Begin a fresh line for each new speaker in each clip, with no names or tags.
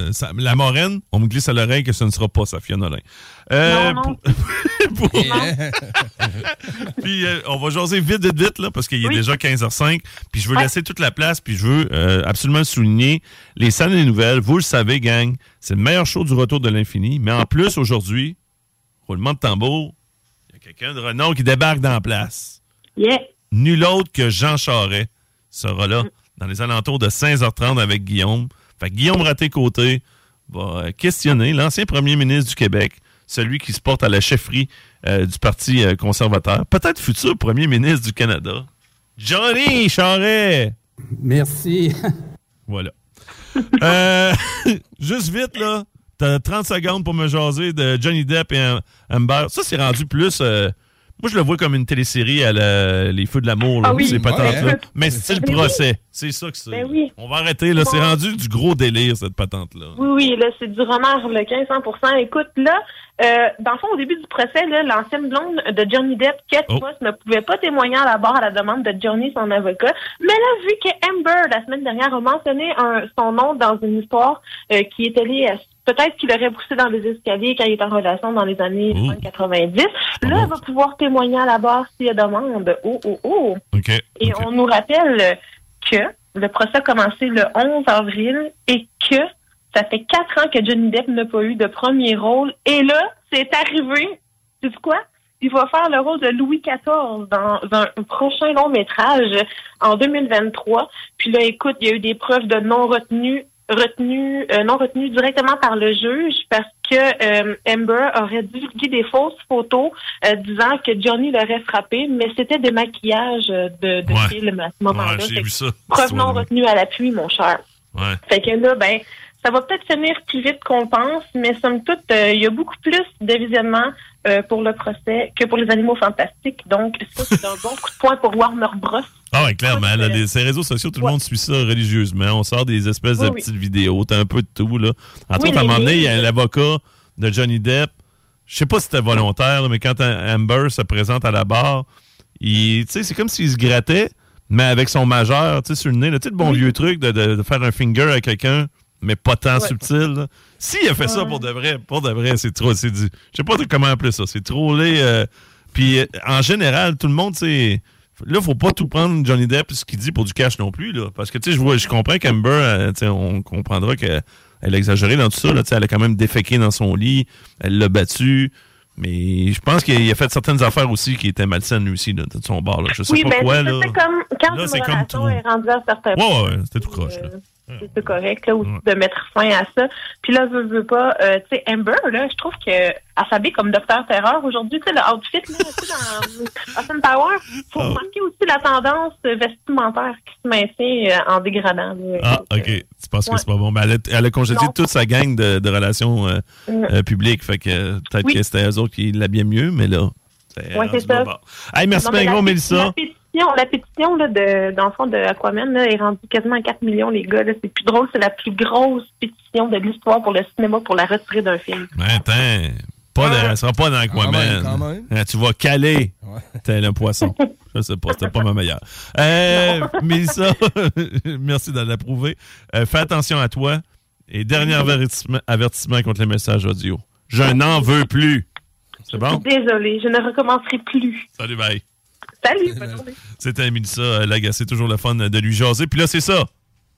Euh, ça- la moraine, on me glisse à l'oreille que ce ne sera pas Safia Nolin. Euh,
Non, non.
pour- pour- puis euh, on va jaser vite, vite, vite, là, parce qu'il est
Oui.
déjà 15h05. Puis je veux
Ouais.
laisser toute la place, puis je veux euh, absolument souligner les scènes des nouvelles. Vous le savez, gang, c'est le meilleur show du retour de l'infini. Mais en plus, aujourd'hui, roulement de tambour, il y a quelqu'un de renom qui débarque dans la place.
Yeah.
Nul autre que Jean Charret sera là dans les alentours de 16h30 avec Guillaume. Fait que Guillaume Raté-Côté va euh, questionner l'ancien premier ministre du Québec, celui qui se porte à la chefferie euh, du Parti euh, conservateur, peut-être futur premier ministre du Canada, Johnny Charret.
Merci.
Voilà. Euh, juste vite, là, t'as 30 secondes pour me jaser de Johnny Depp et Am- Amber. Ça, c'est rendu plus... euh, moi, je le vois comme une télésérie à la- Les Feux de l'amour, là,
Ah oui.
ces patentes-là.
Ouais.
Mais c'est le
Ben oui.
procès. C'est ça que c'est.
Ben oui.
On va arrêter, là. C'est rendu du gros délire, cette patente-là.
Oui, oui, là, c'est du remords, le 100 Écoute, là, euh, dans le fond, au début du procès, là, l'ancienne blonde de Johnny Depp, Kate
Oh.
Moss, ne pouvait pas témoigner à la barre à la demande de Johnny, son avocat. Mais là, vu que Amber, la semaine dernière, a mentionné un- son nom dans une histoire euh, qui est allée à Peut-être qu'il aurait poussé dans les escaliers quand il est en relation dans les années
Ouh.
90. Là,
bon,
elle va pouvoir témoigner à la barre s'il y a demande. Oh, oh, oh.
OK.
Et on nous rappelle que le procès a commencé le 11 avril et que ça fait quatre ans que Johnny Depp n'a pas eu de premier rôle. Et là, c'est arrivé. Tu sais quoi? Il va faire le rôle de Louis XIV dans un prochain long métrage en 2023. Puis là, écoute, il y a eu des preuves de non-retenue retenu, euh, non retenu directement par le juge parce que euh, Amber aurait divulgué des fausses photos euh, disant que Johnny l'aurait frappé, mais c'était des maquillages de, de
Ouais.
film à ce moment-là.
Ouais, j'ai
Fait
vu
que
ça.
Preuve
cette
non
histoire-là.
retenue à l'appui, mon cher.
Ouais.
Fait que là, ben, ça va peut-être finir plus vite qu'on pense, mais somme toute, euh, il y a beaucoup plus de visionnements euh, pour le procès que pour les animaux fantastiques. Donc, ça, c'est un bon coup de poing pour Warner Bros.
Ah ouais, clairement.
Écoute,
Là,
euh,
les, ces réseaux sociaux, tout le monde suit ça religieusement. On sort des espèces de
Oui,
petites vidéos. T'as un peu de tout, là. Entre
Oui,
autres, à un moment donné, il y a l'avocat de Johnny Depp. Je sais pas si c'était volontaire, là, mais quand Amber se présente à la barre, il, c'est comme s'il se grattait, mais avec son majeur, tu sais, sur le nez. là. Tu sais, le bon
Oui.
vieux truc de, de- de faire un finger à quelqu'un, mais pas tant
Ouais.
subtil. S'il a fait ça pour de vrai, pour de vrai, c'est trop. C'est. Je sais pas comment appeler ça. C'est trollé. euh, puis euh, en général, tout le monde, tu sais. Là, faut pas tout prendre Johnny Depp ce qu'il dit pour du cash non plus, là. Parce que, tu sais, je vois, je comprends qu'Amber, euh, tu sais, on comprendra qu'elle elle a exagéré dans tout ça, là. Tu sais, elle a quand même déféqué dans son lit, elle l'a battu. Mais je pense qu'il a fait certaines affaires aussi qui étaient malsaines, lui aussi, là, de son bord, là. Je sais
Oui,
pas
ben,
quoi,
c'est
là.
c'est comme quand
Là,
une
c'est comme trop.
est rendue à certains
Ouais, ouais, c'était tout croche, là.
Euh, c'est correct là aussi de mettre fin à ça. Puis là, veux, veux pas, euh, tu sais, Amber, là, je trouve que elle s'habille comme Docteur Terreur aujourd'hui, tu sais, le outfit, là, dans Austin Power, faut
Ah.
remarquer aussi la tendance vestimentaire qui se maintient euh, en dégradant. là.
Ah, OK. Tu penses que c'est pas bon? Mais elle a, elle a congédié
Non.
toute sa gang de, de relations euh,
Mm.
publiques. Fait que peut-être
Oui.
que c'était eux autres qui l'habillaient mieux, mais là. C'est
Ouais, c'est ça.
bas. Hey, merci bien gros, Mélissa.
La pétition, la pétition là, de, dans le fond de Aquaman là, est rendue quasiment à 4 millions, les gars. là. C'est plus drôle, c'est la plus grosse pétition de l'histoire pour le cinéma pour la retirer d'un film.
Mais attends, pas elle sera pas dans
Quand même, quand
Aquaman.
même.
Hein, Tu vas caler
Ouais.
tel un poisson. Je sais pas, c'était pas ma meilleure. Euh, Mélissa, merci de l'approuver. Euh, fais attention à toi. Et dernier avertissement, avertissement contre les messages audio. Je n'en veux plus. C'est bon?
Désolée, je ne recommencerai plus.
Salut, bye.
Salut, bonne journée.
C'était Mélissa euh, Lagacé, toujours le fun de lui jaser. Puis là, c'est ça.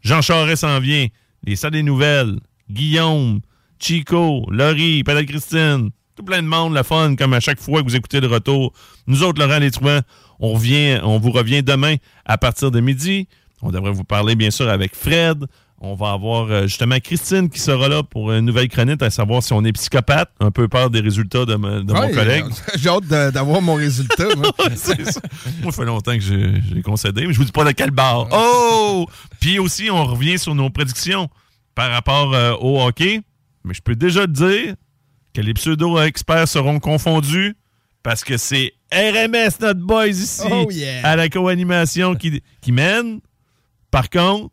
Jean Charest s'en vient. Les salles des nouvelles. Guillaume, Chico, Laurie, Padel Christine. Tout plein de monde, la fun, comme à chaque fois que vous écoutez le retour. Nous autres, Laurent Létrouin, on revient, on vous revient demain à partir de midi. On devrait vous parler, bien sûr, avec Fred. On va avoir euh, justement Christine qui sera là pour une nouvelle chronique, à savoir si on est psychopathe. Un peu peur des résultats de, de mon collègue.
J'ai hâte d'avoir mon résultat. moi.
Ça. Moi, fait longtemps que j'ai concédé, mais je vous dis pas de quel bar. Oh! Puis aussi, on revient sur nos prédictions par rapport euh, au hockey. Mais je peux déjà te dire que les pseudo-experts seront confondus parce que c'est RMS, notre boys ici,
Oh, yeah.
à la co-animation qui, qui mène. Par contre,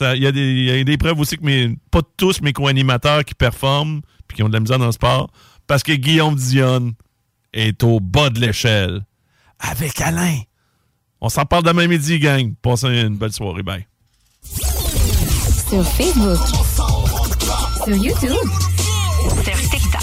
il y, a des- il y a des preuves aussi que mes, pas tous mes co-animateurs qui performent puis qui ont de la misère dans le sport parce que Guillaume Dionne est au bas de l'échelle avec Alain. On s'en parle demain midi, gang. Passez une belle soirée. Bye.
Sur Facebook. Sur YouTube. Sur TikTok.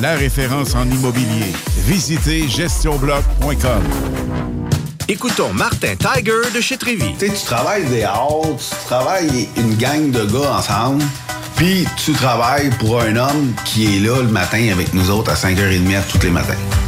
La référence en immobilier. Visitez gestionbloc.com.
Écoutons Martin Tiger de chez Trévis.
Tu sais, tu travailles des heures, tu travailles une gang de gars ensemble, puis tu travailles pour un homme qui est là le matin avec nous autres à 5h30 tous les matins.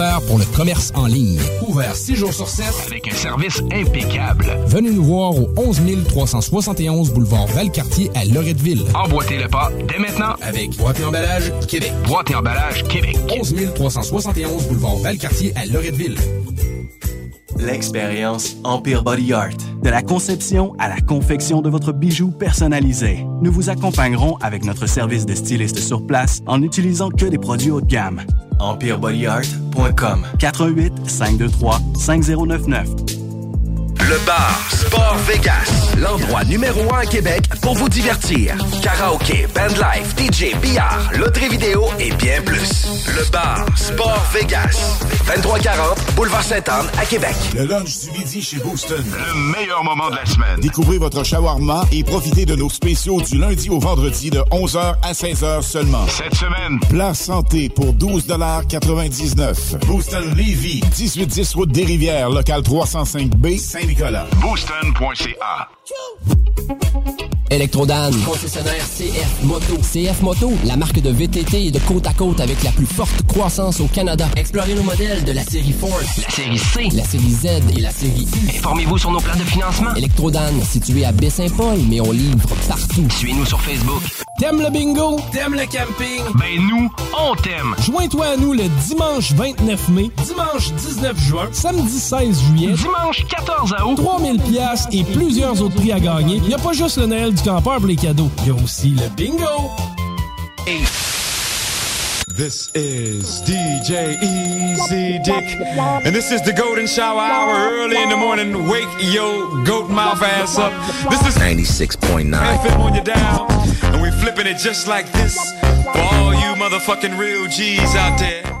pour le commerce en ligne. Ouvert 6 jours sur 7 avec un service impeccable. Venez nous voir au 11 371 boulevard Valcartier à Loretteville. Emboîtez le pas dès maintenant avec Boîte et Emballage Québec. Boîte et Emballage Québec. 11 371 boulevard Valcartier à Loretteville.
L'expérience Empire Body Art. De la conception à la confection de votre bijou personnalisé. Nous vous accompagnerons avec notre service de styliste sur place en n'utilisant que des produits haut de gamme. EmpireBodyArt.com 418 523 5099
Le bar Sport Vegas, l'endroit numéro un à Québec pour vous divertir. Karaoke, bandlife, DJ, billard, loterie vidéo et bien plus. Le bar Sport Vegas, 2340 Boulevard Sainte-Anne à Québec.
Le lunch du midi chez Booston. Le meilleur moment de la semaine. Découvrez votre shawarma et profitez de nos spéciaux du lundi au vendredi de 11h à 16h seulement. Cette semaine, plat santé pour 12,99 Booston Levy, 1810 route des Rivières, local 305B, Saint-Nicolas. Booston.ca.
Electrodan, concessionnaire CF Moto. CF Moto, la marque de VTT et de côte à côte avec la plus forte croissance au Canada. Explorez nos modèles de la série Force, la série C, la série Z et la série U. Informez-vous sur nos plans de financement. Electrodan, situé à Baie-Saint-Paul, mais on livre partout. Suivez-nous sur Facebook.
T'aimes le bingo? T'aimes le camping?
Ben nous, on t'aime.
Joins-toi à nous le dimanche 29 mai, dimanche 19 juin, samedi 16 juillet,
dimanche 14 août,
3000 pièces et plusieurs autres prix à gagner. Il n'y a pas juste le Noël du campeur pour les cadeaux, il y a aussi le bingo.
This is DJ Easy Dick, and this is the Golden Shower Hour early in the morning. Wake your goat mouth ass up. This is
96.9.
FM on your dial, and we flipping it just like this for all you motherfucking real G's out there.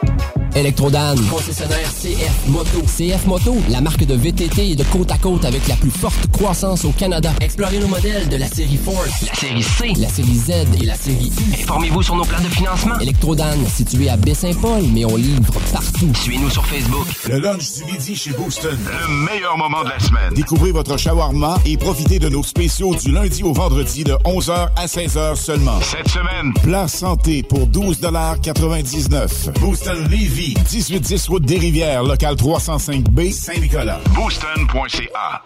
Electrodan, concessionnaire CF Moto. CF Moto, la marque de VTT et de côte à côte avec la plus forte croissance au Canada. Explorez nos modèles de la série Force,
la série C,
la série Z et la série U.
Informez-vous sur nos plans de financement.
Electrodan, situé à Baie-Saint-Paul, mais on livre partout.
Suivez-nous sur Facebook.
Le lunch du midi chez Booston.
Le meilleur moment de la semaine.
Découvrez votre shawarma et profitez de nos spéciaux du lundi au vendredi de 11h à 16h seulement.
Cette semaine,
Plat santé pour 12,99 Booston Levy, 1810 route des Rivières, local 305B, Saint-Nicolas.
booston.ca.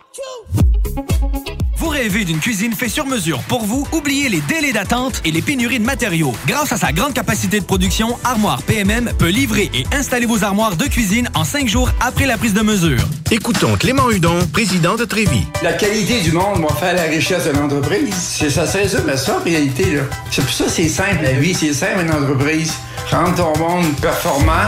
Vous rêvez d'une cuisine faite sur mesure pour vous? Oubliez les délais d'attente et les pénuries de matériaux. Grâce à sa grande capacité de production, Armoire PMM peut livrer et installer vos armoires de cuisine en cinq jours après la prise de mesure.
Écoutons Clément Hudon, président de Trévis.
La qualité du monde va faire la richesse de l'entreprise. C'est ça, c'est ça, mais ça, en réalité, là. C'est pour ça que c'est simple, la vie, c'est simple, une entreprise. Rendre ton monde performant,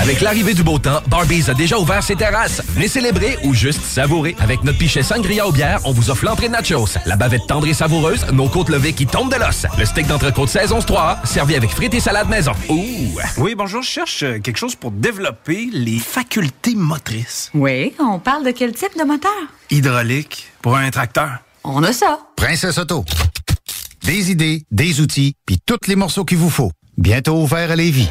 Avec l'arrivée du beau temps, Barbies a déjà ouvert ses terrasses. Venez célébrer ou juste savourer. Avec notre pichet sangria aux bières, on vous offre l'entrée de nachos, la bavette tendre et savoureuse, nos côtes levées qui tombent de l'os, le steak d'entrecôte saison 3, servi avec frites et salade maison. Ouh!
Oui, bonjour, je cherche euh, quelque chose pour développer les facultés motrices.
Oui, on parle de quel type de moteur?
Hydraulique, pour un tracteur.
On a ça.
Princesse Auto. Des idées, des outils, puis tous les morceaux qu'il vous faut. Bientôt ouvert à Lévis.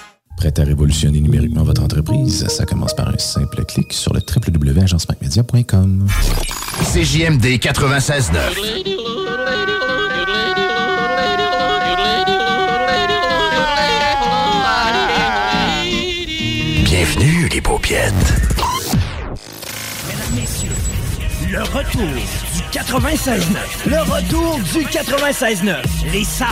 Prête à révolutionner numériquement votre entreprise? Ça commence par un simple clic sur le www.agencemacmedia.com.
CJMD 96.9
Bienvenue les paupiètes.
Mesdames, Messieurs, le retour du 96.9. Le retour du 96.9. Les salles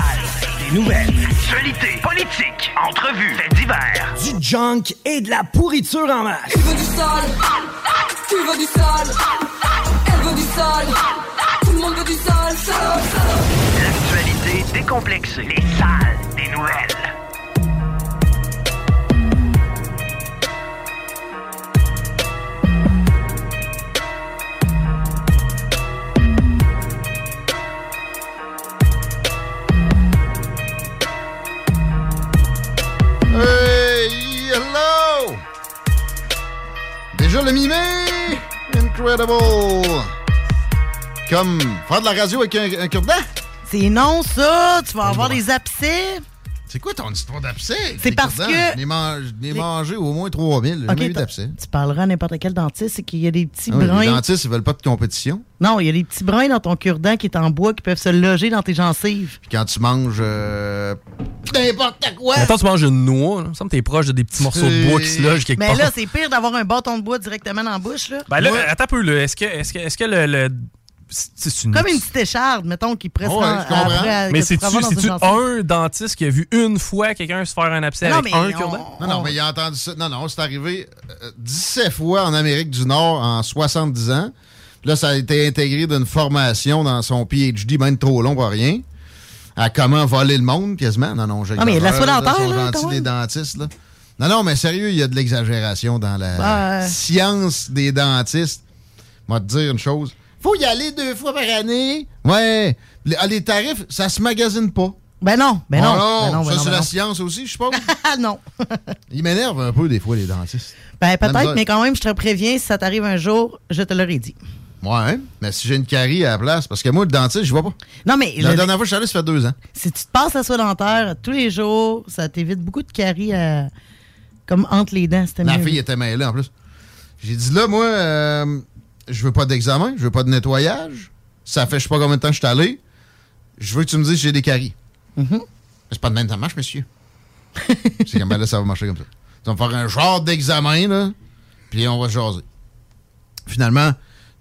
nouvelles.
Actualité, politique, entrevues, faits divers.
Du junk et de la pourriture en masse.
Tu veux du sale Tu veux du sale Elle veut du sale Tout le monde veut du sale, sale, sale.
L'actualité décomplexée. Les salles des nouvelles.
Déjà le mi-mai! Incredible! Comme faire de la radio avec un, un cure-dent?
C'est non, ça. Tu vas avoir des abcès.
C'est quoi ton histoire d'abcès?
C'est parce que-
Je n'ai mangé au moins 3000. J'ai
Ok,
jamais eu d'abcès.
Tu parleras à n'importe quel dentiste, c'est qu'il y a des petits
Ah oui,
bruns.
les dentistes, ils veulent pas de compétition.
Non, il y a des petits bruns dans ton cure-dent qui est en bois qui peuvent se loger dans tes gencives.
Puis quand tu manges euh, n'importe quoi.
Attends, tu manges une noix, là. Il me semble que t'es proche de des petits morceaux de bois qui se logent quelque
Mais
part.
là, c'est pire d'avoir un bâton de bois directement dans la bouche. Là.
Ben là, attends un peu, là. Est-ce que, est-ce que, est-ce que le. le- c'est- une...
Comme une petite écharde, mettons, qui presse
Ouais,
en-
je comprends.
après, euh,
Mais c'est-tu un dentiste qui a vu une fois quelqu'un se faire un abcès
Non,
avec
mais
un cure-dent?
Non, non, mais il a entendu ça. Non, non, c'est arrivé euh, 17 fois en Amérique du Nord en 70 ans. Là, ça a été intégré d'une formation dans son PhD, même trop long pour rien. À comment voler le monde, quasiment. Non, non, j'ai
Ah, mais la soie dentaire,
sont
là,
les dentistes, là. Non, non, mais sérieux, il y a de l'exagération dans la
Ouais.
science des dentistes. Moi, te dire une chose. Faut y aller deux fois par année. Ouais. Les, ah, les tarifs, ça se magasine pas.
Ben non, ben non.
Ah
ben non, ben
ça, c'est
ben
la science aussi, je suppose.
Ah non.
Ils m'énervent un peu, des fois, les dentistes.
Ben peut-être, mais quand même, je te préviens, si ça t'arrive un jour, je te l'aurais dit.
Ouais, mais si j'ai une carie à la place, parce que moi, le dentiste, je vois pas.
Non, mais
La
le-
dernière fois que je suis allé, ça fait deux ans.
si tu te passes la soie dentaire tous les jours, ça t'évite beaucoup de caries à- comme entre les dents. C'était
La
mieux.
fille était mêlée en plus. J'ai dit là, moi, euh, je veux pas d'examen, je veux pas de nettoyage. Ça fait je sais pas combien de temps que je suis allé. Je veux que tu me dises que j'ai des caries.
Mm-hmm.
C'est pas de même, ça marche, monsieur. C'est comme ben là, ça va marcher comme ça. Vas me faire un genre d'examen, là, puis on va jaser. Finalement,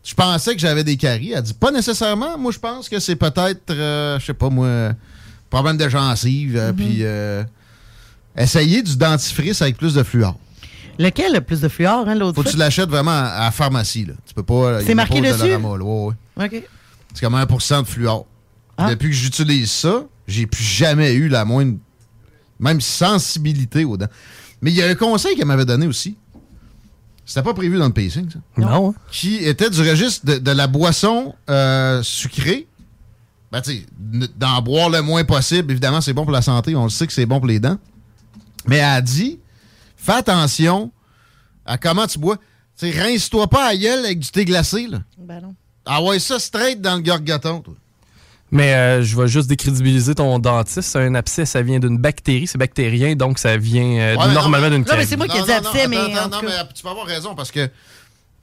je pensais que j'avais des caries. Elle dit pas nécessairement. Moi, je pense que c'est peut-être, euh, je sais pas, moi, problème de gencive, euh, puis euh, essayer du dentifrice avec plus de fluor.
Lequel a plus de fluor, hein, l'autre
Faut que tu l'achètes vraiment à la pharmacie. Là. Tu peux pas.
C'est marqué dessus?
Ouais, ouais.
OK.
C'est comme 1% de fluor.
Ah.
Depuis que j'utilise ça, j'ai plus jamais eu la moindre. Même sensibilité aux dents. Mais il y a un conseil qu'elle m'avait donné aussi. C'était pas prévu dans le pacing, ça.
Non.
Qui était du registre de, de la boisson euh, sucrée. Ben, tu d'en boire le moins possible. Évidemment, c'est bon pour la santé. On le sait que c'est bon pour les dents. Mais elle a dit fais attention à comment tu bois. Tu sais, rince-toi pas à gueule avec du thé glacé, là.
Ben non.
Ah ouais, ça straight dans le gorgoton, toi.
Mais euh, je vais juste décrédibiliser ton dentiste. Un abcès, ça vient d'une bactérie. C'est bactérien, donc ça vient euh,
Ouais, non,
normalement d'une
Non, mais
carie.
c'est moi qui ai
Non,
dit
non,
abcès,
non,
mais.
non,
cas-
mais tu peux avoir raison parce que.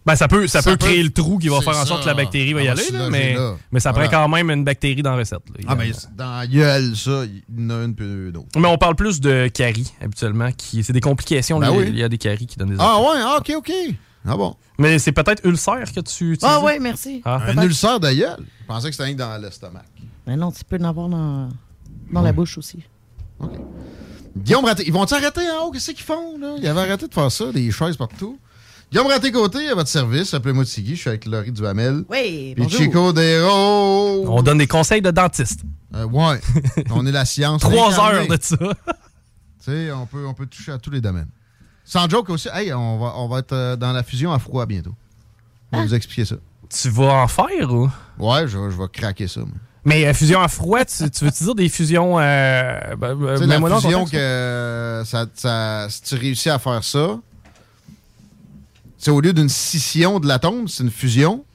Ben, ça peut, ça
Ça
peut
peut-
créer le trou qui va faire en sorte que la bactérie va y aller, là, mais,
là.
mais ça
Voilà.
prend quand même une bactérie dans la recette. là,
Ah, mais dans la gueule, ça, il y en a une peu d'autre.
Mais on parle plus de caries, habituellement. qui C'est des complications.
Ben
là,
oui.
Il y a des caries qui donnent des
Ah ouais, ah, ok, ok. Ah bon.
Mais c'est peut-être ulcère que tu utilises?
Ah ouais, merci.
Ah.
Un ulcère de gueule. Je pensais que c'était dans l'estomac.
Mais non, tu peux en avoir dans, dans la bouche aussi.
Guillaume Raté, ils vont-tu arrêter en haut? Qu'est-ce qu'ils font, là? Ils avaient arrêté de faire ça, des chaises partout. Guillaume Raté-Côté, à votre service. Appelez-moi Tigui, je suis avec Laurie Duhamel.
Oui,
Puis
bonjour.
Chico Dero.
On donne des conseils de dentiste.
Euh, ouais. on est la science.
Trois heures de ça.
Tu sais, on peut, on peut toucher à tous les domaines. Sans joke aussi, hey, on va, on va être euh, dans la fusion à froid bientôt. On va vous expliquer ça.
Tu vas en faire ou?
Ouais, je, vais- je vais craquer ça. moi.
Mais euh, fusion à froid, tu, tu veux-tu dire des fusions. Euh, ben, ben,
la
le
fusion que ça, ça- si tu réussis à faire ça, c'est au lieu d'une scission de l'atome, c'est une fusion.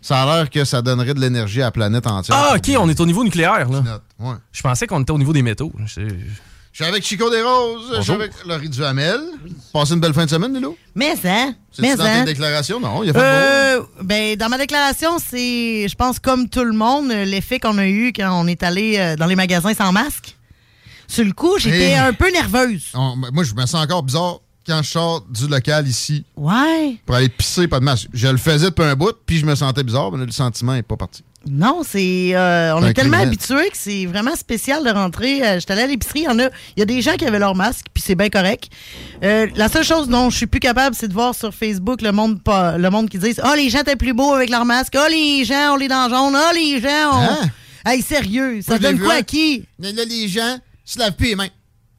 Ça a l'air que ça donnerait de l'énergie à la planète entière.
Ah, ok, on est au niveau nucléaire, là.
Ouais.
Je pensais qu'on était au niveau des métaux. Je-
suis avec Chico Desroses, je suis avec Laurie Duhamel. Passez une belle fin de semaine, Lilo?
Mais hein,
C'est
mais
dans
hein.
tes déclarations? Non, il a fait beau.
Euh, ben, dans ma déclaration, c'est, je pense, comme tout le monde, l'effet qu'on a eu quand on est allé euh, dans les magasins sans masque. Sur le coup, j'étais
Hey.
un peu nerveuse.
On- moi, je me sens encore bizarre. Quand je sors du local ici
Ouais.
pour aller pisser, pas de masque. Je le faisais depuis un bout, puis je me sentais bizarre, mais là, le sentiment n'est pas parti.
Non, c'est. euh, on est tellement habitués que c'est vraiment spécial de rentrer. Euh, J'étais allée à l'épicerie, il y en a. Il y a des gens qui avaient leur masque, puis c'est bien correct. Euh, la seule chose dont je suis plus capable, c'est de voir sur Facebook le monde pas, le monde qui dit Oh, les gens étaient plus beaux avec leur masque. Oh, les gens ont les dents jaunes. Oh, les gens ont.
Hein?
Hey, sérieux, ça
Moi,
donne quoi à qui?
Là, les gens se lavent plus les mains.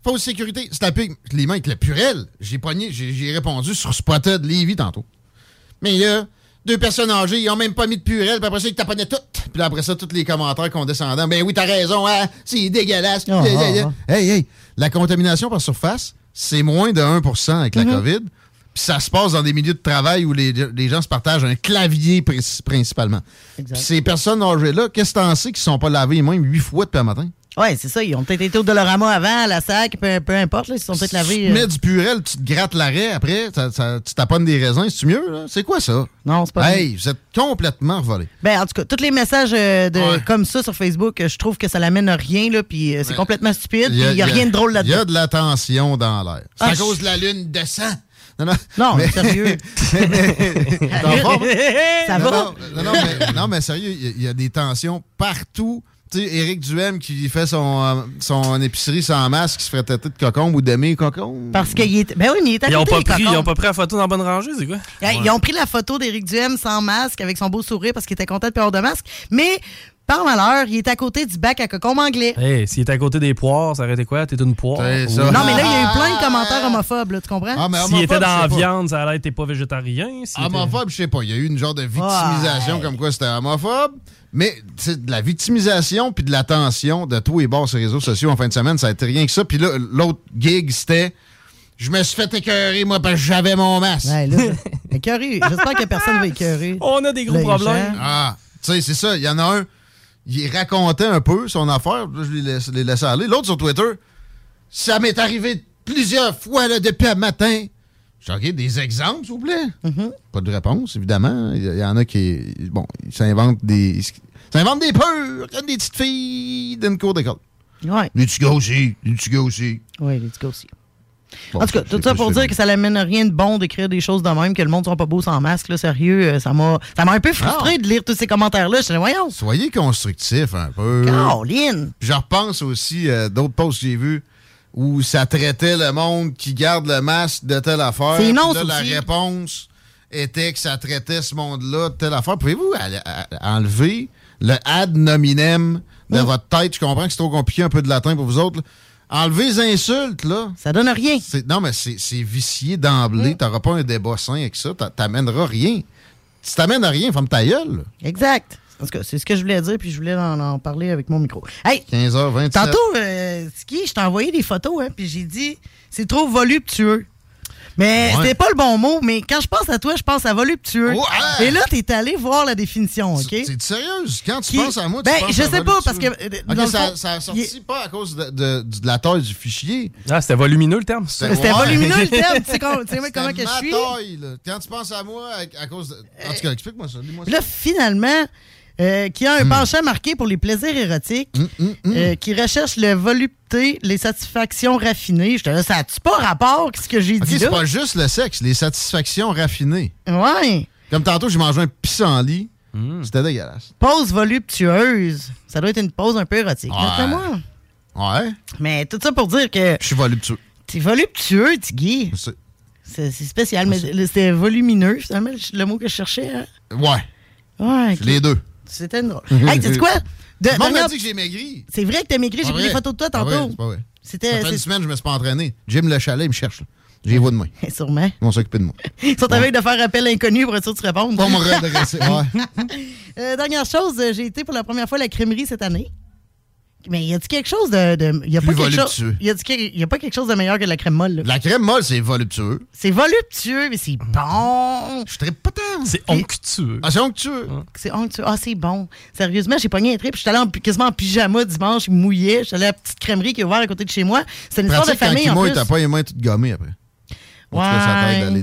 Fausse sécurité, lavent plus les mains avec le purel. J'ai pogné, j'ai répondu sur Spotted Levy tantôt. Mais là, deux personnes âgées, ils ont même pas mis de purel, puis après ça, ils taponnaient tout. Puis là, après ça, tous les commentaires condescendants. Ben oui, t'as raison, hein, c'est dégueulasse.
Ah,
Hey, hey,
ah,
hey, hey, la contamination par surface, c'est moins de 1% avec la
Mhm.
COVID. Puis ça se passe dans des milieux de travail où les, les gens se partagent un clavier pri- principalement. Puis ces personnes âgées-là, qu'est-ce que t'en sais qu'ils sont pas lavés les mains huit fois depuis le matin?
Ouais, c'est ça. Ils ont peut-être été au Dolorama avant, à la sac, peu, peu importe. Là, ils se sont peut-être lavés.
Tu
euh,
mets du purel, tu te grattes l'arrêt après, ça- ça- tu taponnes des raisins, c'est-tu mieux? C'est quoi ça?
Non, c'est pas
Hey, vous êtes complètement revolés.
Ben, en tout cas, tous les messages euh, de, comme ça sur Facebook, euh, je trouve que ça l'amène à rien, là, puis euh, c'est complètement stupide, il n'y a, rien de drôle
Il y
là-dedans.
a de la tension dans l'air. C'est
Ah,
à
je-
cause de la lune descend. Non, non.
Non, sérieux.
T'es en forme?
Ça
non,
va?
Non, non, non, mais, non, mais sérieux, il y a- il y, a des tensions partout. Sais, Éric Duhem qui fait son, euh, son épicerie sans masque, qui se ferait têter de cocombe ou d'aimer cocombe.
Parce qu'il est. Ben oui, mais il est à
Ils ont,
côté,
pas pris, ils ont pas pris la photo dans la bonne rangée, c'est quoi?
Ils ont pris la photo d'Éric Duhem sans masque, avec son beau sourire, parce qu'il était content de pas avoir de masque. Mais, par malheur, il est à côté du bac à cocombe anglais.
Hey, s'il était à côté des poires, ça aurait été quoi? T'es une poire?
C'est
Ou-
ça.
Non, mais là, il y a eu plein de commentaires homophobes, là, tu comprends?
Ah, mais
S'il était dans la
je sais pas.
viande, ça allait être t'es pas végétarien. s'il était-
Homophobe, je sais pas. Il y a eu une genre de victimisation comme quoi c'était homophobe. Mais c'est de la victimisation puis de l'attention de tous les bords sur les réseaux sociaux en fin de semaine, ça a été rien que ça. Puis là, l'autre gig, c'était je me suis fait écœurer, moi, parce que j'avais mon masque.
Ouais, là, écœuré. J'espère que personne va écœurer.
On a des gros
les
problèmes.
Ah, tu sais, c'est ça. Il y en a un, il racontait un peu son affaire. Là, je l'ai laissé, l'ai laissé aller. L'autre sur Twitter, ça m'est arrivé plusieurs fois là, depuis un matin. J'ai dit, OK, des exemples, s'il vous plaît.
Mm-hmm.
Pas de réponse, évidemment. Il y, en a qui. Bon, ils s'inventent des. S'inventent des peurs, comme des petites filles d'une cour d'école.
Ouais.
Les petits gars aussi. Les petits gars aussi.
Oui, les gars aussi.
Bon,
en tout cas, tout ça pour dire que ça n'amène rien de bon d'écrire des choses de même, que le monde ne sera pas beau sans masque. Là, sérieux, euh, ça m'a ça m'a un peu frustré
Ah.
de lire tous ces commentaires-là. Je suis voyons.
Soyez constructifs un peu.
Caroline!
Je repense aussi à d'autres posts que j'ai vus où ça traitait le monde qui garde le masque de telle affaire.
C'est non,
là, la réponse était que ça traitait ce monde-là de telle affaire. Pouvez-vous enlever le ad nominem de votre tête? Je comprends que c'est trop compliqué un peu de latin pour vous autres. là. Enlevez les insultes, là.
Ça donne rien.
Non, mais c'est c'est vicié d'emblée. T'auras pas un débat sain avec ça. T'a- T'amèneras rien. Si t'amènes à rien, ferme ta gueule.
Exact. En tout cas, c'est ce que je voulais dire, puis je voulais en, en parler avec mon micro. Hey!
15h27.
Tantôt, euh, Ski, je t'ai envoyé des photos, hein, puis j'ai dit, c'est trop voluptueux. Mais
Ouais.
c'était pas le bon mot, mais quand je pense à toi, je pense à voluptueux.
Oh!
Et là, t'es allé voir la définition, OK?
C'est sérieuse? Quand tu
Qui-
penses à moi, tu
Ben,
penses
je
à
sais pas, parce que,
OK, ça, ça a sorti pas à cause de, de- de la taille du fichier.
Ah, c'était volumineux le terme?
C'était ouais.
volumineux le terme, tu sais com- tu sais moi comment
C'était
que je
ma
suis?
taille, là. Quand tu penses à moi, à, à cause de... En tout cas, explique-moi ça. dis-moi ça.
Là, finalement, euh, qui a un
Hmm.
penchant marqué pour les plaisirs érotiques, euh, qui recherche le volupté, les satisfactions raffinées. J'étais là, ça a-tu pas rapport avec ce que j'ai
OK,
dit
c'est
là?
pas juste le sexe, les satisfactions raffinées.
Ouais.
Comme tantôt, j'ai mangé un pissenlit.
Hmm.
C'était dégueulasse.
Pause voluptueuse. Ça doit être une pause un peu érotique.
Ouais.
moi.
Ouais.
Mais tout ça pour dire que
Je suis voluptueux.
t'es voluptueux, Tiggy.
Je.
C'est c'est spécial, mais c'était volumineux, finalement, le le mot que je cherchais. hein?
Ouais.
Ouais.
Les deux.
C'était drôle. hey, tu sais quoi? De-
m'a
dernière-
dit que j'ai maigri.
C'est vrai que t'as maigri, j'ai
Pas
pris des photos de toi
vrai,
tantôt.
c'est pas vrai.
C'était.
Ça fait une semaine que je me suis pas entraîné. Jim Le Chalet, il me cherche. J'ai voix de main.
Sûrement.
Ils vont s'occuper de moi.
Ils sont en train de faire appel inconnu pour être sûr de te répondre.
Pour me redresser. Ouais.
Euh, dernière chose, euh, j'ai été pour la première fois à la crèmerie cette année. Mais y a-t-il quelque chose de. de y a
Plus
pas quelque
voluptueux.
chose, y a-t-il y a pas quelque chose de meilleur que la crème molle? là?
La crème molle, c'est voluptueux.
C'est voluptueux, mais c'est bon.
Je trippe pas tant.
C'est onctueux.
Ah, c'est onctueux.
C'est onctueux. Ah, c'est bon. Sérieusement, j'ai pogné un trip. J'étais allé en- quasiment en pyjama dimanche, il mouillait. J'étais allé à la petite crèmerie qui est ouverte à côté de chez moi. C'est une histoire de
quand
famille
il
en plus.
t'as pas les mains toutes gommées après.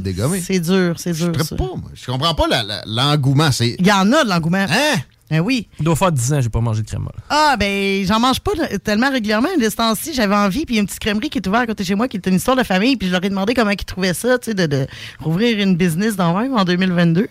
Dégommer.
C'est dur, c'est
Je
dur. ça.
pas, moi. Je comprends pas l'engouement.
Il y en a de l'engouement.
Hein?
Ben oui.
Il doit faire 10 ans que j'ai pas mangé de crème molle.
Ah, ben, j'en mange pas tellement régulièrement. De ce temps-ci, j'avais envie. Puis il y a une petite crèmerie qui est ouverte à côté de chez moi, qui est une histoire de famille. Puis je leur ai demandé comment ils trouvaient ça, tu sais, de, de rouvrir une business dans même en 2022.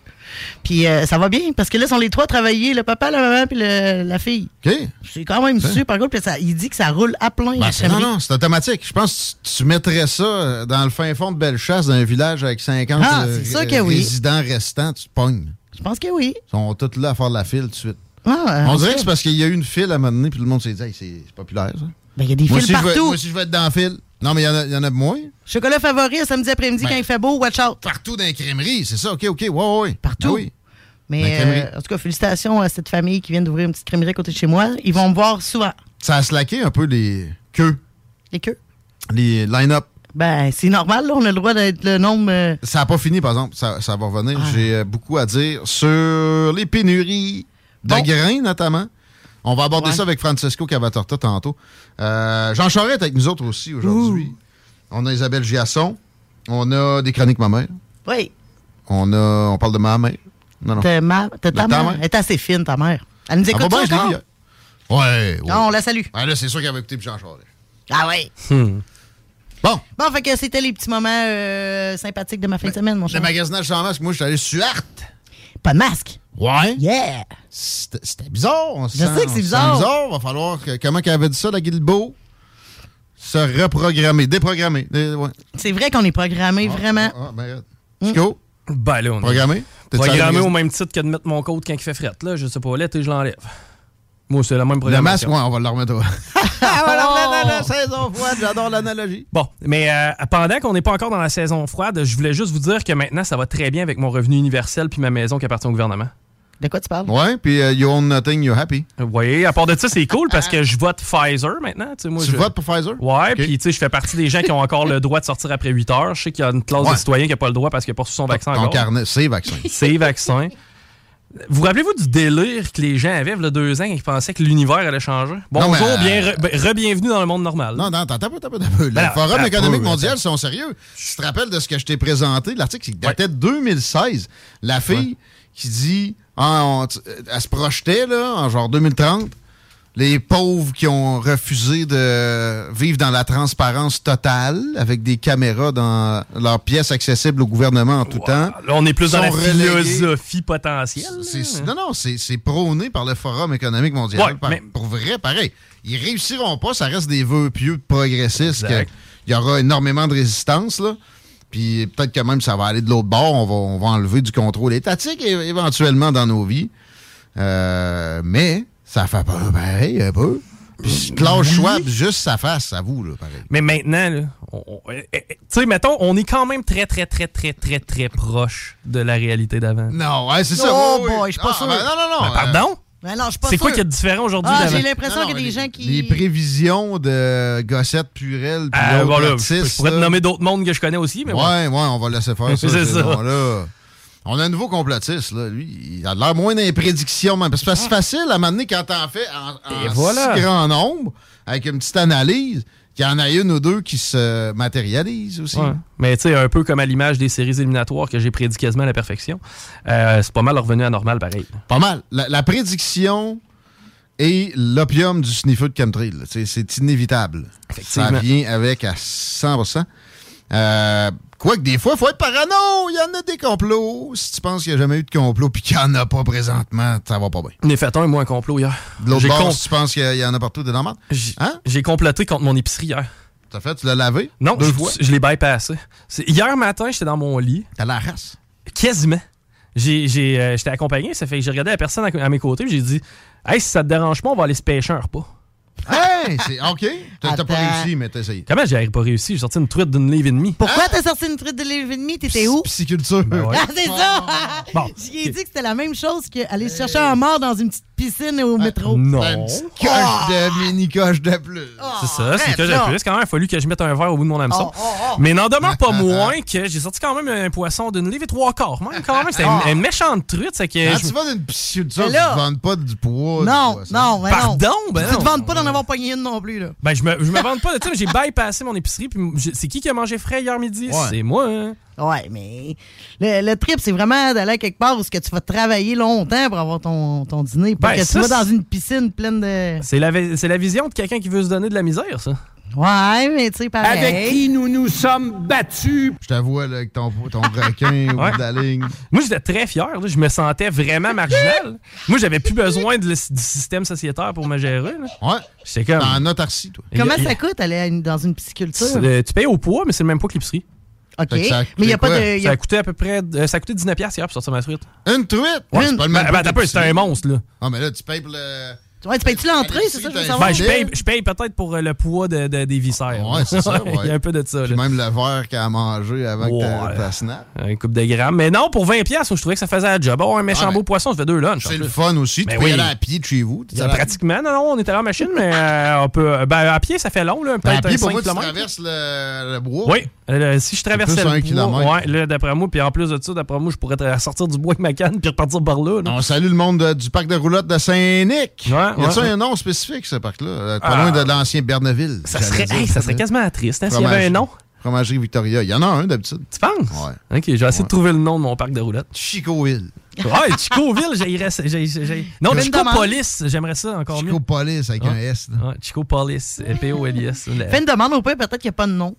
Puis euh, ça va bien, parce que là, ils sont les trois à travailler, le papa, la maman, puis le- la fille.
OK.
C'est quand même super cool. Puis ça- il dit que ça roule à plein,
Ben,
la
non, non, c'est automatique. Je pense que tu, tu mettrais ça euh, dans le fin fond de Bellechasse, dans un village avec 50
Ah,
euh, ré-
que oui.
résidents restants, tu te pognes.
Je pense que oui.
Ils sont tous là à faire de la file tout de suite.
Ah,
On dirait que c'est parce qu'il y a eu une file à un moment donné, puis le monde s'est dit, Hey, c'est populaire, ça.
Ben, il y a des
moi je veux-
partout.
moi aussi, je veux être dans la file. Non, mais il y en a- y, en a moins.
Chocolat favori, samedi après-midi,
Ben,
quand il fait beau, watch out.
Partout dans les crèmeries, c'est ça, OK, OK, ouais, ouais, ouais.
Partout.
Ah oui.
Mais euh, en tout cas, félicitations à cette famille qui vient d'ouvrir une petite crèmerie à côté de chez moi. Ils vont me voir souvent.
Ça a slacké un peu les queues,
Les queues?
les line-up.
Ben, c'est normal, là, on a le droit d'être le nombre. euh,
Ça n'a pas fini, par exemple. Ça, ça va revenir.
Ah.
J'ai euh, beaucoup à dire sur les pénuries de grains, notamment. On va aborder
Ouais.
ça avec Francesco Cavatorta tantôt. Euh, Jean Charest est avec nous autres aussi aujourd'hui. On a Isabelle Giasson. On a des chroniques ma mère.
Oui.
On, a, on parle de ma mère. Non, non.
T'as ma- ta mère.
mère.
Elle est assez fine, ta mère. Elle nous
Ah,
écoute
ben,
ça
je l'ai
encore?
Ouais, ouais.
Non, on la salue.
Ouais, là, c'est sûr qu'elle va écouter Jean Charest.
Ah oui.
Bon.
Bon, fait que c'était les petits moments euh, sympathiques de ma fin de semaine, mon
Le
cher.
magasinage sans masque, moi, je suis allé sur.
Pas de masque?
Ouais.
Yeah.
C'était bizarre. On
Je
sent-
sais que c'est bizarre.
bizarre. Va falloir que, comment qu'elle avait dit ça, la Guilbeault? Se reprogrammer, déprogrammer. Euh, ouais.
C'est vrai qu'on est programmé, vraiment.
Ah, ben, regarde. Chico?
Ben là, on est
Programmé?
Programmé
au
même titre que de mettre mon coat quand il fait fret. Là, je sais pas, là, je l'enlève. Moi, c'est la même
Le masque, ouais, on va le remettre. Ah, voilà, la, la, la saison froide, j'adore l'analogie.
Bon, mais euh, pendant qu'on n'est pas encore dans la saison froide, je voulais juste vous dire que maintenant, ça va très bien avec mon revenu universel puis ma maison qui appartient au gouvernement.
De quoi tu parles?
Ouais, puis euh, you own nothing, you're happy.
Oui, à part de ça, c'est cool parce que je vote Pfizer maintenant. Tu sais, moi,
Tu
je-
votes pour Pfizer?
Ouais,
Ok.
puis tu sais, je fais partie des gens qui ont encore le droit de sortir après 8 heures. Je sais qu'il y a une classe
Ouais.
de citoyens qui n'a pas le droit parce qu'il n'a pas reçu son vaccin
Ton
encore.
carnet, c'est vaccin.
C'est vaccin. Vous rappelez-vous du délire que les gens avaient il y a deux ans et qui pensaient que l'univers allait changer?
Non,
Bonjour, bien
euh,
re- ben, re-bienvenue dans le monde normal.
Non, non, attends, attends, attends, attends. Le
Ben
Forum économique mondial sont sérieux. Tu te rappelles de ce que je t'ai présenté? L'article qui datait de 2016. La fille qui dit, ah, on- tu- elle se projetait, là, en genre 2030, les pauvres qui ont refusé de vivre dans la transparence totale avec des caméras dans leurs pièces accessibles au gouvernement en tout temps.
Là, on est plus dans la philosophie potentielle.
Non, non, c'est prôné par le Forum économique mondial.
Ouais,
Par-
mais-
Pour vrai, pareil. Ils réussiront pas, ça reste des vœux pieux progressistes. Il y aura énormément de résistance, là. Puis peut-être que même ça va aller de l'autre bord, on va, on va enlever du contrôle étatique éventuellement dans nos vies. Euh, mais ça fait peur, pareil, un peu. Puis Klaus Schwab, juste sa face, à vous, là, pareil.
Mais maintenant, on- eh, eh, tu sais, mettons, on est quand même très, très, très, très, très, très proche de la réalité d'avant.
Non, ouais, c'est ça.
Oh
oui,
boy, je suis pas
Ah,
sûr.
ben non, non, non.
Ben, pardon?
Ben non, je suis pas
C'est quoi
sûr.
qu'il y a de différent aujourd'hui
Ah, j'ai l'impression qu'il y a des
les-
gens qui.
Les prévisions de Gossette Purel puis
Ah,
l'autre
voilà, je,
artiste,
je pourrais te nommer d'autres mondes que je connais aussi, mais
Ouais,
ouais.
ouais, on va laisser faire ça.
C'est
ces
ça.
On a un nouveau complotiste, là. Lui, il a l'air moins même. Parce que c'est facile à m'amener quand t'en fais en, en
Et voilà.
si grand nombre, avec une petite analyse, qu'il y en a une ou deux qui se matérialisent aussi.
Ouais. Mais tu sais, un peu comme à l'image des séries éliminatoires que j'ai prédit quasiment à la perfection, euh, c'est pas mal revenu à normal pareil.
Pas mal. La, la prédiction est l'opium du sniffer de chemtrail. C'est c'est inévitable. Ça vient avec à 100 euh, Quoique des fois, il faut être parano. Il y en a des complots. Si tu penses qu'il n'y a jamais eu de complot puis qu'il n'y en a pas présentement, ça va pas bien.
Est fait un, moi, un complot hier.
De l'autre bord, si tu penses qu'il y, en a partout, normal.
J'ai
Hein?
j'ai comploté contre mon épicerie hier.
T'as fait, tu l'as lavé?
Non,
Deux
je,
fois?
je l'ai bypassé. Hier matin, j'étais dans mon lit.
T'as la race.
Quasiment. J'ai- j'ai, euh, J'étais accompagné, ça fait que j'ai regardé la personne à, à mes côtés, j'ai dit Hey, si ça te dérange pas, on va aller se pêcher un repas.
Hey, c'est OK. T'as pas réussi, mais t'as essayé.
Comment j'ai pas réussi? J'ai sorti une truite d'une livre et demie.
Pourquoi t'as sorti une truite de livre et demi? T'étais où?
Pisciculture.
Ben ouais.
Ah, c'est ça!
Bon.
J'y ai dit que c'était la même chose qu'aller chercher un mort dans une petite piscine au métro.
Non.
Une petite coche de mini-coche de plus.
C'est ça, c'est que j'ai
là.
plus. Quand même, il a fallu que je mette un verre au bout de mon hameçon.
Oh, oh, oh.
Mais n'en demeure pas moins que j'ai sorti quand même un poisson d'une livre et trois quarts. Même, quand même, c'était une, une méchante truite. C'est que
Quand
je-
tu vas dans une pisciculture,
Mais
tu ne vends pas du poids.
Non, non, mais
Pardon?
non.
Ben
tu te
non.
vends pas d'en avoir pogné une non plus, là.
Ben, je me, je me vante pas de ça, mais j'ai bypassé mon épicerie. Puis c'est qui qui a mangé frais hier midi?
Ouais.
C'est moi, hein.
Ouais, mais le, le trip, c'est vraiment d'aller à quelque part où ce que tu vas travailler longtemps pour avoir ton, ton dîner. Pas
Ben,
que
ça,
tu vas dans une piscine pleine de.
C'est la, la vision de quelqu'un qui veut se donner de la misère, ça.
Ouais, mais tu sais, pareil.
Avec qui
nous nous sommes battus. Je te vois là, avec ton, ton requin au bout de la ligne.
Moi, j'étais très fier. là. Je me sentais vraiment marginal. Moi, j'avais plus besoin de le- du système sociétaire pour me gérer. là.
Ouais.
J'étais comme.
En autarcie, toi.
Comment
Il
ça coûte aller une- dans une pisciculture?
Euh, tu payes au poids, mais c'est le même poids que l'épicerie.
OK. Mais il y a pas de- y a-
Ça a coûté à peu près. euh, ça a coûté 19$ hier pour sortir ma truite.
Une truite?
Ouais,
c'est
c'est
pas le
ben,
même
ben,
que
c'était un monstre, là.
Ah, mais là, tu payes pour le.
Ouais, tu payes-tu l'entrée, c'est ça, je veux savoir?
Ben, je paye, je paye peut-être pour euh, le poids de, de- des viscères.
Ouais, c'est ça.
Il y a un peu de ça.
Puis
là.
même le verre qu'elle a mangé avant que ta-
Ouais.
snap.
Une coupe de grammes. Mais non, pour 20$, piastres, je trouvais que ça faisait la job. Oh, un méchant
Ah, mais
beau poisson, ça fait deux lunchs.
C'est le fun aussi.
Ben
tu peux
oui.
y aller à pied de chez vous. Tu
pratiquement, non, non, on était en machine, mais euh, on peut. Ben, à pied, ça fait long, là,
Ben, à
peut-être
pied,
un
pour
5
moi, tu traverses le, le bois.
Oui, euh, si je traversais
plus
le
un
bois, ouais, là, d'après moi, puis en plus de ça, d'après moi, je pourrais tra- sortir du bois avec ma canne puis repartir par là. là.
On salue le monde de- du parc de roulotte de Saint-Nic. y a-tu
ouais.
un nom spécifique, ce parc-là? Euh, Pas
Ah.
loin de l'ancien Berneville.
Ça serait,
dire.
hey, ça serait quasiment triste hein, s'il y avait un nom.
Fromagerie Victoria. Il y en a un d'habitude.
Tu penses?
Ouais.
Ok, je vais essayer de trouver le nom de mon parc de roulettes.
Chicoville.
Ouais, Chicoville, j'aimerais j'ai- j'ai- Non,
demande.
Chicopolis, j'aimerais ça encore mieux.
Chicopolis avec un
Ouais.
S. là.
Ouais, Chicopolis, P-O-L-I-S.
Fais une demande au pire, peut-être qu'il n'y a pas de nom.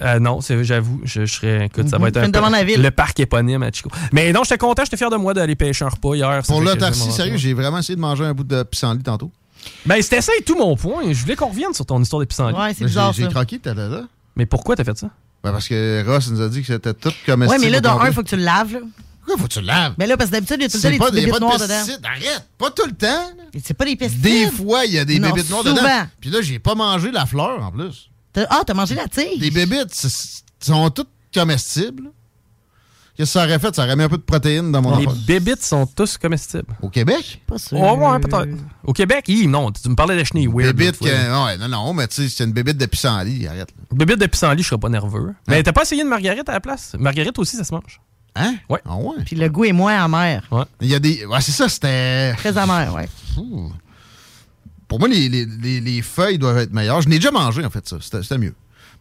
Euh, non, c'est- j'avoue, je, je serais. Écoute, ça
Mhm.
va être un peu-
la ville.
Le parc éponyme à Chico. Mais non, j'étais content, j'étais fier de moi d'aller pêcher un repas hier.
Pour l'autarcie, sérieux, j'ai vraiment essayé de manger un bout de pissenlit tantôt.
Ben, c'était ça et tout mon point. Je voulais qu'on revienne sur ton histoire de pissenlit.
Ouais, c'est
Mais
bizarre,
J'ai croqué, t'étais là.
Mais pourquoi t'as fait ça?
Ben, parce que Ross nous a dit que c'était tout comestible.
Ouais, mais là, dans un, il faut que tu le laves, là.
Pourquoi faut que tu le laves?
Mais là, parce que d'habitude, il y a tout le temps des petites bébites noires dedans.
pesticides. Arrête! Pas tout le temps.
C'est pas des pesticides.
Des fois, il y a des
Non,
bébites noires
souvent.
dedans. Puis là, j'ai pas mangé la fleur en plus.
T'as- Ah, t'as mangé la tige.
Les bébites c'est- sont toutes comestibles. Qu'est-ce que ça aurait fait? Ça aurait mis un peu de protéines dans mon
Les
enfant.
bébites sont tous comestibles.
Au Québec?
Pas sûr.
Oh, ouais, peut-être. Au Québec, hi, non, tu me parlais de chenilles weird. L'autre fois.
que, ouais, non, non, mais tu sais, c'est une bébite de pissenlit, arrête. là.
Bébite de pissenlit, je serais pas nerveux. Mais t'as pas essayé une marguerite à la place? Marguerite aussi, ça se mange.
Hein?
Ouais.
Ah ouais?
Puis le goût est moins amer.
Ouais.
Il y a des. Ouais, c'est ça, c'était.
Très amer, ouais.
Ouh. Pour moi, les, les- les- les feuilles doivent être meilleures. Je n'ai déjà mangé, en fait, ça. C'était mieux.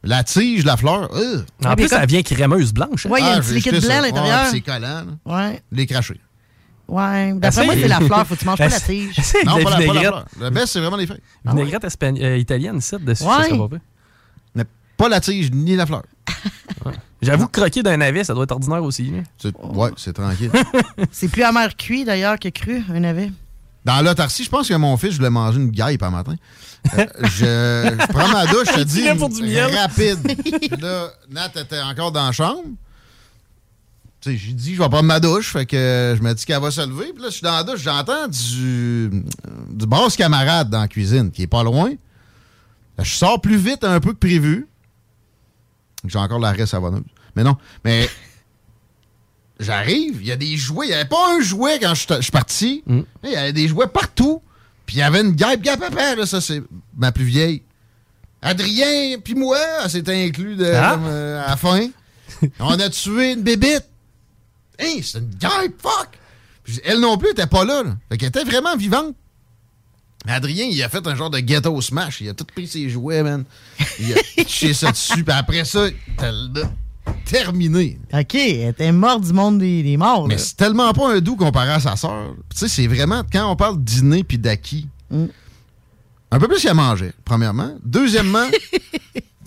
La tige, la fleur, euh.
En plus, ça vient crémeuse blanche. hein?
Ouais, il y a un
Ah,
petit
j'ai
liquide blanc
ça.
à l'intérieur.
Ouais, c'est collant, là.
Ouais.
Les cracher.
Ouais. D'après moi, c'est la fleur. Faut que tu manges pas la tige.
C'est
Non,
de
pas
la
la, pas la fleur. Le best, c'est vraiment les feuilles.
Vinaigrette espagne- euh, italienne, ici, dessus,
Ouais.
ça serait pas.
Mais pas la tige ni la fleur.
J'avoue que croquer d'un navet, ça doit être ordinaire aussi.
C'est- Ouais, c'est tranquille.
C'est plus amer cuit, d'ailleurs, que cru, un navet.
Dans l'autarcie, je pense que mon fils, je voulais manger une guêpe un matin. Euh, je, je prends ma douche, je te dis,
pour du miel.
rapide. Là, Nat était encore dans la chambre. Tu sais, j'ai dit, je vais prendre ma douche. Fait que je me dis qu'elle va se lever. Puis là, je suis dans la douche, j'entends du, du basse camarade dans la cuisine, qui est pas loin. Là, je sors plus vite un peu que prévu. J'ai encore l'arrêt savonneuse. Mais non, mais j'arrive, il y a des jouets. Il n'y avait pas un jouet quand je suis parti.
Mm.
Il y avait des jouets partout. Puis il y avait une guêpe, guêpe, papa, là, ça c'est ma plus vieille. Adrien, puis moi, elle s'était inclus de,
Ah.
euh, à la fin. On a tué une bébite. Hey, c'est une guêpe, fuck! Elle non plus était pas là. là. Fait qu'elle était vraiment vivante. Adrien, il a fait un genre de ghetto smash. Il a tout pris ses jouets, man. Il a touché ça dessus. Puis après ça, t'as le- terminé.
OK, elle était morte du monde des, des morts.
Mais c'est tellement pas un doux comparé à sa sœur. Tu sais, c'est vraiment, quand on parle dîner puis d'acquis, un peu plus qu'elle mangeait, premièrement. Deuxièmement,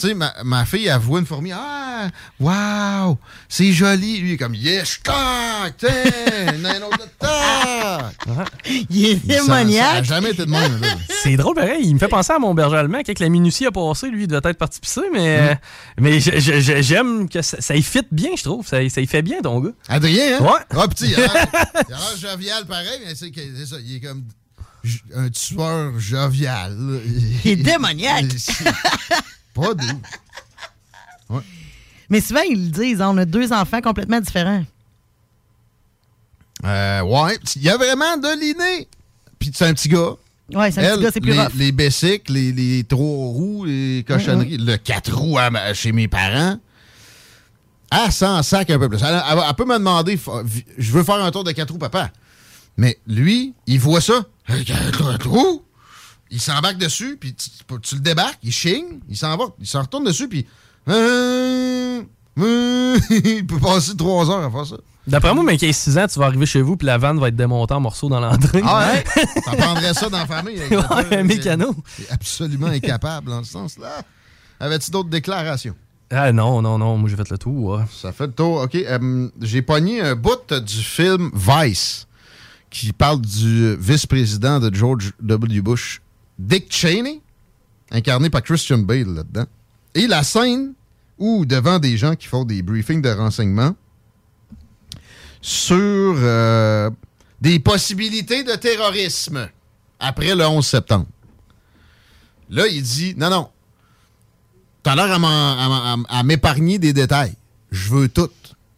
tu sais, ma, ma fille, elle voit une fourmi. Ah, wow, c'est joli. Lui, il est comme, yes, tac.
Il est
Ça- Ça a
démoniaque.
jamais été de même.
C'est drôle, pareil. Il me fait penser à mon berger allemand. Quand la minutie a passé, lui, il doit être parti pisser, mais,
Mm.
euh, mais je- je- je- j'aime que ça, ça y fit bien, je trouve. Ça, ça y fait bien, ton gars.
Adrien, hein?
Ouais.
Ah, petit, il a jovial pareil, mais c'est ça, il est comme un tueur jovial.
Il est démoniaque. Mais souvent, ils le disent, hein, on a deux enfants complètement différents.
Euh, ouais, il y a vraiment de l'inné. Puis c'est un petit gars.
Ouais, c'est un
Elle,
petit gars, c'est plus
les,
rough.
les les, les trois roues, les cochonneries, le quatre roues à chez mes parents. Elle s'en sac un peu plus. Elle, elle- elle peut me demander, je veux faire un tour de quatre roues, papa. Mais lui, il voit ça. Quatre roues? Il s'embarque dessus, puis tu, tu le débarques, il chigne, il s'en va, il s'en retourne dessus, puis. euh, euh, il peut passer trois heures à faire ça.
D'après moi, mais qu'il ait 6 ans, tu vas arriver chez vous puis la vanne va être démontée en morceaux dans l'entrée.
Ah ouais? T'en prendrais ça dans la famille. avec
Ouais, un mécano.
est Absolument incapable dans ce sens-là. Avais-tu d'autres déclarations?
Ah non, non, non, moi j'ai fait le tour.
Ça fait le tour. OK. euh, J'ai pogné un bout du film Vice qui parle du vice-président de George W. Bush, Dick Cheney, incarné par Christian Bale là-dedans. Et la scène où, devant des gens qui font des briefings de renseignement sur euh, des possibilités de terrorisme après le 11 septembre. Là, il dit non, non, T'as l'air à m'épargner des détails. Je veux tout.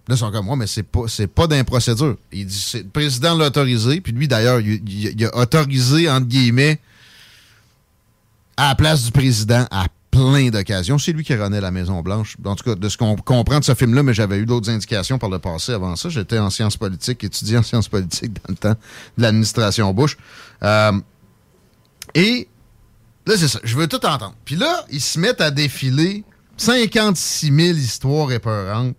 Là, ils sont comme moi, mais c'est pas, c'est pas d'un procédure. Il dit, le président l'a autorisé, puis lui, d'ailleurs, il, il- il a autorisé, entre guillemets, à la place du président à plein d'occasions. C'est lui qui renaît la Maison-Blanche. En tout cas, de ce qu'on comprend de ce film-là, mais j'avais eu d'autres indications par le passé avant ça. J'étais en sciences politiques, étudiant en sciences politiques dans le temps de l'administration Bush. Euh, et Là, c'est ça. Je veux tout entendre. Puis là, ils se mettent à défiler 56 000 histoires épeurantes.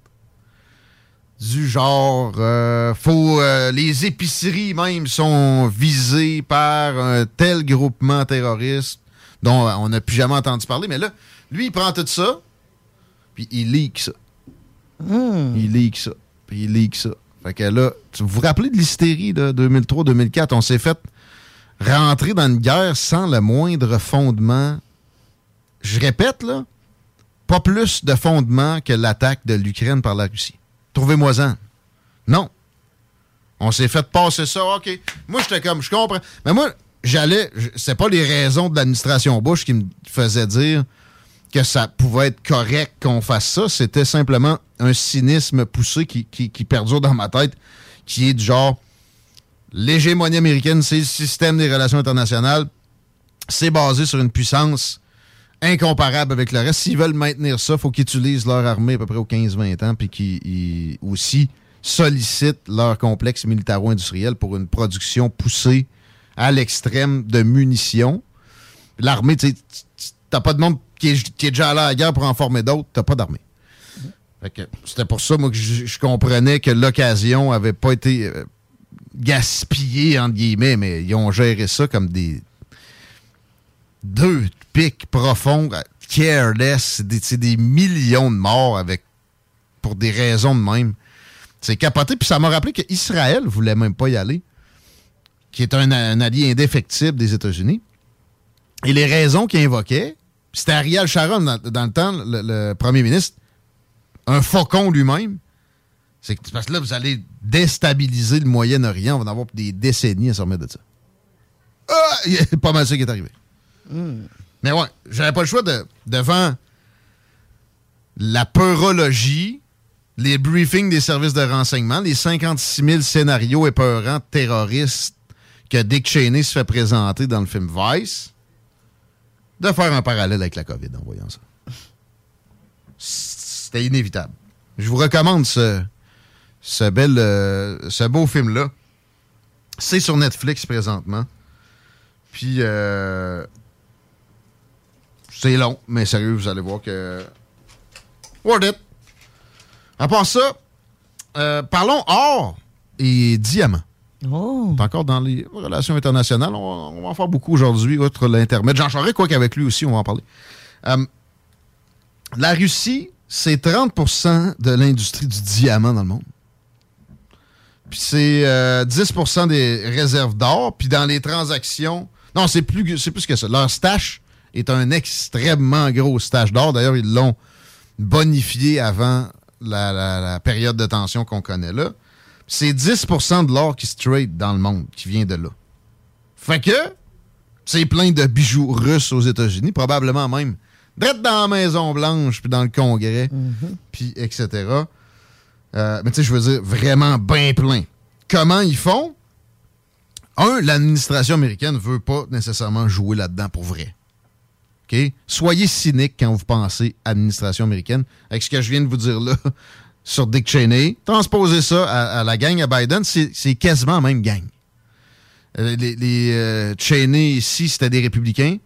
Du genre, euh, faut, euh, les épiceries même sont visées par un tel groupement terroriste dont on n'a plus jamais entendu parler. Mais là, lui, il prend tout ça, puis il leak ça. Il leak ça. Puis il leak ça. Fait que là, tu- vous vous rappelez de l'hystérie de 2003-2004? On s'est fait rentrer dans une guerre sans le moindre fondement. Je répète, là, pas plus de fondement que l'attaque de l'Ukraine par la Russie. Trouvez-moi-en. Non. On s'est fait passer ça, OK. Moi, j'étais comme, je comprends. Mais moi, j'allais, c'est pas les raisons de l'administration Bush qui me faisaient dire que ça pouvait être correct qu'on fasse ça. C'était simplement un cynisme poussé qui, qui, qui perdure dans ma tête, qui est du genre, l'hégémonie américaine, c'est le système des relations internationales. C'est basé sur une puissance incomparable avec le reste. S'ils veulent maintenir ça, il faut qu'ils utilisent leur armée à peu près aux 15-20 ans, puis qu'ils ils aussi sollicitent leur complexe militaro-industriel pour une production poussée à l'extrême de munitions. L'armée, tu t'as pas de monde qui est, déjà allé à la guerre pour en former d'autres, t'as pas d'armée. C'était pour ça, moi, que je, comprenais que l'occasion avait pas été euh, gaspillée, entre guillemets, mais ils ont géré ça comme des deux pics profonds, euh, careless, des, des millions de morts avec pour des raisons de même. C'est capoté, puis ça m'a rappelé qu'Israël voulait même pas y aller, qui est un, un allié indéfectible des États-Unis. Et les raisons qu'il invoquait, c'était Ariel Sharon dans, dans le temps, le, le premier ministre, un faucon lui-même. C'est que- parce que là, vous allez déstabiliser le Moyen-Orient. On va en avoir des décennies à se remettre de ça. Ah, il y a pas mal ça qui est arrivé. Mais ouais, j'avais pas le choix de, devant la peurologie, les briefings des services de renseignement, les 56 000 scénarios épeurants terroristes que Dick Cheney se fait présenter dans le film Vice, de faire un parallèle avec la COVID en voyant ça. C'était inévitable. Je vous recommande ce, ce, bel, euh, ce beau film-là. C'est sur Netflix présentement. Puis, euh, c'est long, mais sérieux, vous allez voir que. Worth it. À part ça, euh, parlons or et diamant.
Oh.
Encore dans les relations internationales. On, va- en faire beaucoup aujourd'hui, outre l'Internet. Jean Charest, quoi qu'avec lui aussi, on va en parler. Euh, la Russie, c'est 30% de l'industrie du diamant dans le monde. Puis c'est euh, 10% des réserves d'or. Puis dans les transactions... Non, c'est plus, c'est plus que ça. Leur stash est un extrêmement gros stash d'or. D'ailleurs, ils l'ont bonifié avant la période de tension qu'on connaît là. C'est 10% de l'or qui se trade dans le monde, qui vient de là. Fait que, c'est plein de bijoux russes aux États-Unis, probablement même direct dans la Maison-Blanche, puis dans le Congrès, puis etc. Euh, mais tu sais, je veux dire, vraiment bien plein. Comment ils font? Un, l'administration américaine veut pas nécessairement jouer là-dedans pour vrai. OK? Soyez cynique quand vous pensez administration américaine. Avec ce que je viens de vous dire là sur Dick Cheney, transposez ça à, la gang à Biden, c'est quasiment la même gang. Euh, Les, euh, Cheney ici, c'était des républicains.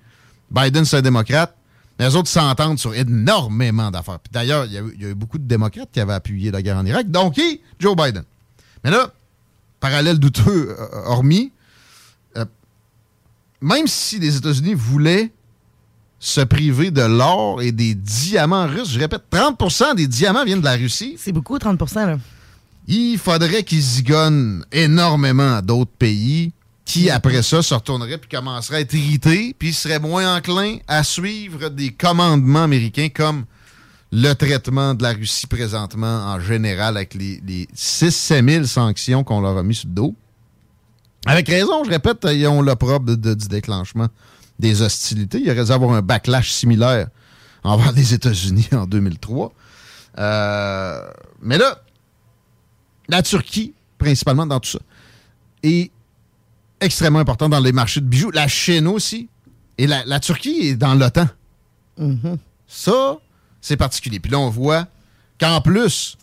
Biden, c'est un démocrate. Les autres s'entendent sur énormément d'affaires. D'ailleurs, il y, a eu- beaucoup de démocrates qui avaient appuyé la guerre en Irak. Donc, qui? Joe Biden. Mais là, parallèle douteux euh, hormis, même si les États-Unis voulaient se priver de l'or et des diamants russes, je répète, 30% des diamants viennent de la Russie.
C'est beaucoup, 30 là.
Il faudrait qu'ils zigonnent énormément à d'autres pays qui, après ça, se retourneraient puis commenceraient à être irrités puis seraient moins enclins à suivre des commandements américains comme le traitement de la Russie présentement en général avec les, les 6-7 000 sanctions qu'on leur a mis sur le dos. Avec raison, je répète, ils ont l'opprobre du déclenchement des hostilités. Il aurait dû avoir un backlash similaire envers les États-Unis en 2003. Euh, mais là, la Turquie, principalement dans tout ça, est extrêmement importante dans les marchés de bijoux. La Chine aussi. Et la, la Turquie est dans l'OTAN. Ça, c'est particulier. Puis là, on voit qu'en plus,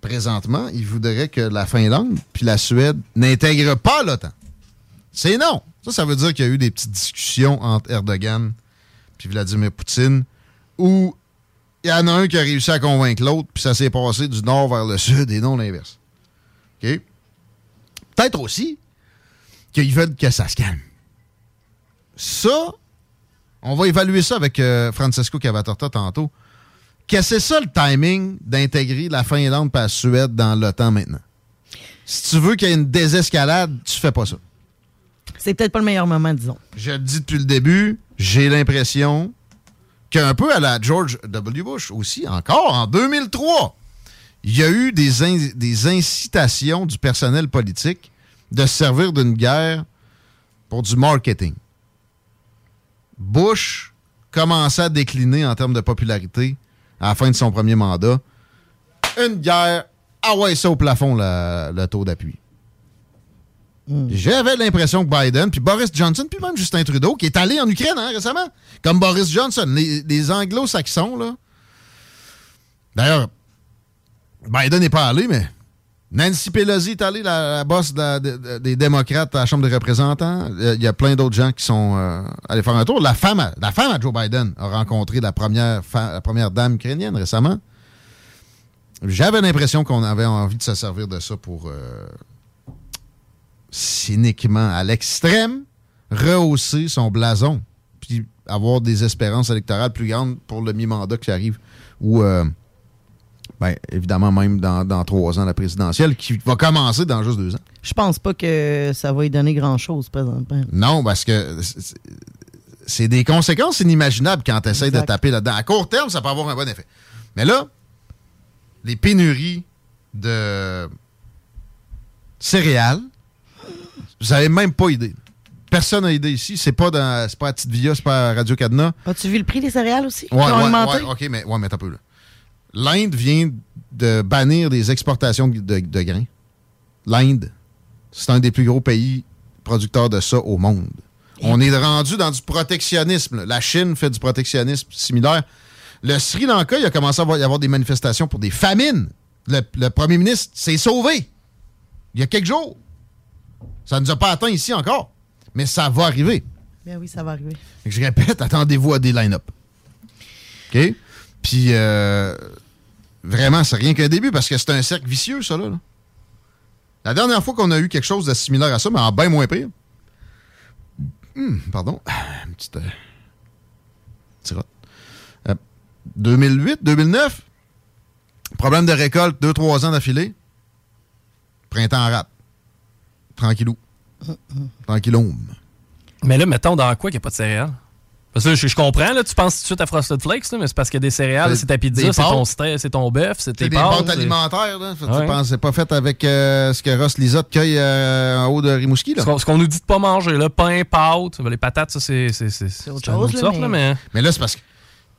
présentement, ils voudraient que la Finlande puis la Suède n'intègrent pas l'OTAN. C'est non. Ça, ça veut dire qu'il y a eu des petites discussions entre Erdogan puis Vladimir Poutine où il y en a un qui a réussi à convaincre l'autre, puis ça s'est passé du nord vers le sud et non l'inverse. OK? Peut-être aussi qu'ils veulent que ça se calme. Ça, on va évaluer ça avec euh, Francesco Cavatorta tantôt. Que c'est ça le timing d'intégrer la Finlande et la Suède dans l'OTAN maintenant? Si tu veux qu'il y ait une désescalade, tu fais pas ça.
C'est peut-être pas le meilleur moment, disons.
Je le dis depuis le début, j'ai l'impression qu'un peu à la George W. Bush aussi, encore en 2003, il y a eu des, in- des incitations du personnel politique de se servir d'une guerre pour du marketing. Bush commençait à décliner en termes de popularité à la fin de son premier mandat. Une guerre, ah ouais, ça au plafond, la- le taux d'appui. J'avais l'impression que Biden, puis Boris Johnson, puis même Justin Trudeau, qui est allé en Ukraine hein, récemment, comme Boris Johnson, les, anglo-saxons, là. D'ailleurs, Biden n'est pas allé, mais Nancy Pelosi est allée, la, la boss des démocrates à la Chambre des représentants. Il y a plein d'autres gens qui sont euh, allés faire un tour. La femme, à, la femme Joe Biden a rencontré la première, fa- la première dame ukrainienne récemment. J'avais l'impression qu'on avait envie de se servir de ça pour euh, cyniquement à l'extrême rehausser son blason puis avoir des espérances électorales plus grandes pour le mi-mandat qui arrive ou euh, ben, évidemment même dans, dans trois ans la présidentielle qui va commencer dans juste deux ans.
Je pense pas que ça va y donner grand-chose, présentement.
Non, parce que c'est- des conséquences inimaginables quand tu essaies de taper là-dedans. À court terme, ça peut avoir un bon effet. Mais là, les pénuries de céréales, vous n'avez même pas idée. Personne n'a idée ici. C'est pas, dans, c'est pas à Petite Via, c'est pas à Radio Cadena.
As-tu vu le prix des céréales aussi? qui
Ouais, ouais, OK, mais, ouais, mais un peu. là. L'Inde vient de bannir des exportations de, de- de grains. L'Inde, c'est un des plus gros pays producteurs de ça au monde. On est rendu dans du protectionnisme. là. La Chine fait du protectionnisme similaire. Le Sri Lanka, il a commencé à y avoir des manifestations pour des famines. Le, le premier ministre s'est sauvé il y a quelques jours. Ça ne nous a pas atteint ici encore, mais ça va arriver.
Ben oui, ça va arriver.
Je répète, attendez-vous à des line-up. OK? Puis, euh, vraiment, c'est rien qu'un début parce que c'est un cercle vicieux, ça, là. là. La dernière fois qu'on a eu quelque chose de similaire à ça, mais en bien moins pire. Hum, pardon. Une petite. euh, tirotte. Euh, 2008, 2009. Problème de récolte, 2-3 ans d'affilée. Printemps rap. Tranquillou. Tranquillou.
Mais là, mettons dans quoi qu'il n'y a pas de céréales? Parce que je, je comprends, là, tu penses tout de suite à Frosted Flakes, là, mais c'est parce qu'il y a des céréales, c'est ta pizza, c'est ton c'est ton bœuf, c'est
C'est
tes
des
pâtes.
alimentaires, là. Fait que
Ouais.
Tu penses, c'est pas fait avec euh, ce que Ross Lisotte cueille euh, en haut de Rimouski, là.
Ce qu'on nous dit de pas manger, là, pain, pâtes, les patates, ça, c'est
autre chose,
autre
là,
sorte,
mais-
là, mais...
Mais là, c'est parce que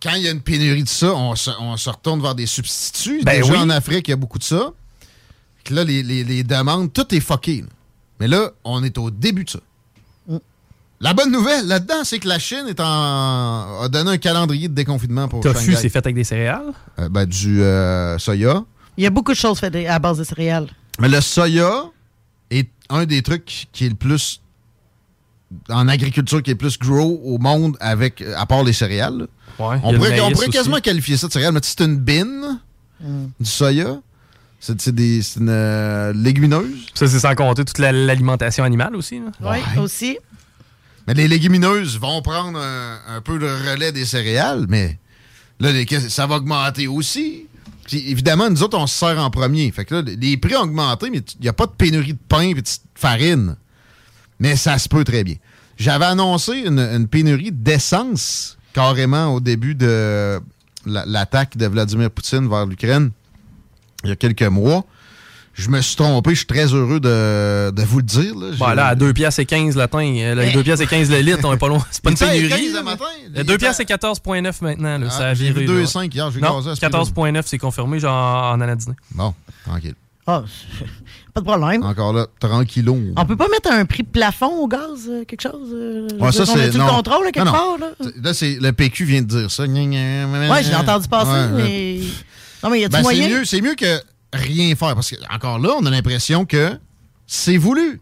quand il y a une pénurie de ça, on se, on se retourne vers des substituts.
Ben
Déjà
oui.
en Afrique, il y a beaucoup de ça. Là, les, les- les demandes, tout est fucké. là. Mais là, on est au début de ça.
Mm.
La bonne nouvelle là-dedans, c'est que la Chine est en, a donné un calendrier de déconfinement pour
Tofu,
Shanghai.
c'est fait avec des céréales?
Euh, ben, du euh, soya.
Il y a beaucoup de choses faites à base de céréales.
Mais le soya, est un des trucs qui est le plus en agriculture qui est le plus grow au monde avec à part les céréales.
Ouais,
on pourrait, on
aussi.
quasiment qualifier ça de céréales, mais c'est une bine, du soya. C'est des- une euh, légumineuse.
Ça, c'est sans compter toute la- l'alimentation animale aussi. là.
Oui, aussi.
Mais les légumineuses vont prendre un, un peu le relais des céréales, mais là, les- ça va augmenter aussi. Puis évidemment, nous autres, on se sert en premier. Fait que là, les prix ont augmenté, mais il n'y a pas de pénurie de pain et de farine. Mais ça se peut très bien. J'avais annoncé une, une pénurie d'essence carrément au début de la- l'attaque de Vladimir Poutine vers l'Ukraine il y a quelques mois. Je me suis trompé, je suis très heureux de, de vous le dire. Là.
Bon, là, à 2 piastres et 15 le pain, euh, là. 2 piastres et 15 le litre, on est pas loin. C'est pas une pénurie.
15
là.
le matin.
Euh, 2 piastres et 14,9 maintenant. Là,
Ah,
ça a viré.
2,5
là.
hier, j'ai
Non,
gazé à ce prix-là.
14,9 c'est confirmé, genre en allant dîner.
Bon, tranquille.
Ah, pas de problème.
Encore là, tranquillon.
On peut pas mettre un prix plafond au gaz, euh, quelque chose? euh,
Ouais,
veux
ça, c'est.
le contrôle, là, quelque
Non, non.
part? Là,
Là, c'est le PQ vient de dire ça.
Ouais, j'ai entendu passer,
ouais.
mais. Non, mais y a-tu
Ben,
moyen?
c'est mieux, c'est mieux que rien faire. Parce que, encore là, on a l'impression que c'est voulu.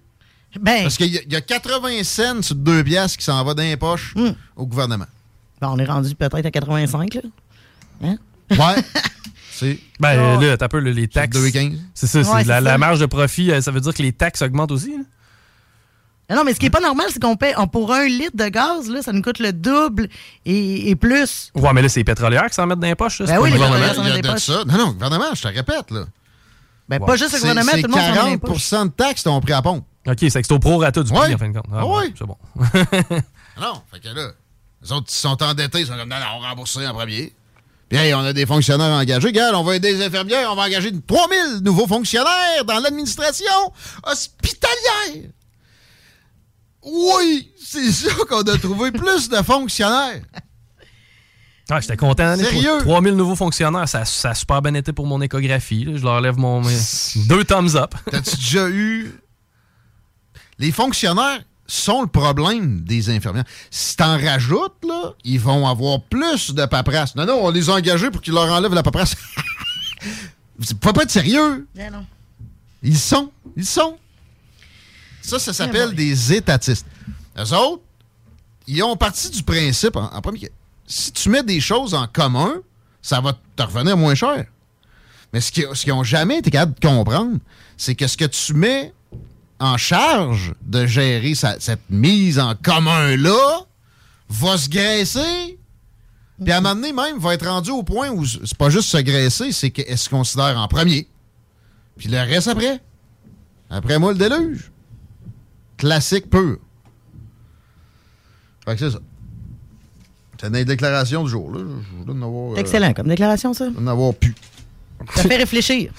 Ben.
Parce qu'il y, a- il y a 80 cents sur deux piastres qui s'en va dans les poches
Hmm.
au gouvernement.
Ben, on est rendu peut-être à 85, là. Hein?
Ouais. c'est.
Ben là, t'as peu les taxes.
2,15.
C'est ça, c'est
Ouais,
la,
c'est
la
ça.
marge de profit, euh, ça veut dire que les taxes augmentent aussi. là.
Non, non, mais ce qui est pas normal, c'est qu'on paie on- pour un litre de gaz, là, ça nous coûte le double et, et plus.
Ouais, mais là, c'est les pétrolières qui s'en mettent dans les poches. là,
Ben oui,
le
les
gouvernement.
pétrolières
Il y a de ça. Non, non, gouvernement, je te répète. Là.
Ben, pas juste le gouvernement, tout le monde s'en met dans les
40
poches.
de taxes t'ont pris à pompe.
OK, c'est que c'est au prorata du prix, en fin de compte. Ah,
Ah
ouais. C'est bon.
Non, fait que là, les autres, ils sont endettés, ils sont comme, non, non, on rembourse en premier. Puis, hey, on a des fonctionnaires engagés. Regarde, on va aider les infirmières, on va engager 3000 nouveaux fonctionnaires dans l'administration hospitalière. Oui, c'est ça qu'on a trouvé plus de fonctionnaires.
Ah, j'étais content.
Sérieux?
pro- 3000 nouveaux fonctionnaires, ça, ça a super bien été pour mon échographie. là. Je leur lève mon. mes- deux thumbs up.
T'as-tu déjà eu. Les fonctionnaires sont le problème des infirmières. Si t'en rajoutes, là, ils vont avoir plus de paperasse. Non, non, on les a engagés pour qu'ils leur enlèvent la paperasse. Faut pas être sérieux?
Ben non.
Ils sont. Ils sont. Ça, ça s'appelle des étatistes. Eux autres, ils ont parti du principe, en, en premier, que si tu mets des choses en commun, ça va te revenir moins cher. Mais ce qu'ils ce qu'ils ont jamais été capables de comprendre, c'est que ce que tu mets en charge de gérer sa- cette mise en commun-là va se graisser. Puis à un moment donné, même, va être rendu au point où c'est pas juste se graisser, c'est qu'elle se considère en premier. Puis le reste après. Après moi, le déluge. Classique pur. Fait que c'est ça. C'est une déclaration du jour. Là. Je vous donne d'avoir. euh,
Excellent comme déclaration, ça?
d'en avoir pu.
Ça fait réfléchir.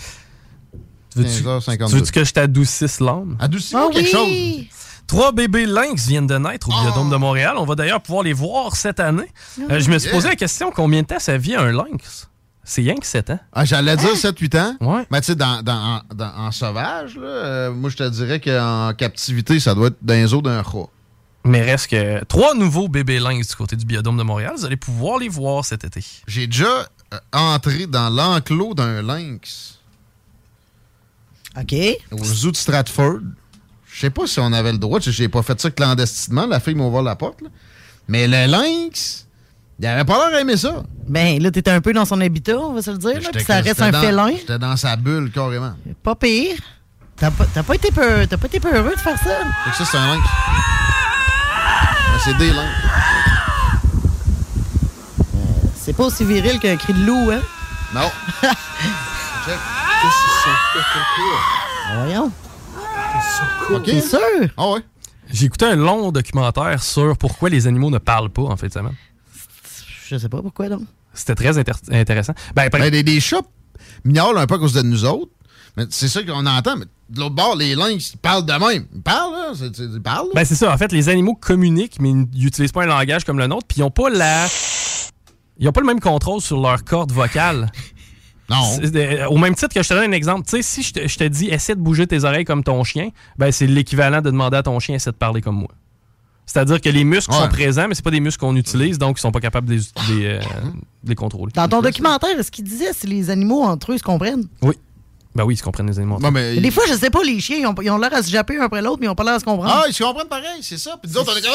Veux-tu
15h52.
tu veux-tu que je t'adoucisse l'âme?
Adoucis-moi
Ah
quelque
oui!
chose.
Trois bébés lynx viennent de naître au Biodôme de Montréal. On va d'ailleurs pouvoir les voir cette année. Euh, je me suis
Yeah.
posé la question combien de temps ça vit un lynx? C'est rien que 7 ans.
Ah, J'allais dire 7-8 ans.
Ouais.
Mais tu sais, dans, dans- en, dans- en sauvage, là, euh, moi, je te dirais qu'en captivité, ça doit être dans les os d'un rat.
Mais reste que trois nouveaux bébés lynx du côté du Biodôme de Montréal. Vous allez pouvoir les voir cet été.
J'ai déjà euh, entré dans l'enclos d'un lynx
OK.
au zoo de Stratford. Je sais pas si on avait le droit. J'ai pas fait ça clandestinement. La fille m'a ouvert la porte. là. Mais le lynx, il avait pas l'air d'aimer ça.
Ben, là, t'étais un peu dans son habitat, on va se le dire. là, puis ça reste un
dans-
félin.
J'étais dans sa bulle, carrément.
Pas pire. T'as pas, t'as pas été peu, t'as pas été peu heureux de faire ça?
Fait que ça, c'est un lynx. Mais c'est des lynx.
C'est pas aussi viril qu'un cri de loup, hein?
Non. Check.
Voyons.
OK.
T'es sûr?
Ah ouais.
J'ai écouté un long documentaire sur pourquoi les animaux ne parlent pas en fait semaine.
Je sais pas pourquoi, donc.
C'était très intéressant. Ben, après-
Ben, des, des chats miaulent un peu à cause de nous autres. Mais c'est ça qu'on entend. Mais de l'autre bord, les lynx, ils parlent de même. Ils parlent, là. C'est- c'est- ils parlent. là.
Ben, c'est ça. En fait, les animaux communiquent, mais ils n'utilisent pas un langage comme le nôtre, puis ils n'ont pas la. Ils n'ont pas le même contrôle sur leur corde vocale.
Non.
Euh, Au même titre que je te donne un exemple, tu sais, si je te, je te dis essaie de bouger tes oreilles comme ton chien, ben c'est l'équivalent de demander à ton chien essaie de parler comme moi. C'est-à-dire que les muscles
Ouais.
sont présents, mais c'est pas des muscles qu'on utilise, donc ils sont pas capables de les, de les, euh, de les contrôler.
Dans ton documentaire, ce qu'il disait, c'est les animaux entre eux se comprennent?
Oui. Ben oui, ils se comprennent les animaux.
Non, mais...
Des fois, je sais pas, les chiens, ils ont, ils ont l'air à se japper un après l'autre, mais ils ont pas l'air à se comprendre.
Ah, ils se comprennent pareil, c'est ça. Puis nous autres, on est comme,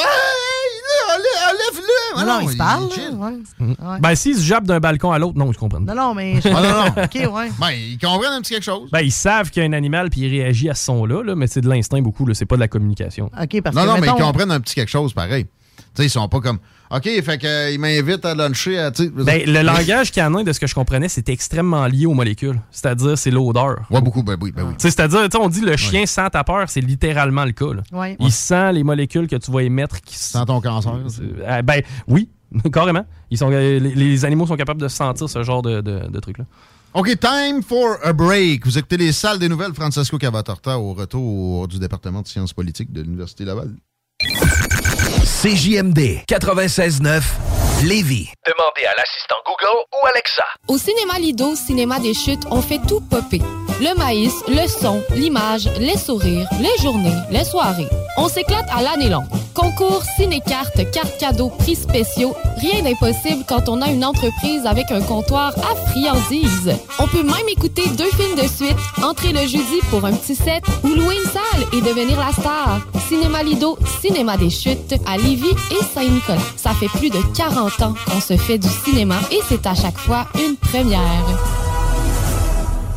enlève-le.
Non, non, ils se parlent. là, ouais. Ouais.
Ben, s'ils se jappent d'un balcon à l'autre, non, ils se comprennent.
Non, non, mais.
Ah, non, non.
OK, ouais.
Ben, ils comprennent un petit quelque chose.
Ben, ils savent qu'il y a un animal puis ils réagissent à ce son-là, là, mais c'est de l'instinct beaucoup, là, c'est pas de la communication.
OK, parce
non,
que.
non, mais
mettons,
ils comprennent un petit quelque chose pareil. Tu sais, ils sont pas comme, OK, fait qu'ils m'invitent à luncher. À,
Ben, le langage canin, de ce que je comprenais, c'était extrêmement lié aux molécules. C'est-à-dire, c'est l'odeur.
Ouais, beaucoup, ben oui, ben oui.
C'est-à-dire, tu sais, on dit le chien sent ta peur, c'est littéralement le cas. là.
Ouais.
Il sent les molécules que tu vas émettre qui
Sans ton cancer.
Euh, ben oui, carrément. Ils sont, euh, les, les animaux sont capables de sentir ce genre de, de, de trucs-là.
OK, time for a break. Vous écoutez les salles des nouvelles Francesco Cavatorta au retour du département de sciences politiques de l'Université Laval.
CJMD 96.9 Lévis.
Demandez à l'assistant Google ou Alexa.
Au cinéma Lido, cinéma des chutes, on fait tout popper. Le maïs, le son, l'image, les sourires, les journées, les soirées. On s'éclate à l'année longue. Concours, ciné-cartes, cartes cadeaux, prix spéciaux, rien d'impossible quand on a une entreprise avec un comptoir à friandises. On peut même écouter deux films de suite, entrer le jeudi pour un petit set ou louer une salle et devenir la star. Cinéma Lido, cinéma des chutes à Lévis et Saint-Nicolas. Ça fait plus de 40 ans qu'on se fait du cinéma et c'est à chaque fois une première.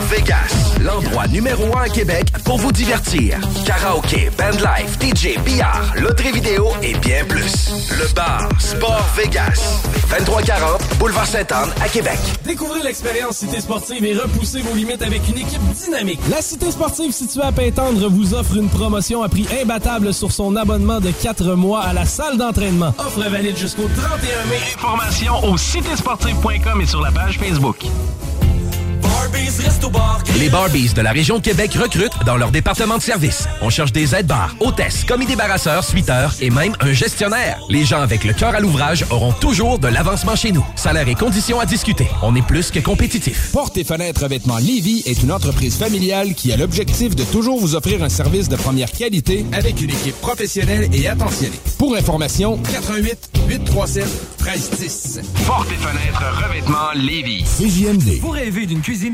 Vegas, l'endroit numéro un à Québec pour vous divertir. Karaoke, bandlife, DJ, billard, loterie vidéo et bien plus. Le bar Sport Vegas, 2340 Boulevard Sainte-Anne à Québec.
Découvrez l'expérience Cité Sportive et repoussez vos limites avec une équipe dynamique. La Cité Sportive située à Pintendre vous offre une promotion à prix imbattable sur son abonnement de 4 mois à la salle d'entraînement. Offre valide jusqu'au 31 mai.
Informations au citésportive.com et sur la page Facebook.
Les Barbies de la région de Québec recrutent dans leur département de service. On cherche des aides-bars, hôtesses, commis débarrasseurs, suiteurs et même un gestionnaire. Les gens avec le cœur à l'ouvrage auront toujours de l'avancement chez nous. Salaire et conditions à discuter. On est plus que compétitif.
Porte et fenêtres Revêtements Lévis est une entreprise familiale qui a l'objectif de toujours vous offrir un service de première qualité avec une équipe professionnelle et attentionnée. Pour information, 88 837 1310.
Porte et fenêtres revêtements Lévis.
CJMD.
Vous rêvez d'une cuisine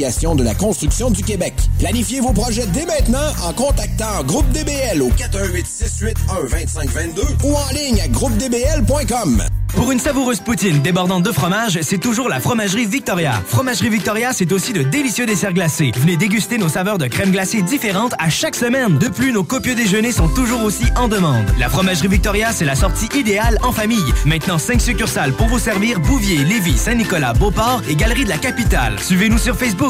de la construction du Québec. Planifiez vos projets dès maintenant en contactant Groupe DBL au 418-681-2522 ou en ligne à groupedbl.com.
Pour une savoureuse poutine débordante de fromage, c'est toujours la Fromagerie Victoria. Fromagerie Victoria, c'est aussi de délicieux desserts glacés. Venez déguster nos saveurs de crème glacée différentes à chaque semaine. De plus, nos copieux déjeuners sont toujours aussi en demande. La Fromagerie Victoria, c'est la sortie idéale en famille. Maintenant, 5 succursales pour vous servir Bouvier, Lévis, Saint-Nicolas, Beauport et Galerie de la Capitale. Suivez-nous sur Facebook.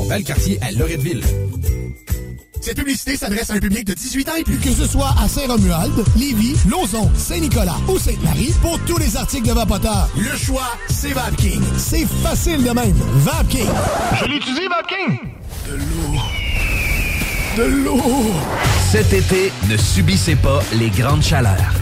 Valcartier à Loretteville.
Cette publicité s'adresse à un public de 18 ans et plus. Que ce soit à Saint-Romuald, Lévis, Lauson, Saint-Nicolas ou Sainte-Marie, pour tous les articles de Vapoteur, le choix, c'est VapKing. C'est facile de même. VapKing.
Je l'utilise, VapKing.
De l'eau. De l'eau.
Cet été, ne subissez pas les grandes chaleurs.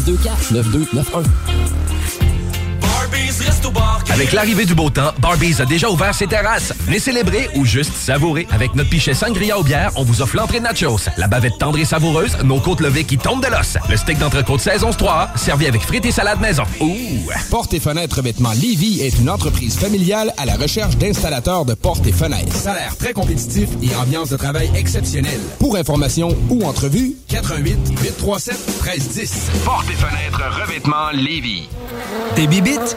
624 9291.
Avec l'arrivée du beau temps, Barbies a déjà ouvert ses terrasses. Venez célébrer ou juste savourer. Avec notre pichet sangria aux bières, on vous offre l'entrée de nachos, la bavette tendre et savoureuse, nos côtes levées qui tombent de l'os, le steak d'entrecôte saison 3, servi avec frites et salade maison. Ouh!
Porte et fenêtres revêtement Lévis est une entreprise familiale à la recherche d'installateurs de portes et fenêtres. Salaire très compétitif et ambiance de travail exceptionnelle. Pour information ou entrevue, 88 837 1310.
Porte et fenêtres revêtement Lévis.
T'es bibite?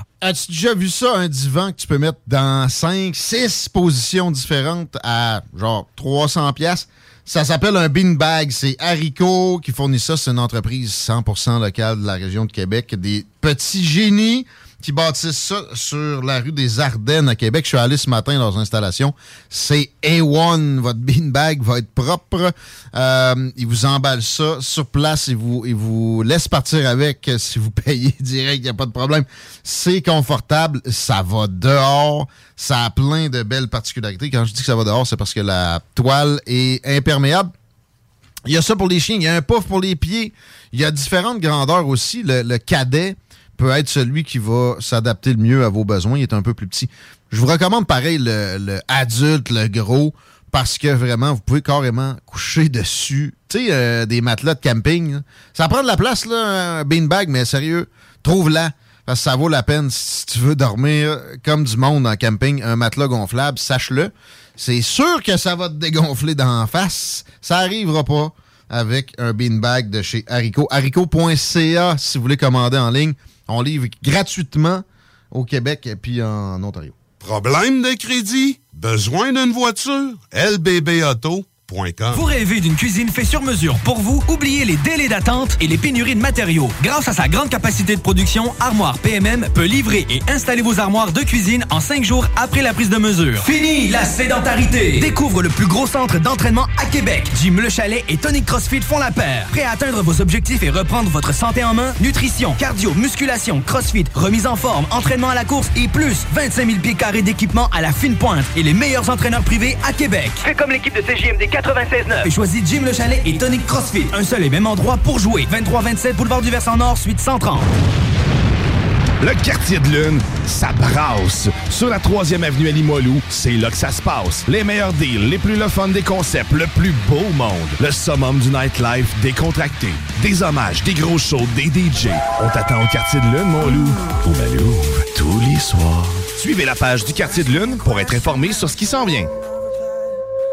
581-984-9283.
As-tu déjà vu ça, un divan que tu peux mettre dans 5, 6 positions différentes à genre 300 pièces Ça s'appelle un beanbag. C'est Haricot qui fournit ça. C'est une entreprise 100% locale de la région de Québec. Des petits génies qui bâtissent ça sur la rue des Ardennes à Québec. Je suis allé ce matin dans une installation. C'est A1. Votre beanbag va être propre. Euh, ils vous emballent ça sur place. Ils vous, ils vous laissent partir avec si vous payez direct. Il n'y a pas de problème. C'est confortable. Ça va dehors. Ça a plein de belles particularités. Quand je dis que ça va dehors, c'est parce que la toile est imperméable. Il y a ça pour les chiens. Il y a un puff pour les pieds. Il y a différentes grandeurs aussi. Le, le cadet peut être celui qui va s'adapter le mieux à vos besoins. Il est un peu plus petit. Je vous recommande pareil le, le adulte, le gros, parce que vraiment, vous pouvez carrément coucher dessus. Tu sais, euh, des matelas de camping. Ça prend de la place, là, un beanbag, mais sérieux, trouve-la. Parce que ça vaut la peine si tu veux dormir comme du monde en camping, un matelas gonflable, sache-le. C'est sûr que ça va te dégonfler d'en face. Ça arrivera pas avec un beanbag de chez Haricot. Haricot.ca si vous voulez commander en ligne. On livre gratuitement au Québec et puis en Ontario.
Problème de crédit? Besoin d'une voiture? lbbauto.com
Vous rêvez d'une cuisine faite sur mesure pour vous? Oubliez les délais d'attente et les pénuries de matériaux. Grâce à sa grande capacité de production, Armoire PMM peut livrer et installer vos armoires de cuisine en cinq jours après la prise de mesure. Fini la sédentarité! Découvre le plus gros centre d'entraînement à Québec. Jim Le Chalet et Tonic CrossFit font la paire. Prêt à atteindre vos objectifs et reprendre votre santé en main? Nutrition, cardio, musculation, CrossFit, remise en forme, entraînement à la course et plus 25 000 pieds carrés d'équipement à la fine pointe et les meilleurs entraîneurs privés à Québec.
Fais comme l'équipe de CJMD 96.9.
Et choisis Jim Le Chalet et Tonic CrossFit. Un seul et même endroit pour jouer. 23-27 Boulevard du Versant Nord, suite 130.
Le quartier de lune, ça brasse. Sur la 3e avenue à Limoilou, c'est là que ça se passe. Les meilleurs deals, les plus le fun des concepts, le plus beau monde. Le summum du nightlife décontracté. Des hommages, des gros shows, des DJ. On t'attend au quartier de lune, mon loup. Au Malou, tous les soirs. Suivez la page du quartier de lune pour être informé sur ce qui s'en vient.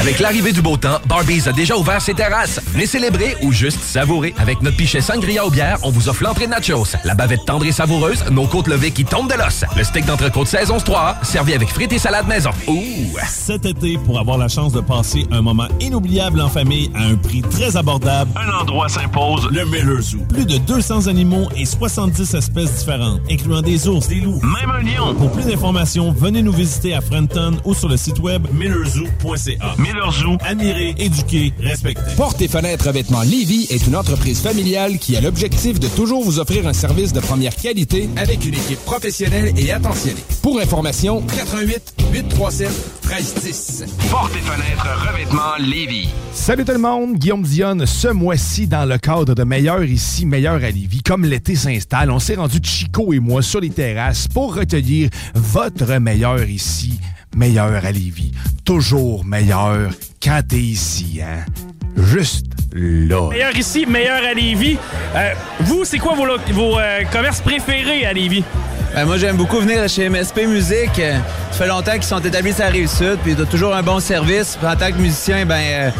Avec l'arrivée du beau temps, Barbies a déjà ouvert ses terrasses. Venez célébrer ou juste savourer. Avec notre pichet sangria aux bières, on vous offre l'entrée de nachos, la bavette tendre et savoureuse, nos côtes levées qui tombent de l'os, le steak d'entrecôte saison 3 servi avec frites et salade maison. Ouh!
Cet été, pour avoir la chance de passer un moment inoubliable en famille à un prix très abordable, un endroit s'impose, le Miller Zoo. Plus de 200 animaux et 70 espèces différentes, incluant des ours, des loups, même un lion. Pour plus d'informations, venez nous visiter à Frenton ou sur le site web millerzoo.ca. Miller Zoo, admirer, éduquer, respecter.
Porte et fenêtres vêtements Lévy est une entreprise familiale qui a l'objectif de toujours vous offrir un service de première qualité avec une équipe professionnelle et attentionnée. Pour information, 88 837 1310.
Porte et fenêtres revêtements Lévis.
Salut tout le monde, Guillaume Dionne. Ce mois-ci, dans le cadre de Meilleur ici, Meilleur à Lévis, comme l'été s'installe, on s'est rendu Chico et moi sur les terrasses pour recueillir votre meilleur ici, Meilleur à Lévis. Toujours meilleur quand t'es ici, hein? Juste là.
Meilleur ici, meilleur à Lévis. Euh, vous, c'est quoi vos, vos euh, commerces préférés à Lévis?
Ben, moi, j'aime beaucoup venir chez MSP Musique. Euh, Ça fait longtemps qu'ils sont établis la Rive-Sud, puis ils ont toujours un bon service. Puis en tant que musicien, ben, euh,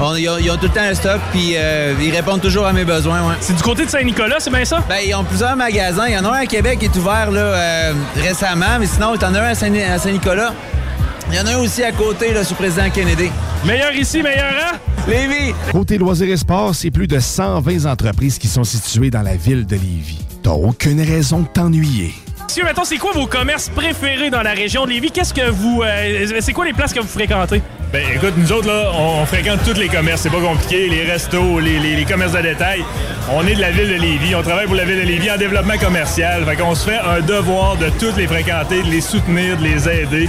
on- ils, ont, ils ont tout le temps un stock, puis euh, ils répondent toujours à mes besoins. Ouais.
C'est du côté de Saint-Nicolas, c'est bien ça?
Ben, ils ont plusieurs magasins. Il y en a un à Québec qui est ouvert là, euh, récemment, mais sinon, il y en a un à Saint- à Saint-Nicolas. Il y en a un aussi à côté, là, sur Président Kennedy.
Meilleur ici, meilleur à?
Lévis!
Côté loisirs et sports, c'est plus de 120 entreprises qui sont situées dans la ville de Lévis. T'as aucune raison de t'ennuyer.
Monsieur, mettons, c'est quoi vos commerces préférés dans la région de Lévis? Qu'est-ce que vous. euh, c'est quoi les places que vous fréquentez?
Ben écoute, nous autres, là, on, fréquente tous les commerces, c'est pas compliqué, les restos, les, les- commerces de détail. On est de la ville de Lévis, on travaille pour la ville de Lévis en développement commercial. Fait qu'on se fait un devoir de toutes les fréquenter, de les soutenir, de les aider.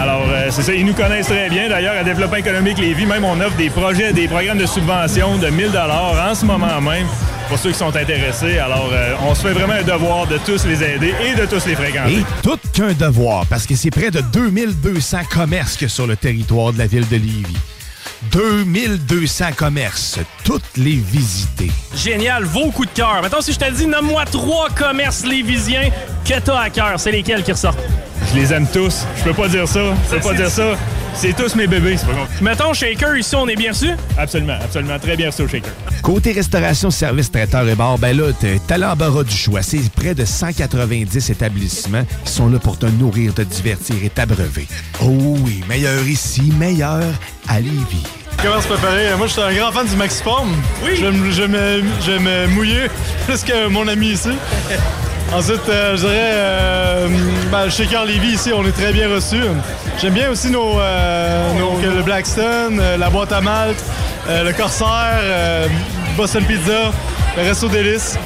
Alors, euh, c'est ça, ils nous connaissent très bien. D'ailleurs, à Développement économique Lévis, même on offre des projets, des programmes de subvention de 1000 en ce moment même pour ceux qui sont intéressés. Alors, euh, on se fait vraiment un devoir de tous les aider et de tous les fréquenter.
Et tout qu'un devoir, parce que c'est près de 2200 commerces que sur le territoire de la ville de Lévis. 2200 commerces, toutes les visiter.
Génial, vos coups de cœur. Maintenant, si je te dis, nomme-moi trois commerces lévisiens que t'as à cœur, c'est lesquels qui ressortent?
Je les aime tous. Je peux pas dire ça. Je peux pas dire ça. C'est tous mes bébés, c'est pas compliqué.
Mettons, Shaker, ici, on est bien reçu?
Absolument, absolument. Très bien reçu au Shaker.
Côté restauration, service, traiteur et bar, ben là, t'as l'embarras du choix. C'est près de 190 établissements qui sont là pour te nourrir, te divertir et t'abreuver. Oh oui, meilleur ici, meilleur à Lévis.
Comment se préparer? Moi, je suis un grand fan du Maxiform. Oui. Je je me, je vais me mouiller plus que mon ami ici. Ensuite, euh, je dirais, euh, ben, chez Carl ici, on est très bien reçus. J'aime bien aussi nos, euh, le Blackstone, euh, la boîte à malte, le Corsair, euh, Boston Pizza, le Resto Délice.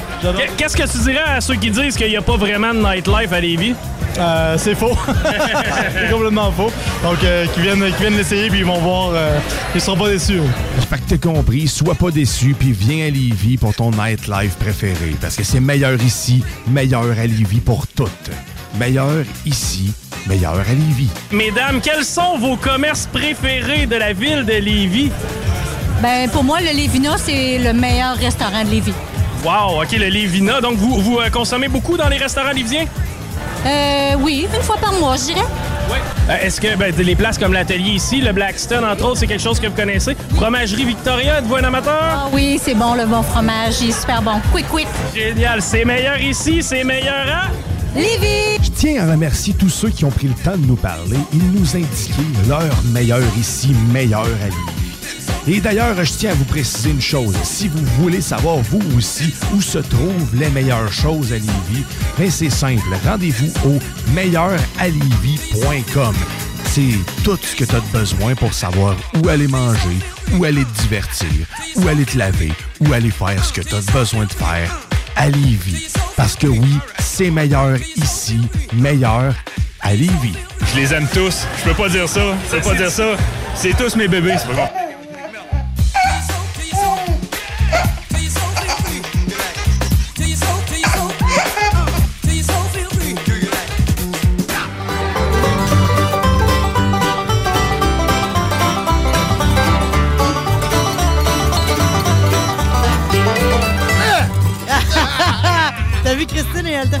Qu'est-ce que tu dirais à ceux qui disent qu'il n'y a pas vraiment de nightlife à Lévis?
Euh, c'est faux. c'est complètement faux. Donc, euh, qui viennent, qui viennent l'essayer puis ils vont voir. euh, ils seront pas déçus.
Fait que t'as compris, sois pas déçu, puis viens à Lévis pour ton nightlife préféré. Parce que c'est meilleur ici, meilleur à Lévis pour toutes. Meilleur ici, meilleur à Lévis.
Mesdames, quels sont vos commerces préférés de la ville de Lévis?
Ben, pour moi, le Lévina, c'est le meilleur restaurant de Lévis.
Wow, OK, le Lévina. Donc, vous, vous euh, consommez beaucoup dans les restaurants lévisiens?
Euh, oui, une fois par mois, je dirais.
Euh, Est-ce que ben, les places comme l'atelier ici, le Blackstone, entre autres, c'est quelque chose que vous connaissez? Fromagerie Victoria, êtes-vous un amateur?
Ah oui, c'est bon, le bon fromage, il est super bon. Quick, quick.
Génial, c'est meilleur ici, c'est meilleur à...
Lévis!
Je tiens à remercier tous ceux qui ont pris le temps de nous parler et de nous indiquer leur meilleur ici, meilleur à Lévis. Et d'ailleurs, je tiens à vous préciser une chose. Si vous voulez savoir, vous aussi, où se trouvent les meilleures choses à Lévis, ben c'est simple. Rendez-vous au meilleuralevis.com. C'est tout ce que tu as besoin pour savoir où aller manger, où aller te divertir, où aller te laver, où aller faire ce que tu as besoin de faire à Lévis. Parce que oui, c'est meilleur ici, meilleur à Lévis.
Je les aime tous. Je peux pas dire ça. Je peux pas dire ça. C'est tous mes bébés, c'est pas compliqué.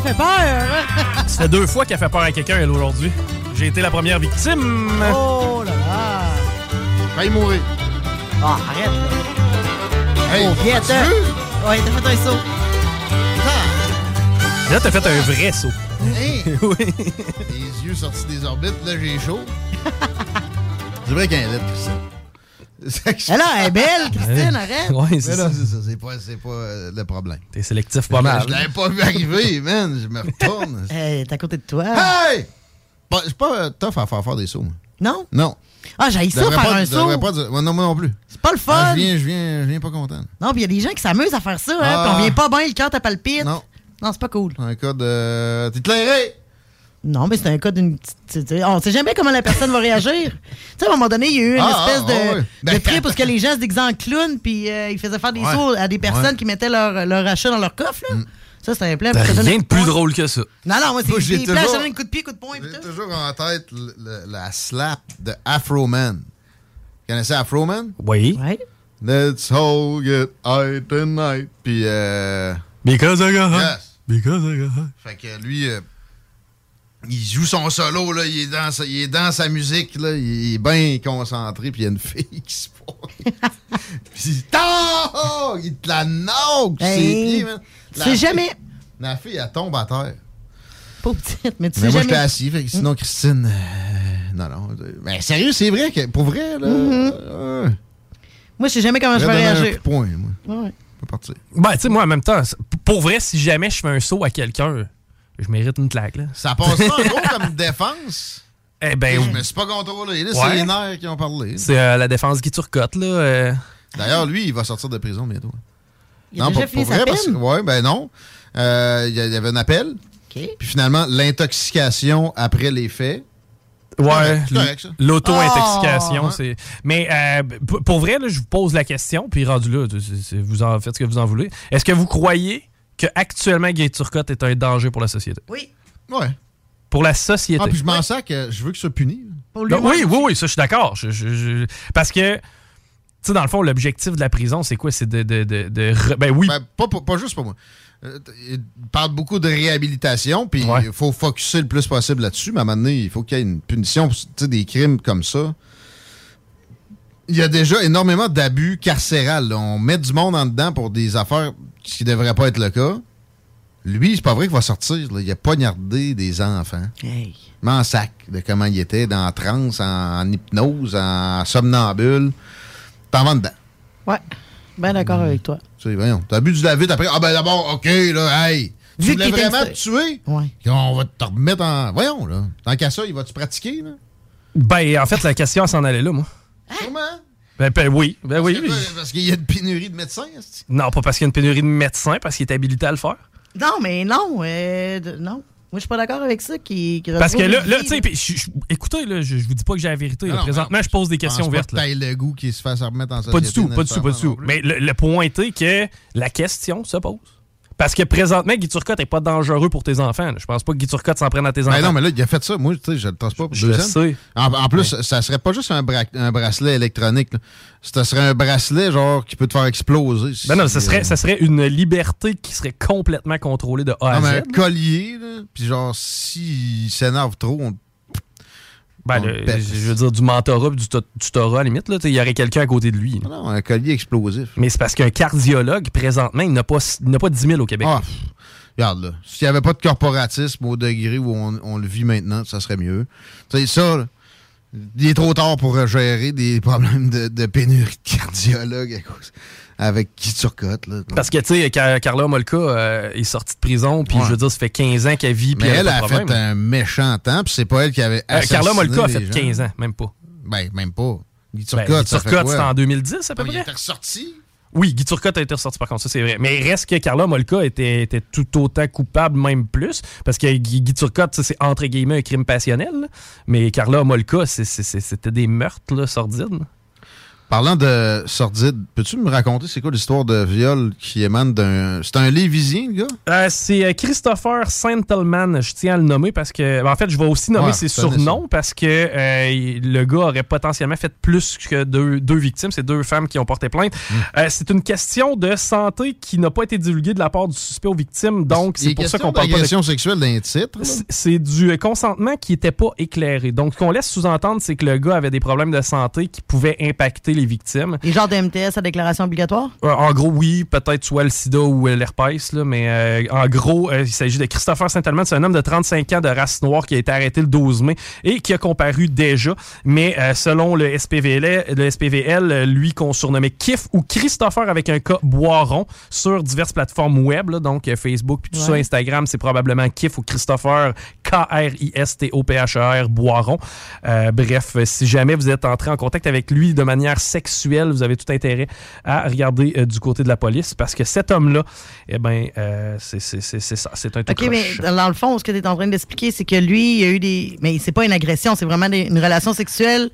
Fait peur?
Ça fait deux fois qu'elle fait peur à quelqu'un, elle, aujourd'hui. J'ai été la première victime.
Oh là là!
Failli mourir.
Ah, arrête là.
Hey,
oh, viens? Ouais, t'as fait un saut.
Là, t'as fait un vrai saut.
Hey!
oui.
Les yeux sortis des orbites, là, j'ai chaud. C'est vrai qu'elle est laide, Christine.
Elle est belle, Christine, arrête.
Ouais, c'est ça.
c'est pas, c'est pas euh, le problème.
T'es sélectif pas mal.
Je l'avais pas vu arriver, man. Je me retourne.
Hey, t'es à côté de toi.
hey! C'est pas euh, tough à faire faire des sauts, moi.
Non?
Non.
Ah, j'ai ça faire
pas-
un
devrais
saut.
pas dire- ouais, non, moi non plus.
C'est pas le fun.
Ah, je, viens, je, viens, je viens pas content.
Non, puis il y a des gens qui s'amusent à faire ça, hein,
Ah.
puis on vient pas bien, le cœur te palpite.
Non.
Non, c'est pas cool.
Un cas de. T'es éclairé!
Non, mais c'est un cas d'une petite. On sait jamais comment la personne va réagir. Tu sais, à un moment donné, il y a eu une
Ah,
espèce
ah,
de,
ah, ouais.
de
Ben,
trip où ce que les gens se déguisaient en clown, puis euh, ils faisaient faire des
Ouais.
sauts à des personnes
Ouais.
qui mettaient leur, leur achat dans leur coffre. Là. Ça, c'est un plan. Donner
rien de
de
plus drôle que ça.
Non, non, moi, c'est des plans, je donne un coup de pied, coup de poing. puis
J'ai toujours en tête le- le- la slap de Afro Man. Vous connaissez Afro Man?
Oui.
Ouais.
Let's all get high tonight. Puis, euh.
Because I got high.
Yes.
Because I got high.
Fait que lui, euh, il joue son solo, là, il, est dans sa, il est dans sa musique, là, il est bien concentré, puis il y a une fille qui se pointe. puis oh, il te la knock
Hey,
fille-
jamais.
La fille, elle tombe à terre.
Pas petite, mais tu
Mais
sais
moi,
jamais.
j'étais assis, fait sinon, Christine. euh, non, non. Mais sérieux, c'est vrai que, pour vrai, là.
Mhm.
euh,
Moi, je sais jamais comment je vais
un
réagir.
poing, moi.
Ouais.
Je peux partir.
Ben, tu sais, moi, en même temps, c'est- pour vrai, si jamais je fais un saut à quelqu'un, je mérite une claque, là.
Ça passe en gros, comme défense?
Eh ben,
je me suis pas contrôlé. Là,
Ouais.
c'est les nerfs qui ont parlé.
c'est euh, la défense qui turcote, là. euh.
D'ailleurs, lui, il va sortir de prison bientôt.
Il a déjà fini sa
parce que- ouais, ben non. Euh, Il y a- avait un appel. Puis finalement, l'intoxication après les faits.
Ouais, l'auto-intoxication,
Ah!
c'est. Mais euh, pour vrai, là, je vous pose la question, puis rendu là, vous en faites ce que vous en voulez. Est-ce que vous croyez que actuellement Gay Turcotte est un danger pour la société?
Oui.
Ouais.
Pour la société.
Ah, puis je m'en sers que je veux que ce soit puni.
Pour
Non, oui, oui, oui, ça, je suis d'accord. Je- je- je- Parce que sais, dans le fond, l'objectif de la prison, c'est quoi? C'est de, de, de, de re- Ben oui.
pas, pas- pas juste pour moi. Euh, Il parle beaucoup de réhabilitation, puis il faut focuser le plus possible là-dessus, mais à un moment donné, il faut qu'il y ait une punition. Tu sais, des crimes comme ça. Il y a déjà énormément d'abus carcérales. là. On met du monde en dedans pour des affaires qui ne devraient pas être le cas. Lui, c'est pas vrai qu'il va sortir. là. Il a poignardé des enfants.
Hey.
Mais en sac de comment il était, dans transe, en, en hypnose, en somnambule. T'en vas dedans.
Ouais. Ben d'accord avec toi.
Tu sais, voyons, t'as bu du la vite après. Ah ben d'abord, OK, là, hey. Tu
Vu
voulais
qu'il était
vraiment te tuer?
Ouais.
On va te remettre en. Voyons, là. Tant qu'à ça, il va-tu pratiquer, là?
Ben, en fait, la question, elle s'en allait là, moi.
Sûrement.
Ben, ben oui. Ben oui.
Parce que- Parce qu'il y a une pénurie de médecins, est-ce que-
Non, pas parce qu'il y a une pénurie de médecins, parce qu'il est habilité à le faire.
Non, mais non. euh, non. Moi, je suis pas d'accord avec ça. Qui, qui
Parce que là, là tu sais, écoutez, là, je, je vous dis pas que j'ai la vérité. là.
Non, non,
Présentement, je pose des questions
pas
ouvertes.
que
là.
t'ailles le goût qui se fasse remettre en société.
Pas du tout, pas du tout, pas du tout. Mais le, le point était que la question se pose. Parce que présentement, Guy Turcotte n'est pas dangereux pour tes enfants. là. Je pense pas que Guy Turcotte s'en prenne à tes enfants.
Ben non, mais là, il a fait ça. Moi, tu sais, je le tasse pas pour
Je
deux
sais.
En, en plus, ça serait pas juste un, bra- un bracelet électronique. Ce serait un bracelet, genre, qui peut te faire exploser.
Ben non, ça serait,
euh,
ça serait une liberté qui serait complètement contrôlée de A à
Non, mais
Z.
un collier, là. Puis genre, s'il s'énerve trop, on.
Ben, le-
pète.
je veux dire, du mentorat du to- tutorat, à la limite, il y aurait quelqu'un à côté de lui. là.
Non, un collier explosif.
Mais c'est parce qu'un cardiologue, présentement, il n'a pas, il pas 10 000 au Québec.
Ah, pff, regarde, là. S'il n'y avait pas de corporatisme au degré où on, on le vit maintenant, ça serait mieux. Tu sais, ça, là, il est trop tard pour gérer des problèmes de, de pénurie de cardiologues à cause- avec qui Turcotte, là.
Parce que, tu sais, Car- Carla Molka euh, est sortie de prison, puis
Ouais.
je veux dire, ça fait 15 ans qu'elle vit, puis
Mais
elle
elle
a
fait un méchant temps, puis c'est pas elle qui avait
Euh, Carla Molka a fait
les gens.
15 ans, même pas.
Ben, même pas. Guy
Ben,
Turcotte,
Guy
ça
c'était en 2010 à peu
Ah, Il
près.
était ressorti?
Oui, Guy Turcotte a été ressorti par contre, ça c'est vrai. Mais reste que Carla Molka était, était tout autant coupable, même plus. Parce que Guy, Guy Turcotte, c'est entre guillemets un crime passionnel. là. Mais Carla Molka, c'était des meurtres là, sordides.
Parlant de sordide, peux-tu me raconter c'est quoi l'histoire de viol qui émane d'un. C'est un Lévisien, le gars?
Euh, c'est euh, Christopher Santelman, je tiens à le nommer parce que, ben, en fait, je vais aussi nommer
Ouais,
ses surnoms parce que euh, le gars aurait potentiellement fait plus que deux, deux victimes. C'est deux femmes qui ont porté plainte. Euh, c'est une question de santé qui n'a pas été divulguée de la part du suspect aux victimes, donc c'est pour ça qu'on parle pas de
sexuelle d'un titre.
c'est- du consentement qui n'était pas éclairé. Donc, ce qu'on laisse sous-entendre, c'est que le gars avait des problèmes de santé qui pouvaient impacter les victimes.
Les genres de MTS à déclaration obligatoire?
Euh, en gros, oui, peut-être soit le sida ou l'herpès, mais euh, en gros, euh, il s'agit de Christopher Saint-Allemand. C'est un homme de 35 ans de race noire qui a été arrêté le 12 mai et qui a comparu déjà. Mais selon le SPVL, le SPVL, lui qu'on surnommait Kif ou Christopher avec un cas Boiron sur diverses plateformes web, là, donc Facebook puis tout ça. Instagram, c'est probablement Kif ou Christopher K-R-I-S-T-O-P-H-E-R Boiron. Euh, bref, si jamais vous êtes entré en contact avec lui de manière sexuelle, vous avez tout intérêt à regarder euh, du côté de la police parce que cet homme-là, eh ben, euh, c'est c'est- c'est- c'est ça, c'est un tout
OK, mais
croche.
dans dans le fond, ce que tu es en train d'expliquer, c'est que lui, il a eu des. Mais c'est pas une agression, c'est vraiment des- une relation sexuelle.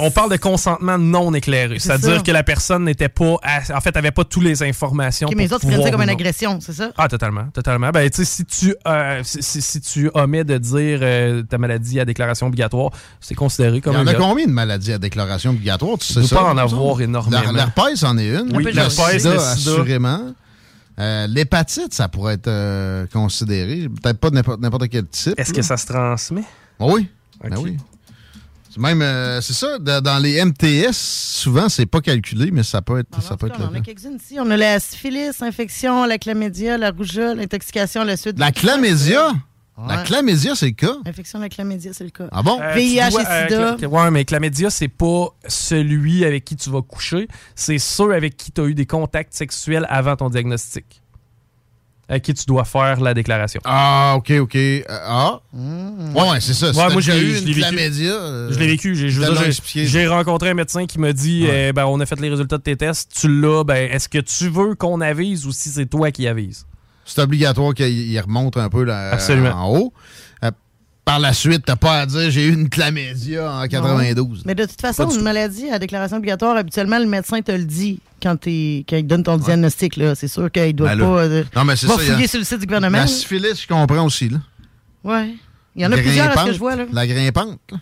On parle de consentement non éclairé,
C'est
c'est-à-dire que la personne n'était pas, à- en fait, avait pas toutes les informations.
Mais les
pour
autres prennent ça
pouvoir
comme une agression, c'est ça?
Ah, totalement, totalement. Ben, tu sais, si tu, euh, si, si- si tu omets de dire euh, ta maladie à déclaration obligatoire, c'est considéré
Il
comme
y en
un
a combien de maladies à déclaration obligatoire? Tu sais
Il
ça?
pas en
ça?
avoir énormément.
La- L'herpès en est une.
Oui, l'herpès,
assurément. Euh, L'hépatite, ça pourrait être euh, considéré. Peut-être pas de n'importe n'importe quel type.
Est-ce que ça se transmet?
Oui. Ben oui. C'est Même, euh, c'est ça, de- dans les MTS, souvent, c'est pas calculé, mais ça peut être, ça peut être
On en a quelques-unes ici. On a la syphilis, infection, la chlamydia, la rougeole, l'intoxication, la suite.
La chlamydia? La chlamydia, c'est le cas?
Infection de la chlamydia, c'est le cas.
Ah bon?
Euh,
VIH et
euh,
sida.
cla- ouais, mais chlamydia, c'est pas celui avec qui tu vas coucher, c'est ceux avec qui tu as eu des contacts sexuels avant ton diagnostic. À qui tu dois faire la déclaration.
Ah, OK, OK. Euh, ah?
Mmh.
Ouais, ouais, c'est ça.
Ouais, moi, l'ai-
eu une chlamydia, euh,
Je l'ai vécu. J'ai j'ai- j'ai rencontré un médecin qui m'a dit
Ouais.
eh ben, on a fait les résultats de tes tests, tu l'as, ben, est-ce que tu veux qu'on avise ou si c'est toi qui avise?
C'est obligatoire qu'il il remonte un peu là,
Absolument.
en haut. Par la suite, t'as pas à dire j'ai eu une chlamydia en 92.
Mais de toute façon, une maladie à déclaration obligatoire, habituellement, le médecin te le dit quand, t'es- quand il donne ton diagnostic. là. C'est sûr qu'il doit
Ben là.
pas. euh,
Non, mais c'est
va
ça. il y a-
fouiller sur le site du gouvernement.
La syphilis, je comprends aussi. Là.
Ouais. Il y en a plusieurs à ce que je vois. Là.
La grimpante. là.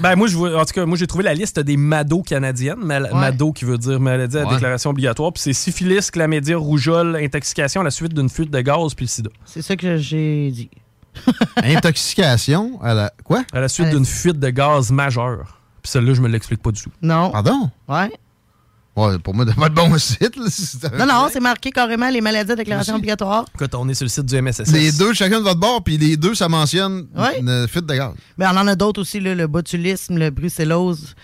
Ben, moi, je vois, en tout cas, moi, j'ai trouvé la liste des MADO canadiennes. Mal- MADO qui veut dire maladie à
Ouais.
déclaration obligatoire. Puis c'est syphilis, chlamydia, rougeole, intoxication à la suite d'une fuite de gaz, puis le sida.
C'est ça que j'ai dit.
Intoxication à la. Quoi?
À la suite d'une fuite de gaz majeure. Puis celle-là, je me l'explique pas du tout.
Non.
Pardon?
Ouais.
Ouais, pour moi, de pas de bon site. là, si
Non, non, c'est marqué carrément les maladies à déclaration obligatoire.
Écoute, on est sur le site du MSSS.
Les deux, chacun de votre bord, puis les deux, ça mentionne
Ouais.
une fuite de gaz.
Mais on en a d'autres aussi, là, le botulisme, le brucellose,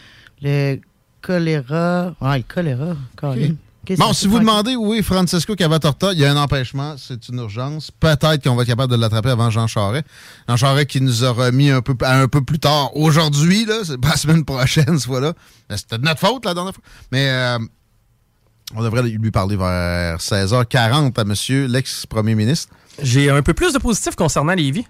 le choléra. Ouais, le choléra. Colin. Ok,
Bon, si vous
tranquille.
demandez où est Francesco Cavatorta, il y a un empêchement, c'est une urgence. Peut-être qu'on va être capable de l'attraper avant Jean Charest. Jean Charest qui nous a remis un peu, un peu plus tard aujourd'hui, là, c'est pas la semaine prochaine, ce fois-là. Mais C'était de notre faute la dernière fois. Mais euh, on devrait lui parler vers 16h40 à monsieur l'ex-premier ministre.
J'ai un peu plus de positif concernant Lévis.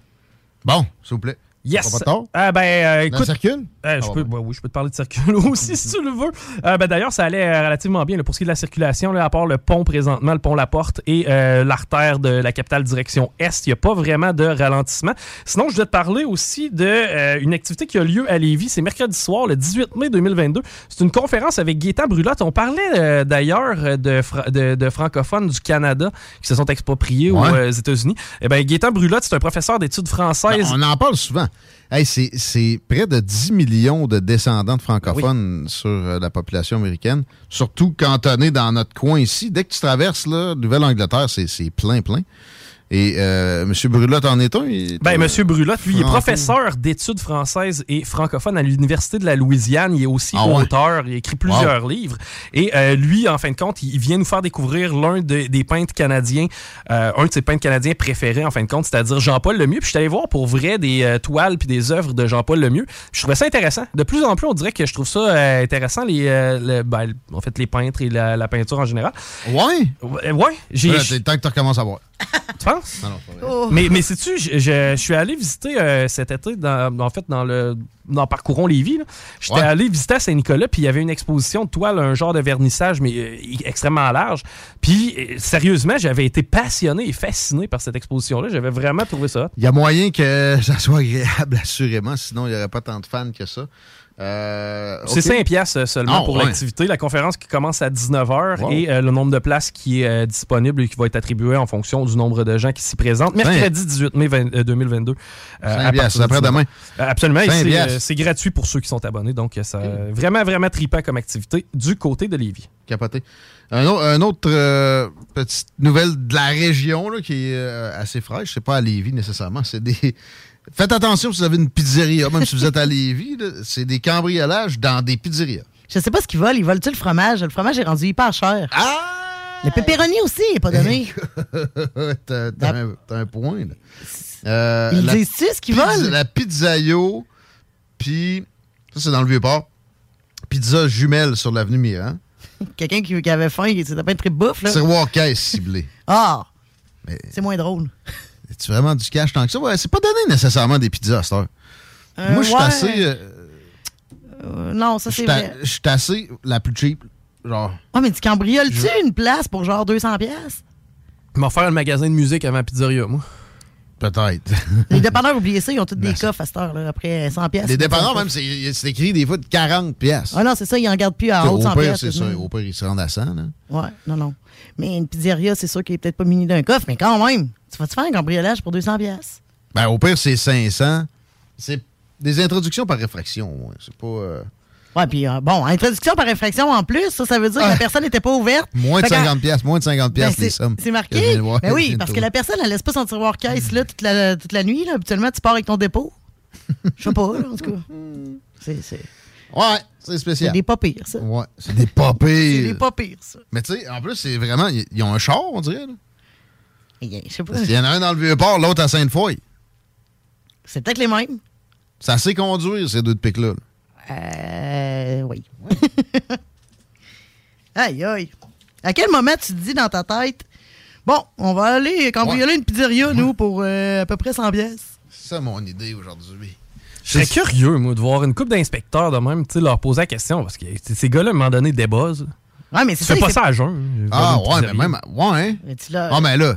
Bon, s'il vous plaît.
Yes.
Pas?
Ah ben, euh, écoute.
circule?
Euh, je
Ah,
peux,
ouais,
oui, je peux te parler de circule aussi si tu le veux. Euh, ben, D'ailleurs, ça allait euh, relativement bien là, pour ce qui est de la circulation, là, à part le pont présentement, le pont La Porte et euh, l'artère de la capitale direction Est. Il n'y a pas vraiment de ralentissement. Sinon, je voulais te parler aussi de une activité qui a lieu à Lévis. C'est mercredi soir, le 18 mai 2022. C'est une conférence avec Gaétan Brulotte. On parlait d'ailleurs de, fra- de, de francophones du Canada qui se sont expropriés
Ouais.
aux États-Unis. Eh ben, Gaétan Brulotte, c'est un professeur d'études françaises.
On en parle souvent. Hey, c'est, près de 10 millions de descendants de francophones sur euh, la population américaine, surtout cantonné dans notre coin ici. Dès que tu traverses la Nouvelle-Angleterre, c'est, c'est plein, plein. Et euh, M. Brulotte en est un. est
Ben, Monsieur Brulotte, lui, il est professeur d'études françaises et francophones à l'Université de la Louisiane. Il est aussi
Ah ouais?
auteur, il écrit plusieurs livres. Et euh, lui, en fin de compte, il vient nous faire découvrir l'un de- des peintres canadiens, euh, un de ses peintres canadiens préférés, en fin de compte, c'est-à-dire Jean-Paul Lemieux. Puis je suis allé voir pour vrai des euh, toiles puis des œuvres de Jean-Paul Lemieux. Je trouvais ça intéressant. De plus en plus, on dirait que je trouve ça euh, intéressant, les, euh, le- ben, en fait, les peintres et la, la peinture en général.
Ouais?
Ouais, ouais. J'ai,
c'est temps que tu recommences à voir.
Tu penses?
Non, non, pas vrai.
Oh.
Mais, mais sais-tu, je, je- je suis allé visiter euh, cet été, dans, en fait, dans le dans Parcourons Lévis. là. J'étais
Ouais.
allé visiter à Saint-Nicolas, puis il y avait une exposition de toile, un genre de vernissage, mais euh, extrêmement large. Puis, euh, sérieusement, j'avais été passionné et fasciné par cette exposition-là. J'avais vraiment trouvé ça.
Il y a moyen que ça soit agréable, assurément, sinon il n'y aurait pas tant de fans que ça. Euh,
C'est
ok.
5 piastres seulement
Ah,
pour
ouais.
l'activité. La conférence qui commence à 19h
Wow.
et euh, le nombre de places qui est euh, disponible et qui va être attribué en fonction du nombre de gens qui s'y présentent. Mercredi 18 mai 20 euh, 2022. euh,
Cinq
à partir
piastres,
de
après-demain.
19h. Euh, absolument. c'est, euh, gratuit pour ceux qui sont abonnés. Donc, euh, ça, vraiment, vraiment tripant comme activité du côté de Lévis.
Capoté. Un, au- un autre euh, petite nouvelle de la région là, qui est euh, assez fraîche. C'est pas à Lévis nécessairement. C'est des. Faites attention si vous avez une pizzeria, même si vous êtes à Lévis, c'est des cambriolages dans des pizzerias.
Je sais pas ce qu'ils volent. Ils volent-tu le fromage? Le fromage est rendu hyper cher.
Ah!
Le pepperoni aussi est pas donné.
t'as, un, point. Là. Euh,
Ils disent-tu ce qu'ils volent?
La pizzaio, puis ça c'est dans le Vieux-Port. Pizza jumelle sur l'avenue Miran.
Quelqu'un qui, qui avait faim, qui s'était pas trip bouffe, là.
Tiroir caisse ciblé.
Ah!
Mais-
C'est moins drôle.
Tu vraiment du cash tant que ça? Ouais, c'est pas donné nécessairement des pizzas à cette heure.
Euh,
Moi, je suis
ouais.
assez. euh,
Euh, non, ça c'est vrai.
je suis assez la plus cheap. Genre.
Ah, mais tu cambrioles-tu une place pour genre 200$? piastres?
Je vais faire un magasin de musique avant pizzeria, moi.
Peut-être.
Les dépanneurs, oubliez ça, ils ont tous des coffres à cette heure, là, après 100$. piastres.
Les dépendants, même, c'est c'est écrit des fois de 40 pièces.
Ah non, c'est ça, ils en gardent plus à haut de 100$.
Au pire, c'est ça. Au pire, ils se rendent à 100. Là.
Ouais, non, non. Mais une pizzeria, c'est sûr qu'il est peut-être pas muni d'un coffre, mais quand même, tu vas-tu faire un cambriolage pour 200$? piastres?
Ben, au pire, c'est 500. C'est des introductions par réfraction. ouais. C'est pas. euh,
Ouais, puis euh, bon, introduction par infraction en plus, ça, ça veut dire que
Ah.
la personne n'était pas ouverte.
Moins de
Fait qu'en-
50 pièces, moins de 50
Ben,
pièces les
c'est
sommes.
c'est marqué.
voir.
Ben oui, parce que la personne, elle laisse pas son tiroir caisse là, toute, la, toute la nuit. Là. Habituellement, tu pars avec ton dépôt. Je sais pas, là, en tout cas. C'est
Ouais, c'est spécial.
c'est des pas pires, ça.
Ouais, c'est des pas pires.
C'est des pas pires, ça.
Mais tu sais, en plus, c'est vraiment. Ils ont un char, on dirait. là.
Je sais pas.
Parce qu'il y en a un dans le Vieux-Port, l'autre à Sainte-Foy.
C'est peut-être les mêmes.
Ça sait conduire, ces deux de pics-là. là.
Euh. Oui. aïe, aïe. À quel moment tu te dis dans ta tête, bon, on va aller cambrioler une pizzeria, nous, pour euh, à peu près 100 pièces?
C'est ça mon idée aujourd'hui.
Je serais curieux, moi, de voir une couple d'inspecteurs de même, tu sais, leur poser la question, parce que ces gars-là, à un moment donné, débuzzent.
Ouais, mais c'est
pas
il
ça à jeun.
Ah, ouais, mais même. Ouais, hein?
Mais tu l'as-
Ah, mais là.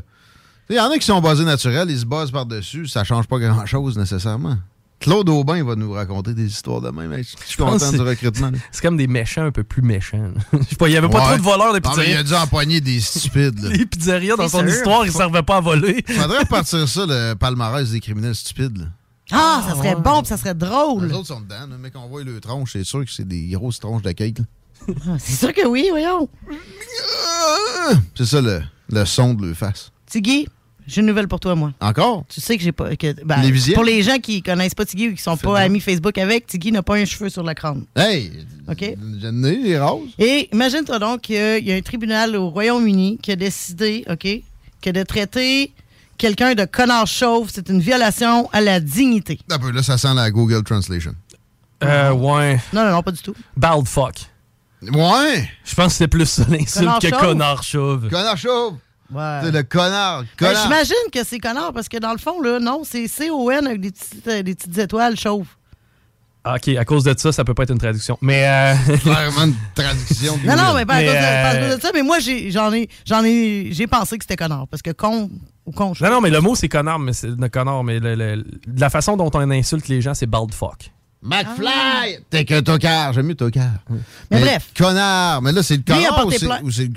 Il y en a qui sont basés naturels, ils se basent par-dessus, ça change pas grand-chose nécessairement. Claude Aubin va nous raconter des histoires de même. Je suis content du recrutement.
C'est comme des méchants un peu plus méchants. il y avait pas
Ouais.
trop de voleurs de
mais il
pizzerias.
a dû empoigner des stupides. là.
Les pizzerias, dans son
sûr.
histoire, ils servaient pas à voler.
Faudrait repartir ça, le palmarès des criminels stupides. là.
Ah, ça serait bon, puis ça serait drôle.
Les autres sont dedans. Le mec, on voit le tronche, c'est sûr que c'est des grosses tronches de cake. là.
Ah, C'est sûr que oui, voyons.
C'est ça le, le son de leur face.
Tiggy, j'ai une nouvelle pour toi, moi.
Encore?
Tu sais que j'ai pas. Que, ben,
Les
pour les gens qui connaissent pas Tiggy ou qui sont pas amis Facebook avec, Tiggy n'a pas un cheveu sur le crâne.
Hey!
OK?
J'ai le nez, il est rose.
Et imagine-toi donc qu'il y a un tribunal au Royaume-Uni qui a décidé, OK, que de traiter quelqu'un de connard chauve, c'est une violation à la dignité.
Un peu, là, ça sent la Google Translation.
Euh, ouais.
Non, non, non, pas du tout.
Bald fuck.
Ouais!
Je pense que c'était plus ça l'insulte que
chauve?
connard chauve.
Connard chauve!
Ouais.
C'est le connard.
Ben,
Connard.
J'imagine que c'est connard parce que dans le fond, là, non, c'est C-O-N avec des petites, euh, des petites étoiles chauves.
Ah, ok, à cause de ça, ça peut pas être une traduction. Mais. Euh...
Clairement une traduction.
Non, non, mais pas à
Mais,
cause de, pas à
euh,
cause de ça, mais moi, j'ai- j'en ai, j'en ai, j'ai pensé que c'était connard parce que con ou con.
Non, non, mais le mot c'est connard, mais c'est le connard, mais le- le- la façon dont on insulte les gens, c'est bald fuck.
McFly! T'es que tocard. J'aime mieux tocard.
Mais bref.
Connard. Mais là, c'est le connard ou c'est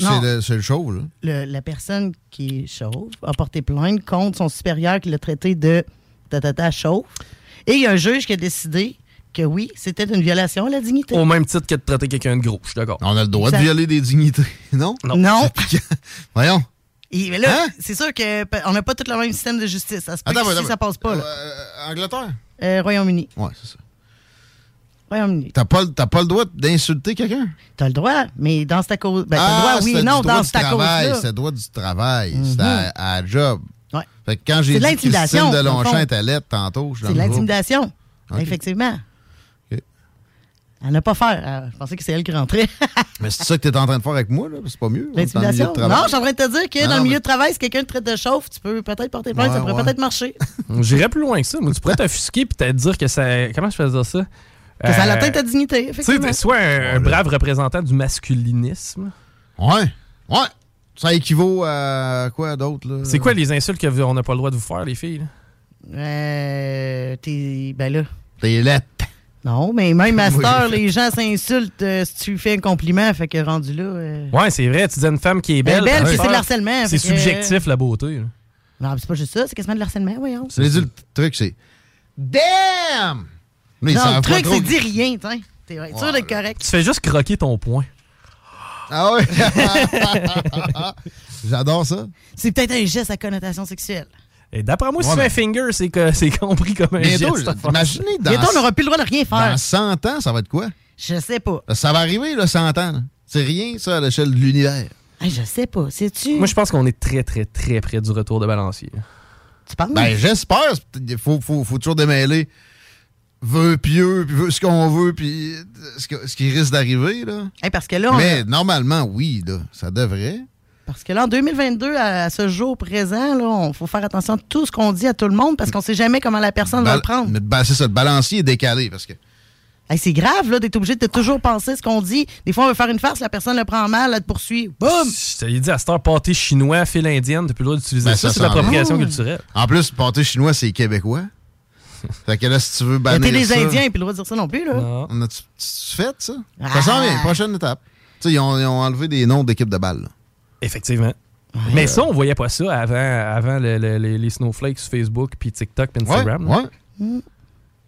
Non.
le, le chauve, là?
Le- la personne qui est chauve a porté plainte contre son supérieur qui l'a traité de tatata chauve. Et il y a un juge qui a décidé que oui, c'était une violation à la dignité.
Au même titre que de traiter quelqu'un de gros, je suis d'accord.
On a le droit
Ça-
de violer des dignités, non?
Non.
Voyons.
Et, mais là,
Hein?
c'est sûr qu'on n'a pas tout le même système de justice. Ça se peut
Attends,
que
attends,
ici, ça passe pas. là.
Euh, Angleterre?
Euh, Royaume-Uni.
Ouais, c'est ça. T'as pas, pas le droit d'insulter quelqu'un?
T'as le droit, mais dans cette cause. Ben, t'as le droit, oui
c'est
et non,
droit
dans
du
cette
travail.
cause-là.
C'est le droit du travail.
Mhm.
C'est à, job.
Ouais.
Fait que quand j'ai
C'est de
dit Christine Delonchamp
fond.
était lettre tantôt, je
C'est de l'intimidation. Effectivement. Elle n'a pas faire. Euh, Je pensais que c'est elle qui rentrait.
Mais c'est ça que t'es en train de faire avec moi, là? C'est pas mieux? de
L'intimidation? Non, je suis en train de te dire que
Ah,
dans le milieu
mais-
de travail, si quelqu'un te traite de chauffe, tu peux peut-être porter plainte, ça pourrait
ouais.
peut-être marcher.
J'irais plus loin que ça. Moi, tu pourrais t'offusquer puis te dire que ça. Comment je faisais ça?
Que ça
Euh,
atteint ta dignité,
Tu soit un, un brave représentant du masculinisme.
Ouais. Ouais. Ça équivaut à quoi d'autre, là?
C'est quoi les insultes qu'on n'a pas le droit de vous faire, les filles? là?
Euh, t'es. Ben là.
T'es lettre.
Non, mais même à cette
Oui,
heure,
j'ai fait.
les gens s'insultent euh, si tu lui fais un compliment, fait que rendu là. euh,
Ouais, c'est vrai. Tu dis à une femme qui est
Elle
belle.
est belle, c'est de l'harcèlement,
C'est subjectif, la beauté. là.
Non, mais c'est pas juste ça, c'est quasiment de l'harcèlement, voyons.
Dit, le truc, c'est. Damn! Ils
Non, le truc, c'est dis rien. T'es sûr d'être correct.
Tu fais juste croquer ton poing.
Ah ouais? J'adore ça.
C'est peut-être un geste à connotation sexuelle.
Et d'après moi, si
Ouais,
tu fais
mais-
un finger, c'est que c'est compris comme un
Bientôt,
geste.
imaginez dans,
Bientôt, on n'aura plus le droit de rien faire.
dans 100 ans, ça va être quoi?
Je sais pas.
Ça va arriver, là, 100 ans. C'est rien, ça, à l'échelle de l'univers.
Hey, je sais pas. Sais-tu?
Moi, je pense qu'on est très, très, très près du retour de balancier.
Tu penses?
Ben, j'espère. Il faut, faut, faut toujours démêler veut pieux, puis veut ce qu'on veut, puis ce, que- ce qui risque d'arriver, là.
Hey, parce que là, on
Mais
a-
normalement, oui, là, ça devrait.
Parce que là, en 2022, à, à ce jour présent, il faut faire attention à tout ce qu'on dit à tout le monde parce qu'on sait jamais comment la personne va le prendre.
mais, ben, c'est ça, le balancier est décalé, parce que
Hey, c'est grave, là, d'être obligé de toujours penser ce qu'on dit. Des fois, on veut faire une farce, la personne le prend mal, elle te poursuit. Boum!
Je t'avais dit à cette heure, pâté chinois, file indienne, t'as plus le droit d'utiliser
Ben,
ça,
ça
c'est
s'en
l'appropriation culturelle.
En plus, pâté chinois, c'est québécois. Fait que là, si tu veux bannir
T'es des
ça...
Indiens, puis le droit de dire ça non plus, là.
On a-tu tu fait, ça?
Ah.
Ça s'en vient, prochaine étape. Tu sais, ils ont, ils ont enlevé des noms d'équipes de balles. là.
Effectivement. Mais ça, on voyait pas ça avant, avant le- le- les, les snowflakes sur Facebook, puis TikTok, puis Instagram.
Ouais,
là.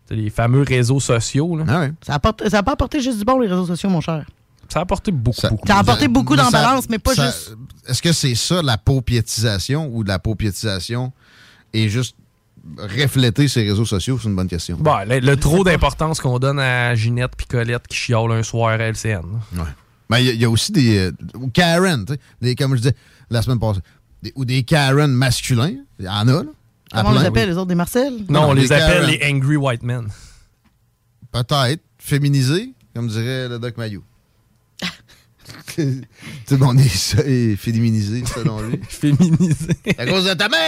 C'est les fameux réseaux sociaux. Là.
Ah
Ça n'a pas apporté juste du bon, les réseaux sociaux, mon cher.
Ça a apporté beaucoup, beaucoup.
Ça a apporté beaucoup
ça-
balance, mais pas
ça-
juste.
Est-ce que c'est ça, la paupiétisation, ou de la paupiétisation et juste refléter ces réseaux sociaux? C'est une bonne question.
Bon, le, le trop d'importance qu'on donne à Ginette puis Colette qui chiolent un soir à LCN.
Ouais. Mais il y a- il y, a aussi des. euh, Karen, tu sais, des- comme je disais la semaine passée. Des- ou des Karen masculins. Il y en a, là. à
Comment on les appelle, les autres, des Marcel?
Non, on les appelle
Karen.
les Angry White Men.
Peut-être. Féminisés, comme dirait le Doc Mayou. tu sais, bon, on est, est féminisé, selon lui.
Féminisé.
à cause de ta mère!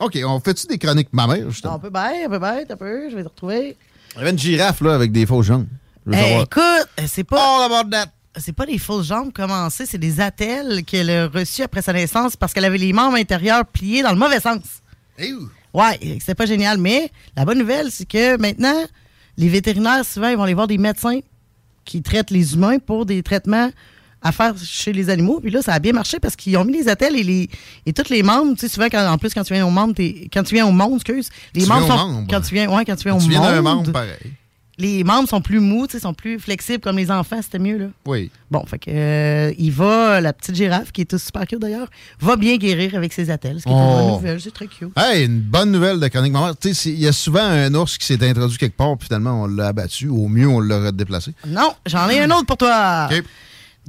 OK, on fait-tu des chroniques mammaires,
Non,
justement?
on peut bien, on peut bien, un peu, je vais te retrouver.
Il y avait une girafe, là, avec des faux jambes.
Hey,
savoir.
écoute, euh, c'est pas. C'est pas des fausses jambes commencées, c'est des attelles qu'elle a reçues après sa naissance parce qu'elle avait les membres intérieurs pliés dans le mauvais sens.
Eh où?
Ouais, c'était pas génial. Mais la bonne nouvelle, c'est que maintenant, les vétérinaires, souvent, ils vont aller voir des médecins qui traitent les humains pour des traitements à faire chez les animaux. Puis là, ça a bien marché parce qu'ils ont mis les attelles et les et tous les membres. Tu sais, souvent, quand, en plus, quand tu viens au monde, quand tu viens au monde, excuse, les
Tu
membres sont.
membre.
Quand tu viens, ouais, quand tu viens au
Tu viens d'un
monde,
membre, pareil.
les membres sont plus mous, sont plus flexibles comme les enfants, c'était mieux, là.
Oui.
Bon, fait que euh, il va, la petite girafe, qui est super cute d'ailleurs, va bien guérir avec ses attelles, ce qui est une
Oh.
bonne nouvelle, c'est très cute.
Hey, une bonne nouvelle de Chronique Maman. Tu sais, c'est- il y a souvent un ours qui s'est introduit quelque part, puis finalement, on l'a abattu. Au mieux, on l'a déplacé.
Non, j'en ai un autre pour toi.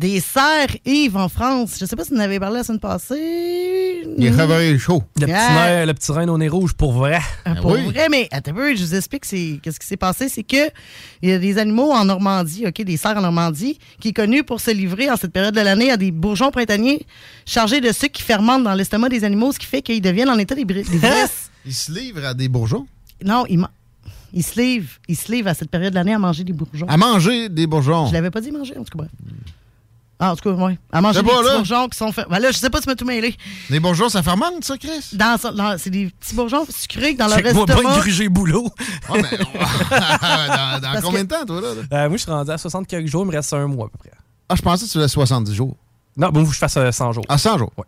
Des cerfs Yves en France. Je sais pas si vous en avez parlé la semaine passée.
Il est travaillé chaud.
Le petit, nerf- le petit rein au nez rouge, pour vrai.
Ah, Pour vrai, mais attends un peu, je vous explique c'est- qu'est-ce qui s'est passé. C'est que il y a des animaux en Normandie, OK, des cerfs en Normandie, qui est connu pour se livrer en cette période de l'année à des bourgeons printaniers chargés de sucre qui fermentent dans l'estomac des animaux, ce qui fait qu'ils deviennent en état d'ibri- d'ivresse.
Il se livre à des bourgeons?
non, ils, ils se livrent. Ils se livrent à cette période de l'année à manger des bourgeons.
À manger des bourgeons.
Je l'avais pas dit manger, en tout cas, bref. Ah, en tout cas, oui. À manger des
pas
petits
là.
bourgeons qui sont faits. Ben là, je sais pas si tu m'as tout mêlé.
Des bourgeons, ça fermente, ça, Chris?
Dans, dans- c'est des petits bourgeons sucrés dans leur
Check-moi
estomac.
pas gruger boulot.
dans dans
Parce
combien
que-
de temps, toi, là?
Euh, moi, je suis rendu à 60 quelques jours, il me reste un mois à peu près.
Ah, je pensais que tu faisais 70 jours.
Non, bon, faut que je fasse euh, 100 jours.
Ah, 100 jours?
Ouais.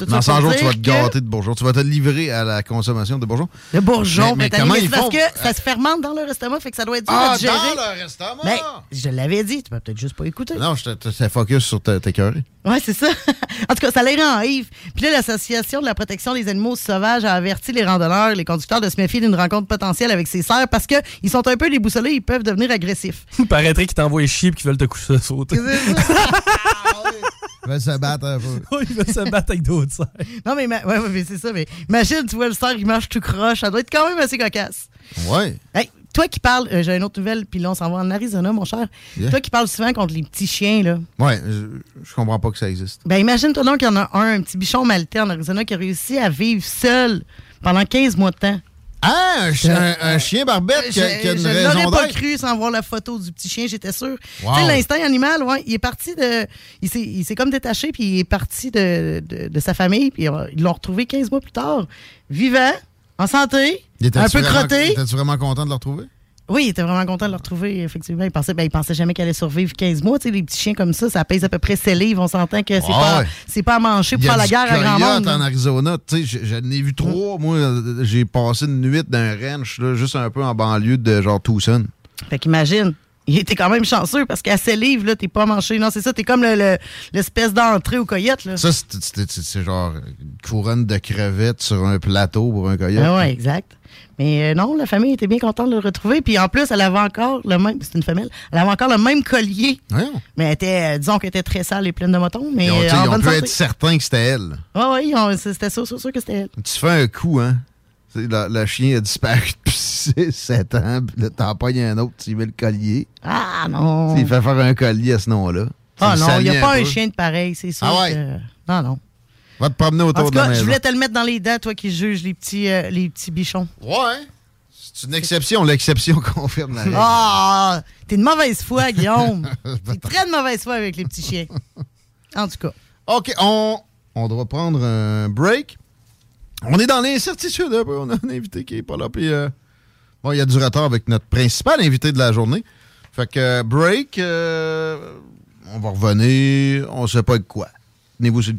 Tout
Dans
ça
100
pour
jours, tu vas te
que-
gâter de bourgeons. Tu vas te livrer à la consommation de bourgeons.
Le bourgeon,
Mais, mais
printanier,
comment
mais
ils
c'est parce
font?
que ça se fermente dans leur estomac, fait que ça doit être dur
Ah,
à digérer.
dans leur estomac?
Mais je l'avais dit, tu m'as peut-être juste pas écouté.
Non, je te- focus sur ta- tes cœurs.
Ouais, c'est ça. en tout cas, ça les rend Yves. Puis là, l'Association de la protection des animaux sauvages a averti les randonneurs, les conducteurs de se méfier d'une rencontre potentielle avec ces cerfs parce qu'ils sont un peu déboussolés, ils peuvent devenir agressifs.
Il paraîtrait qu'ils t'envoient chier et qu'ils veulent te coucher sauter.
Ils veulent se battre un peu.
Ils veulent se battre avec d'autres cerfs.
Non, mais, ma- ouais, ouais, mais c'est ça. Mais imagine, tu vois le cerf, il marche tout croche. Ça doit être quand même assez cocasse.
Ouais.
Hey, toi qui parles, euh, j'ai une autre nouvelle, puis là, on s'en va en Arizona, mon cher.
Yeah.
Toi qui parles souvent contre les petits chiens, là.
Ouais, je, je comprends pas que ça existe.
Ben, imagine-toi donc qu'il y en a un, un petit bichon maltais en Arizona qui a réussi à vivre seul pendant 15 mois de temps.
Ah, un, un- un chien barbette qui a, qui a une
je
raison
pas cru sans voir la photo du petit chien, j'étais sûr.
Wow.
Tu sais, l'instinct animal, ouais, il est parti de. Il s'est, il s'est comme détaché, puis il est parti de, de, de sa famille, puis euh, ils l'ont retrouvé 15 mois plus tard, vivant, en santé, un peu crotté.
Étais-tu vraiment content de le retrouver?
Oui, il était vraiment content de le retrouver, effectivement. Il pensait, ben, il pensait jamais qu'elle allait survivre 15 mois. Tu sais, les petits chiens comme ça, ça pèse à peu près 7 livres. On s'entend que c'est, pas, c'est pas à manger pour
Il y a
faire la guerre à grand monde.
en. Arizona. Tu sais, je, je n'ai vu trois. Moi, j'ai passé une nuit dans un ranch, là, juste un peu en banlieue de genre Tucson.
Fait qu'imagine, il était quand même chanceux parce qu'à 7 livres, là, t'es pas manché. Non, c'est ça, t'es comme le- le- l'espèce d'entrée au coyote, là.
Ça, c'est genre une couronne de crevettes sur un plateau pour un coyote.
Ah ouais, exact. Mais euh, non, la famille était bien contente de le retrouver. Puis en plus, elle avait encore le même. C'est une femelle. Elle avait encore le même collier. Mais elle était, euh, disons qu'elle était très sale et pleine de motons. Mais
tu
euh, en santé.
être certains que c'était elle.
Ils ont- c'était sûr, sûr, sûr que c'était elle.
Tu fais un coup, hein? Le, chien a disparu depuis 7 ans, puis là, t'en pognes un autre, tu mets le collier.
Ah non.
Il fait faire un collier à ce nom-là.
Ah non, il n'y a pas un chien de pareil, c'est sûr.
Ah ouais?
que- Non, non.
Va te promener
En
autour
tout
de la
cas, je voulais te le mettre dans les dents, toi qui juges les petits, euh, les petits bichons.
Ouais. C'est une exception. L'exception confirme la règle.
Ah! T'es de mauvaise foi, Guillaume. T'es très de mauvaise foi avec les petits chiens. En tout cas.
OK, on, on doit prendre un break. On est dans l'incertitude. On a un invité qui est pas là. Puis, euh, bon, il y a du retard avec notre principal invité de la journée. Fait que euh, break, euh, on va revenir. On sait pas de quoi. Tenez-vous sur le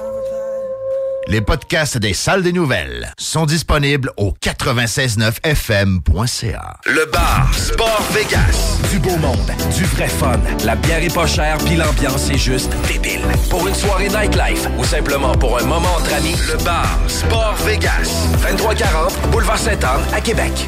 Les podcasts des salles des nouvelles sont disponibles au 969fm.ca.
Le bar Sport Vegas. Du beau monde, du vrai fun. La bière est pas chère, puis l'ambiance est juste débile. Pour une soirée nightlife ou simplement pour un moment entre amis, le bar Sport Vegas. 2340 Boulevard Sainte-Anne à Québec.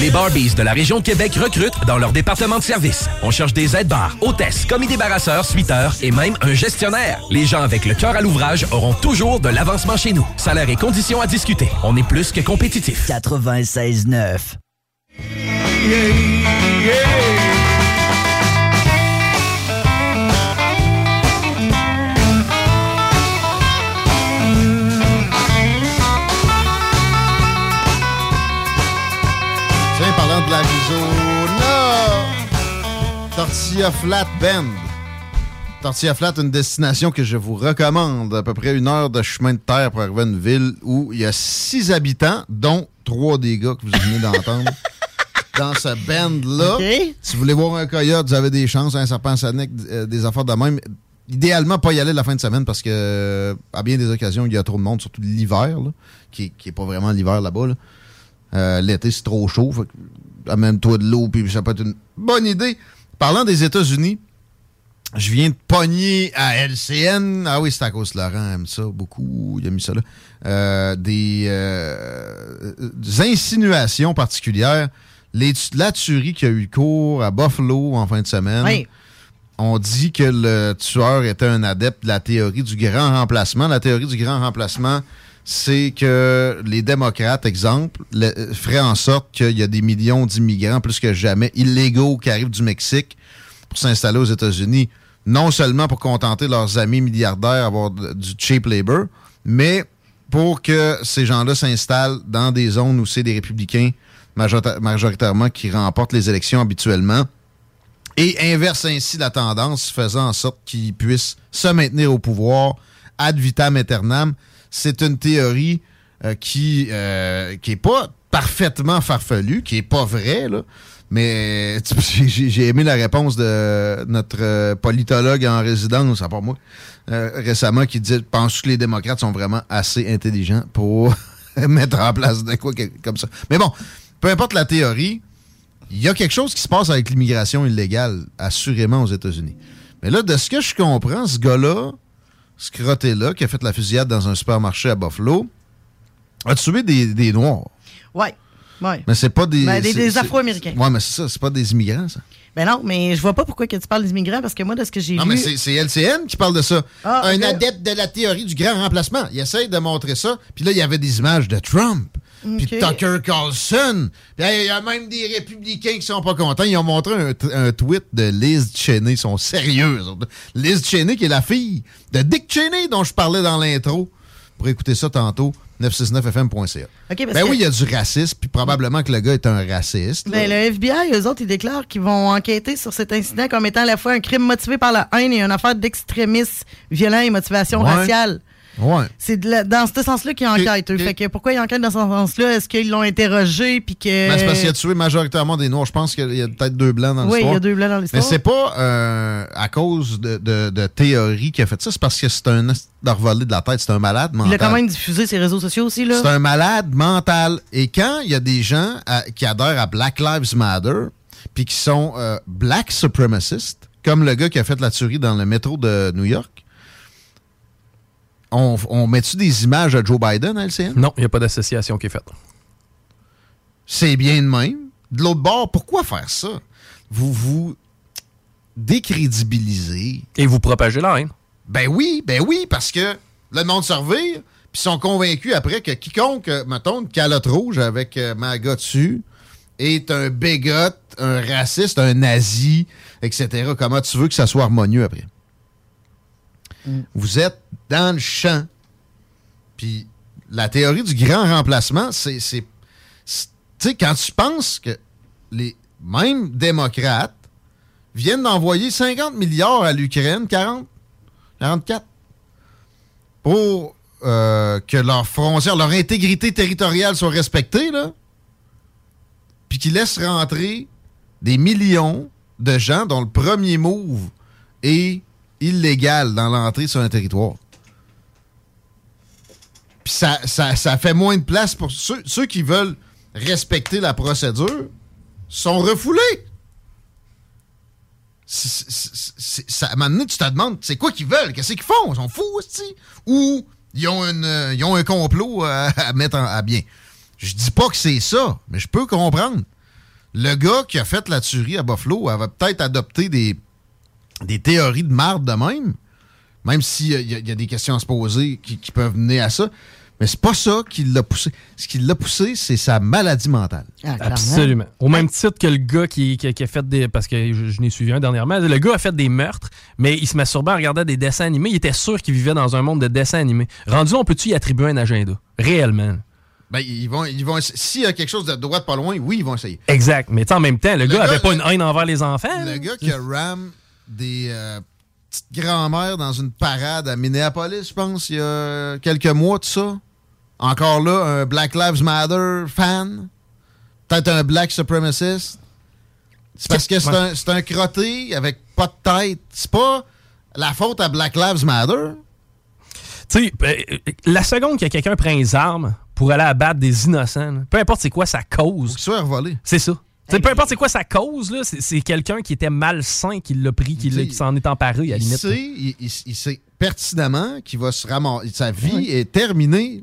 Les Barbies de la région de Québec recrutent dans leur département de service. On cherche des aides-bars, hôtesses, commis débarrasseurs, suiteurs et même un gestionnaire. Les gens avec le cœur à l'ouvrage auront toujours de l'avancement chez nous. Salaire et conditions à discuter. On est plus que compétitif.
96.9.
Tiens, parlant l'Arizona, Tortilla Flat Bend. Tortilla Flat, une destination que je vous recommande. À peu près une heure de chemin de terre pour arriver à une ville où il y a six habitants, dont trois des gars que vous venez d'entendre. Dans ce band-là,
OK.
si vous voulez voir un coyote, vous avez des chances, un serpent sanique, euh, des affaires de même. Idéalement, pas y aller la fin de semaine parce que, à bien des occasions, il y a trop de monde, surtout l'hiver, qui, qui est pas vraiment l'hiver là-bas. là. Euh, L'été, c'est trop chaud. Fait amène-toi de l'eau, puis ça peut être une bonne idée. Parlant des États-Unis, je viens de pogner à LCN. Ah oui, c'est à cause de Laurent, aime ça beaucoup. Il a mis ça là. Euh, des, euh, des insinuations particulières. Les, la tuerie qui a eu cours à Buffalo en fin de semaine.
Oui.
On dit que le tueur était un adepte de la théorie du grand remplacement. La théorie du grand remplacement, c'est que les démocrates, exemple, le- feraient en sorte qu'il y a des millions d'immigrants, plus que jamais, illégaux qui arrivent du Mexique pour s'installer aux États-Unis, non seulement pour contenter leurs amis milliardaires, avoir du cheap labor, mais pour que ces gens-là s'installent dans des zones où c'est des républicains majorita- majoritairement qui remportent les élections habituellement et inverse ainsi la tendance, faisant en sorte qu'ils puissent se maintenir au pouvoir ad vitam aeternam. C'est une théorie euh, qui euh, qui est pas parfaitement farfelue, qui est pas vraie, là. Mais j'ai aimé la réponse de notre euh, politologue en résidence, à part moi, euh, récemment, qui dit Penses que les démocrates sont vraiment assez intelligents pour mettre en place de quoi comme ça? Mais bon, peu importe la théorie, il y a quelque chose qui se passe avec l'immigration illégale, assurément aux États-Unis. Mais là, de ce que je comprends, ce gars-là, crotté-là, qui a fait la fusillade dans un supermarché à Buffalo, a tué des, des Noirs.
Ouais. Ouais.
Mais c'est pas des.
Ben, des- des Afro-Américains.
Ouais, mais c'est ça, c'est pas des immigrants, ça.
Ben non, mais je vois pas pourquoi que tu parles des immigrants parce que moi, de ce que j'ai
Non,
vu.
mais c'est LCN qui parle de ça.
Ah,
un adepte de la théorie du grand remplacement. Il essaye de montrer ça. Puis là, il y avait des images de Trump. Puis Tucker Carlson. Puis il y a même des républicains qui sont pas contents. Ils ont montré un, un tweet de Liz Cheney. Ils sont sérieux. Liz Cheney, qui est la fille de Dick Cheney dont je parlais dans l'intro. Pour écouter ça tantôt, 969fm.ca.
Ok, parce
ben
que-
oui, il y a du racisme. Puis probablement que le gars est un raciste.
Ben, le FBI, eux autres, ils déclarent qu'ils vont enquêter sur cet incident comme étant à la fois un crime motivé par la haine et une affaire d'extrémisme violent et motivation
Ouais.
raciale.
Ouais.
C'est dans ce sens-là qu'ils enquêtent. eux. Fait que pourquoi ils enquêtent dans ce sens-là? Est-ce qu'ils l'ont interrogé puis que.
Ben, c'est parce qu'il a tué majoritairement des Noirs. Je pense qu'il y a peut-être deux Blancs dans
Oui,
l'histoire.
il y a deux Blancs dans l'histoire.
Mais c'est pas euh, à cause de, de, de théorie qu'il a fait ça. C'est parce que c'est un esti de revolé de la tête. C'est un malade
Il
mental.
a quand même diffusé ses réseaux sociaux aussi, là.
C'est un malade mental. Et quand il y a des gens à- qui adhèrent à Black Lives Matter, puis qui sont euh, black supremacistes, comme le gars qui a fait la tuerie dans le métro de New York, on, on met-tu des images de Joe Biden à LCN?
Non, il n'y a pas d'association qui est faite.
C'est bien de même. De l'autre bord, pourquoi faire ça? Vous vous décrédibilisez.
Et vous propagez la haine.
Ben oui, ben oui, parce que le monde se revire, puis ils sont convaincus après que quiconque, euh, mettons, une calotte rouge avec euh, MAGA dessus, est un bigot, un raciste, un nazi, etc. Comment tu veux que ça soit harmonieux après? Vous êtes dans le champ. Puis la théorie du grand remplacement, c'est- Tu sais, quand tu penses que les mêmes démocrates viennent d'envoyer 50 milliards à l'Ukraine, 40, 44, pour euh, que leurs frontières, leur intégrité territoriale soit respectée, là, puis qu'ils laissent rentrer des millions de gens dont le premier move est illégal dans l'entrée sur un territoire. Puis ça, fait moins de place pour ceux, qui veulent respecter la procédure sont refoulés. Ça, à un moment donné, tu te demandes, c'est quoi qu'ils veulent? Qu'est-ce qu'ils font? Ils sont fous, aussi? Ou ils ont, une, euh, ils ont un complot à, à mettre à bien. Je dis pas que c'est ça, mais je peux comprendre. Le gars qui a fait la tuerie à Buffalo avait peut-être adopté des, des théories de marde de même, même s'il y, a- il y a- y a des questions à se poser qui, qui peuvent mener à ça. Mais c'est pas ça qui l'a poussé. Ce qui l'a poussé, c'est sa maladie mentale.
Absolument. Au même titre que le gars qui, qui- qui a fait des. Parce que je, je n'ai suivi un dernièrement. Le gars a fait des meurtres, mais il se masturbait en regardant des dessins animés. Il était sûr qu'il vivait dans un monde de dessins animés. Rendu, on peut-tu y attribuer un agenda? Réellement.
Ben, ils vont, ils vont, s'il y a quelque chose de droite pas loin, oui, ils vont essayer.
Exact. Mais tu sais, en même temps, le,
Le
gars
gars,
avait pas
le-
une haine envers les enfants.
Le gars qui a ram des euh, petites grand-mères dans une parade à Minneapolis, je pense, il y a quelques mois, tout ça. Encore là, un Black Lives Matter fan. Peut-être un Black supremacist. C'est parce que c'est
Ouais.
un, un crotté avec pas de tête. C'est pas la faute à Black Lives Matter.
Tu sais, euh, la seconde que quelqu'un prend les armes pour aller abattre des innocents, peu importe c'est quoi sa cause.
Qu'il soit revolé.
C'est ça. Peu importe c'est quoi sa cause, là, c'est c'est quelqu'un qui était malsain qui l'a pris, qui, s'en est emparé, à la
Il
limite.
sait, il, il- il sait pertinemment qu'il va se ramasser. Sa vie est terminée.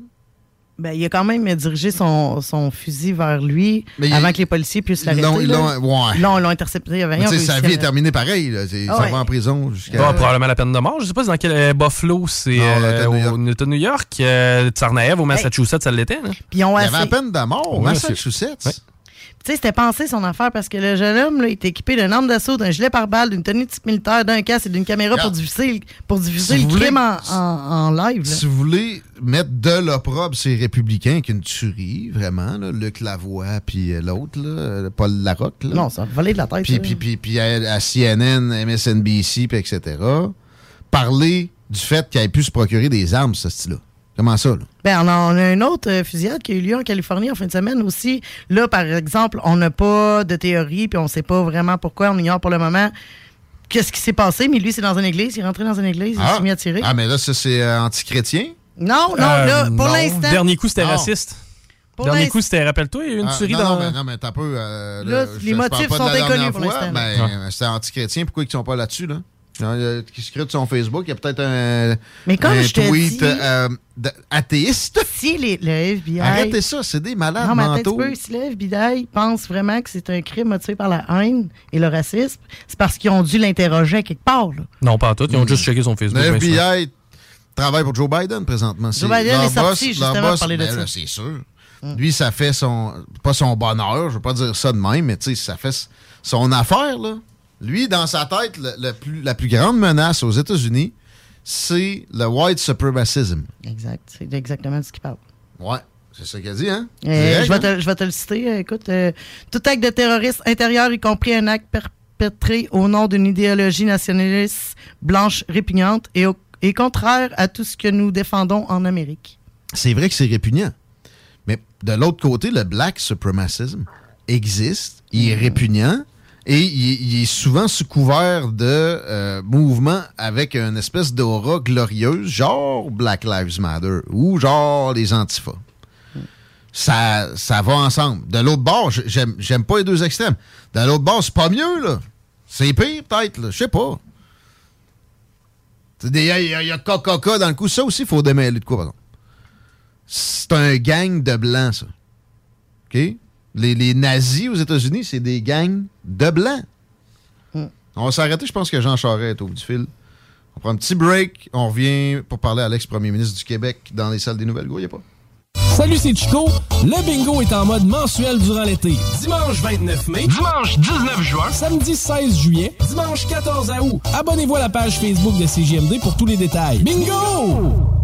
Ben, il a quand même dirigé son, son fusil vers lui
Mais il-
avant que les policiers puissent
ils l'ont-
l'arrêter.
ils
là.
l'ont- ouais.
On intercepté. Il avait rien
sa vie
à-
est terminée pareil. Là. C'est- ça
ouais.
va en prison jusqu'à.
Ah, probablement la peine de mort. Je sais pas dans quel euh, Buffalo, c'est
Non,
euh, au New York. Euh, Tsarnaev au Massachusetts, ça l'était. là.
Puis ils ont
Il y avait la peine de mort au Massachusetts.
Tu sais, c'était pensé son affaire parce que le jeune homme, là, était équipé d'un arme d'assaut, d'un gilet pare-balles, d'une tenue type militaire, d'un casque et d'une caméra pour diffuser, pour diffuser
Si
le
voulez-
crime en, en- en live. là.
Si vous voulez mettre de l'opprobre ces républicains avec une tuerie, vraiment, là, Luc Lavoie, puis euh, l'autre, euh, Paul Larocque. Là.
Non, ça volé de la tête.
Puis, puis, puis, puis à, à CNN, MSNBC, puis etc. Parler du fait qu'il ait pu se procurer des armes, ce style-là. Comment ça, là?
Ben, on a, on a une autre euh, fusillade qui a eu lieu en Californie en fin de semaine aussi. Là, par exemple, on n'a pas de théorie, puis on ne sait pas vraiment pourquoi. On ignore pour le moment qu'est-ce qui s'est passé. Mais lui, c'est dans une église. Il est rentré dans une église. Il s'est mis à tirer.
Ah, mais là, ça, c'est euh, anti-chrétien?
Non, non,
Euh,
là, pour
non.
l'instant.
Dernier coup, c'était
Non.
raciste.
Pour
Dernier coup, c'était, rappelle-toi, il y a eu une
Ah,
tuerie
non,
dans.
non, mais, non, mais t'as un peu. euh,
Là, les motifs sont inconnus pour l'instant.
Ben,
Ouais.
c'était anti-chrétien. Pourquoi ils ne sont pas là-dessus, là? Euh, Qui scrute son Facebook, il y a peut-être un,
Mais comme
un
je te
tweet
dis-
euh, athéiste.
Si les- le FBI.
Arrêtez ça, c'est des malades
Non, mais
mentaux.
peu, si le FBI pense vraiment que c'est un crime motivé par la haine et le racisme, c'est parce qu'ils ont dû l'interroger à quelque part. Là.
Non, pas tout. Ils ont juste checké son Facebook.
Le. FBI travaille pour Joe Biden présentement.
Joe
C'est
Biden est sorti
boss-
justement
boss-
parler de
ben
ça.
C'est sûr. Lui, ça fait son. Pas son bonheur, je veux pas dire ça de même, mais tu sais, ça fait son affaire, là. Lui, dans sa tête, le- le plus- la plus grande menace aux États-Unis, c'est le white supremacism.
Exact. C'est exactement de ce qu'il parle.
Ouais, c'est ça qu'il a dit, hein?
Euh,
Direct,
je, vais
hein?
te, je vais te le citer. Euh, Écoute, euh, tout acte de terrorisme intérieur, y compris un acte perpétré au nom d'une idéologie nationaliste blanche répugnante, et au- est contraire à tout ce que nous défendons en Amérique.
c'est vrai que c'est répugnant. Mais de l'autre côté, le black supremacism existe, il est répugnant et il, est souvent sous couvert de euh, mouvements avec une espèce d'aura glorieuse, genre Black Lives Matter ou genre les Antifas. Ça, ça va ensemble. De l'autre bord, j'aime pas les deux extrêmes. De l'autre bord, c'est pas mieux, là. C'est pire, peut-être, là. Je sais pas. Il y, a- y a- y a KKK dans le coup. Ça aussi, il faut démêler de quoi, par exemple c'est un gang de blancs, ça. OK? Les, les nazis aux États-Unis, c'est des gangs de blancs. On va s'arrêter. Je pense que Jean Charest est au bout du fil. On prend un petit break. On revient pour parler à l'ex-premier ministre du Québec dans les salles des nouvelles. Go, y a pas.
Salut, c'est Chico. Le bingo est en mode mensuel durant l'été. Dimanche 29 mai. Dimanche 19 juin. Samedi 16 juillet. Dimanche 14 août. Abonnez-vous à la page Facebook de CGMD pour tous les détails. Bingo!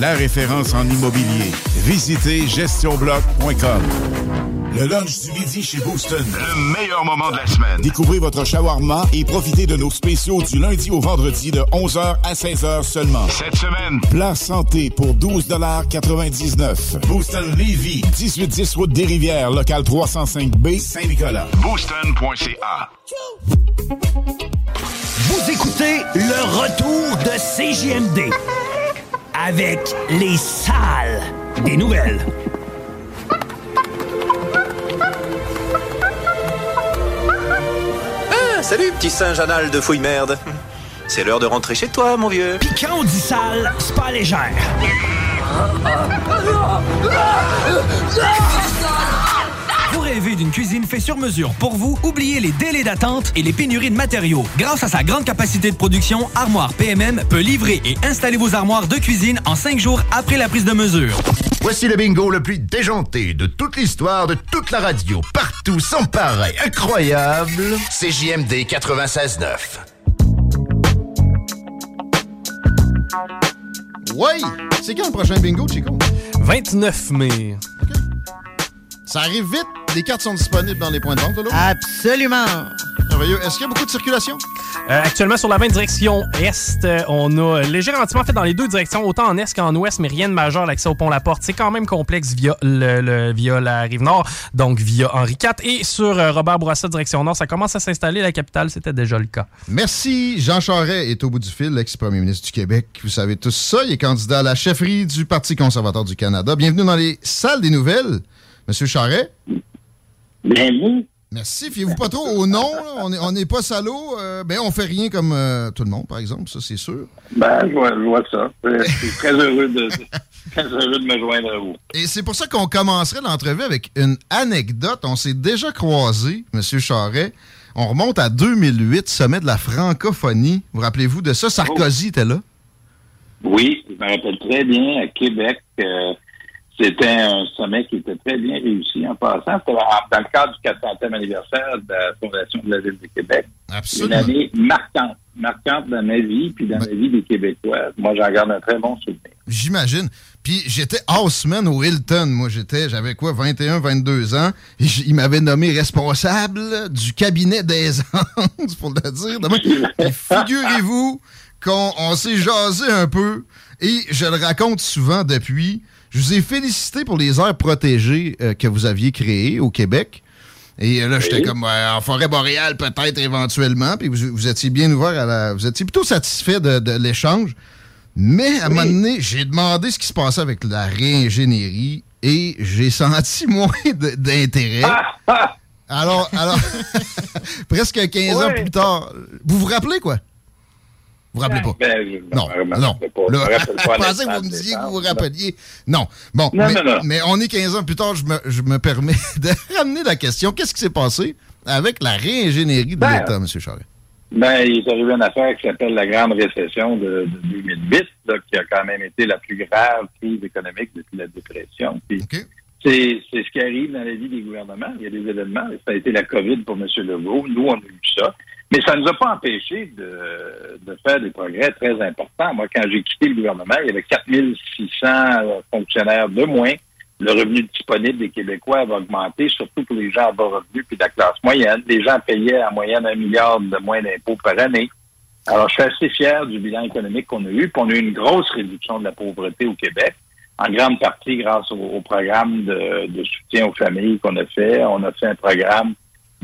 La référence en immobilier. Visitez GestionBloc.com le lunch du midi chez Booston. Le meilleur moment de la semaine. Découvrez votre shawarma et profitez de nos spéciaux du lundi au vendredi de 11h à 16h seulement. Cette semaine, plat santé pour 12,99 Booston Levy, 1810 route des Rivières, local 305B, Saint-Nicolas. Booston.ca.
Vous écoutez le retour de CJMD avec les salles des nouvelles.
Ah, salut, petit singe anal de fouille merde. C'est l'heure de rentrer chez toi, mon vieux.
Puis quand on dit sale, c'est pas légère.
Rêvez d'une cuisine faite sur mesure pour vous? Oubliez les délais d'attente et les pénuries de matériaux. Grâce à sa grande capacité de production, Armoire PMM peut livrer et installer vos armoires de cuisine en cinq jours après la prise de mesure.
Voici le bingo le plus déjanté de toute l'histoire de toute la radio. Partout, sans pareil, incroyable. CJMD 96.9.
Ouais! C'est quand le prochain bingo, Chico?
29 mai.
Ça arrive vite. Les cartes sont disponibles dans les points de vente, là?
Absolument.
Merveilleux. Est-ce qu'il y a beaucoup de circulation?
Euh, actuellement, sur la 20 direction est, euh, on a léger ralentissement fait dans les deux directions, autant en est qu'en ouest, mais rien de majeur. L'accès au pont La Porte, c'est quand même complexe via, le, le- via la rive nord, donc via Henri IV. Et sur euh, Robert Bourassa, direction nord, ça commence à s'installer. La capitale, c'était déjà le cas.
Merci. Jean Charest est au bout du fil, l'ex-premier ministre du Québec. Vous savez tous ça. Il est candidat à la chefferie du Parti conservateur du Canada. Bienvenue dans les salles des nouvelles. Monsieur Charest?
Bienvenue.
Merci. Fiez-vous pas trop au nom. là. On n'est pas salaud. Euh, ben, on fait rien comme euh, tout le monde, par exemple. Ça, c'est sûr.
Ben, je vois, je vois ça. Je suis très heureux de, très heureux de me joindre à vous.
Et c'est pour ça qu'on commencerait l'entrevue avec une anecdote. On s'est déjà croisé, Monsieur Charest. On remonte à 2008, sommet de la francophonie. Vous rappelez-vous de ça? Sarkozy était là.
Oui, je me rappelle très bien à Québec. euh, c'était un sommet qui était très bien réussi en passant. C'était dans le cadre du 400e anniversaire de la fondation de la Ville de Québec.
Absolument.
Une année marquante. marquante dans ma vie, puis dans la vie des Québécois. Moi, j'en garde un très bon souvenir.
J'imagine. Puis j'étais houseman au Hilton. Moi, j'étais, j'avais quoi, 21, 22 ans. Et j- il m'avait nommé responsable du cabinet d'aisance, pour le dire. figurez-vous qu'on on s'est jasé un peu. Et je le raconte souvent depuis. Je vous ai félicité pour les aires protégées euh, que vous aviez créées au Québec. Et euh, là, j'étais comme ouais, en forêt boréale, peut-être éventuellement. Puis vous, vous étiez bien ouvert à la. Vous étiez plutôt satisfait de, de l'échange. Mais à un moment donné, j'ai demandé ce qui se passait avec la réingénierie et j'ai senti moins d'intérêt. Alors, alors presque 15 ans plus tard, vous vous rappelez quoi? Vous vous rappelez pas?
Ben, je
Non,
me-
non.
rappelle pas. Je
Là,
me rappelle pas
je pensais que vous me disiez que vous vous rappeliez. Non. Bon,
Non,
mais,
non, non.
mais on est 15 ans plus tard, je me, je me permets de ramener la question. Qu'est-ce qui s'est passé avec la réingénierie de
Ben,
l'État, M. Charest?
Ben, il est arrivé une affaire qui s'appelle la grande récession de, de 2008, là, qui a quand même été la plus grave crise économique depuis la dépression. Puis C'est c'est ce qui arrive dans la vie des gouvernements. Il y a des événements. Ça a été la COVID pour M. Legault. Nous, on a eu ça. Mais ça ne nous a pas empêché de, faire des progrès très importants. Moi, quand j'ai quitté le gouvernement, il y avait 4600 fonctionnaires de moins. Le revenu disponible des Québécois avait augmenté, surtout pour les gens à bas revenus puis de la classe moyenne. Les gens payaient en moyenne un milliard de moins d'impôts par année. Alors, je suis assez fier du bilan économique qu'on a eu. Puis on a eu une grosse réduction de la pauvreté au Québec, en grande partie grâce au, programme de, soutien aux familles qu'on a fait. On a fait un programme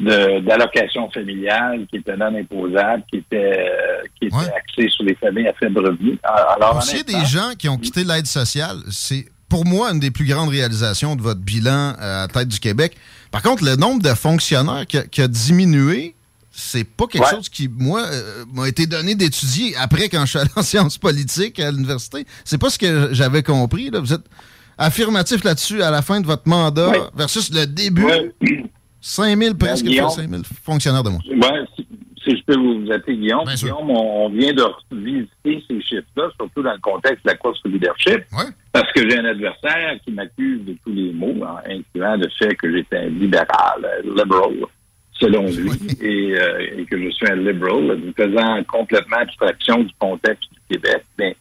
d'allocation familiale qui était non imposable, qui était, euh, qui était axé sur les familles à faible revenu. Alors,
qui est
honnêtement,
des gens qui ont quitté l'aide sociale, c'est pour moi une des plus grandes réalisations de votre bilan euh, à la tête du Québec. Par contre, le nombre de fonctionnaires qui a, qui a diminué, c'est pas quelque
Ouais.
chose qui, moi, euh, m'a été donné d'étudier après quand je suis allé en sciences politiques à l'université. C'est pas ce que j'avais compris. Là. Vous êtes affirmatif là-dessus à la fin de votre mandat versus le début. 5000 presque,
Ben, Guillaume.
5000 fonctionnaires de moins.
Ouais, si, si je peux vous appeler Guillaume, Guillaume, on, on vient de visiter ces chiffres-là, surtout dans le contexte de la course au leadership, parce que j'ai un adversaire qui m'accuse de tous les mots, hein, incluant le fait que j'étais un libéral, liberal, selon lui, et, euh, et que je suis un liberal, faisant complètement abstraction du contexte du Québec. Ben,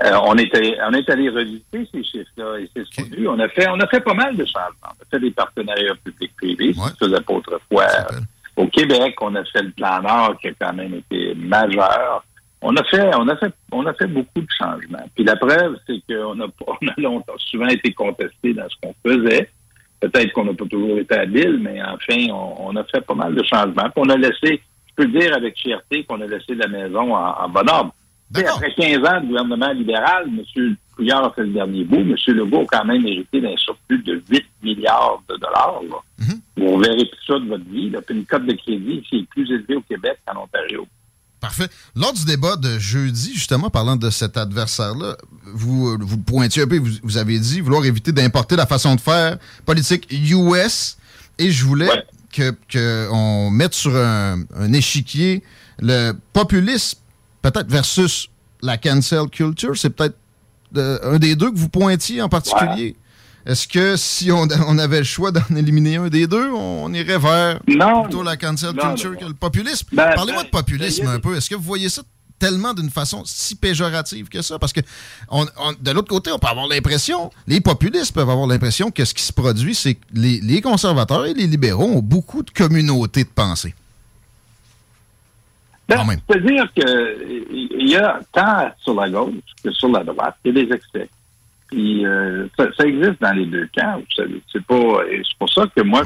euh, on est allé, on est allé revisiter ces chiffres-là et c'est ce qu'on a vu. On a fait, on a fait pas mal de changements. On a fait des partenariats publics-privés, ce qui se faisait pas autrefois au Québec. On a fait le plan Nord qui a quand même été majeur. On a fait, on a fait, on a fait beaucoup de changements. Puis la preuve, c'est qu'on a, on a longtemps, souvent été contesté dans ce qu'on faisait. Peut-être qu'on n'a pas toujours été habile, mais enfin, on, on a fait pas mal de changements. Puis on a laissé, je peux dire avec fierté qu'on a laissé la maison en, en bon ordre. Après 15 ans de gouvernement libéral, M. Couillard a fait le dernier bout. M. Legault a quand même hérité d'un surplus de 8 milliards de dollars. là. Vous verrez tout ça de votre vie. Là. Puis une cote de crédit qui est plus élevée au Québec qu'en Ontario.
Parfait. Lors du débat de jeudi, justement, parlant de cet adversaire-là, vous, vous pointiez un peu, vous, vous avez dit vouloir éviter d'importer la façon de faire politique US. Et je voulais que qu'on mette sur un, un échiquier le populisme, peut-être versus la cancel culture. C'est peut-être un des deux que vous pointiez en particulier. Est-ce que si on, on avait le choix d'en éliminer un des deux, on irait vers plutôt la cancel
Non,
culture
non.
que le populisme?
Ben,
Parlez-moi
ben,
de populisme
ben,
un peu. Est-ce que vous voyez ça tellement d'une façon si péjorative que ça? Parce que on- on- de l'autre côté, on peut avoir l'impression, les populistes peuvent avoir l'impression que ce qui se produit, c'est que les, les conservateurs et les libéraux ont beaucoup de communautés de pensée.
Ben, C'est-à-dire qu'il y a tant sur la gauche que sur la droite, il y a des excès. Puis euh, ça, ça existe dans les deux camps, vous savez. C'est pas. et C'est pour ça que moi,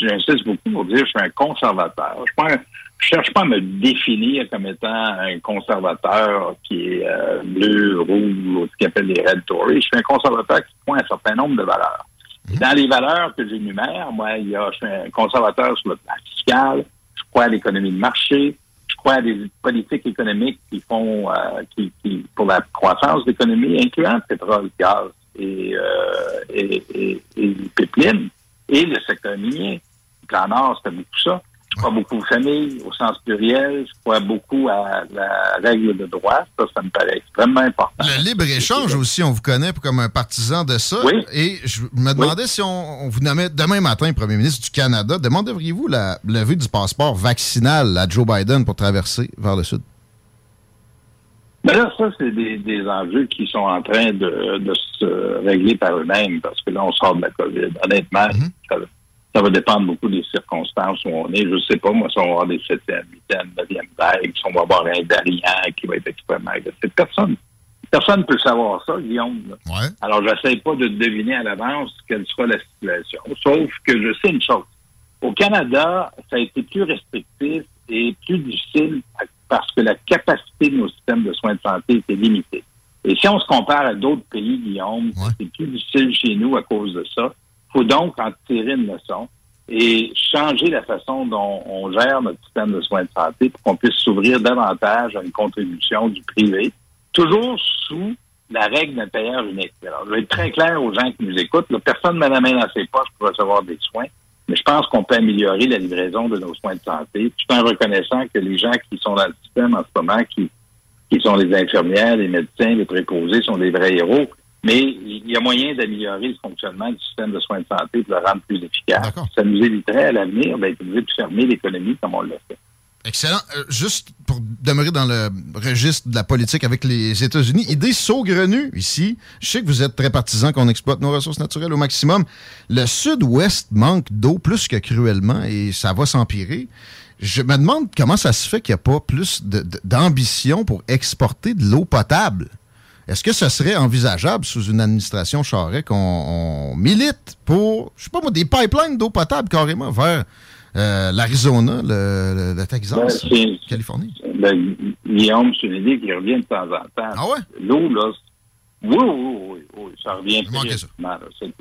j'insiste beaucoup pour dire que je suis un conservateur. Je je cherche pas à me définir comme étant un conservateur qui est euh, bleu, rouge, ou ce qu'on appelle les Red Tories. Je suis un conservateur qui croit un certain nombre de valeurs. Et dans les valeurs que j'énumère, moi, il y a, je suis un conservateur sur le plan fiscal, je crois à l'économie de marché, à des politiques économiques qui font, euh, qui, pour la croissance de l'économie, incluant le pétrole, le gaz et, euh, et, les pipelines, et le secteur minier. Le Plan Nord, c'était beaucoup ça. Je crois beaucoup aux familles, au sens pluriel. Je crois beaucoup à la règle de droit. Ça, ça me paraît extrêmement important.
Le libre-échange aussi, on vous connaît comme un partisan de ça.
Oui.
Et je me demandais si on, on vous nommait demain matin premier ministre du Canada, demanderiez-vous la levée du passeport vaccinal à Joe Biden pour traverser vers le sud?
Mais là, ça, c'est des, des enjeux qui sont en train de, de se régler par eux-mêmes parce que là, on sort de la COVID. Honnêtement, ça, ça va dépendre beaucoup des circonstances où on est. Je sais pas, moi, si on va avoir des septième, huitième, neuvième vagues, si on va avoir un variant qui va être extrêmement agressif. Personne, personne ne peut savoir ça, Guillaume. là. Alors, j'essaie pas de deviner à l'avance quelle sera la situation. Sauf que je sais une chose. Au Canada, ça a été plus restrictif et plus difficile parce que la capacité de nos systèmes de soins de santé était limitée. Et si on se compare à d'autres pays, Guillaume, c'est plus difficile chez nous à cause de ça. Faut donc en tirer une leçon et changer la façon dont on gère notre système de soins de santé pour qu'on puisse s'ouvrir davantage à une contribution du privé, toujours sous la règle d'un payeur unique. Alors, je vais être très clair aux gens qui nous écoutent. personne ne met la main dans ses poches pour recevoir des soins, mais je pense qu'on peut améliorer la livraison de nos soins de santé, tout en reconnaissant que les gens qui sont dans le système en ce moment, qui, qui sont les infirmières, les médecins, les préposés, sont des vrais héros. Mais il y a moyen d'améliorer le fonctionnement du système de soins de santé pour le rendre plus efficace. Ça nous éviterait à l'avenir d'être obligé de fermer l'économie comme on l'a fait.
Excellent. Euh, juste pour demeurer dans le registre de la politique avec les États-Unis, idée saugrenue ici. Je sais que vous êtes très partisan qu'on exploite nos ressources naturelles au maximum. Le sud-ouest manque d'eau plus que cruellement et ça va s'empirer. Je me demande comment ça se fait qu'il n'y a pas plus d'ambition pour exporter de l'eau potable. Est-ce que ce serait envisageable sous une administration Charest qu'on on milite pour, je sais pas moi, des pipelines d'eau potable carrément vers euh, l'Arizona, le, le- le Texas,
Ben,
Californie?
Ben, Guillaume, c'est une idée qui revient de temps en temps.
Ah ouais?
L'eau, là, oui, oui, oui, oui, ça revient là, cette,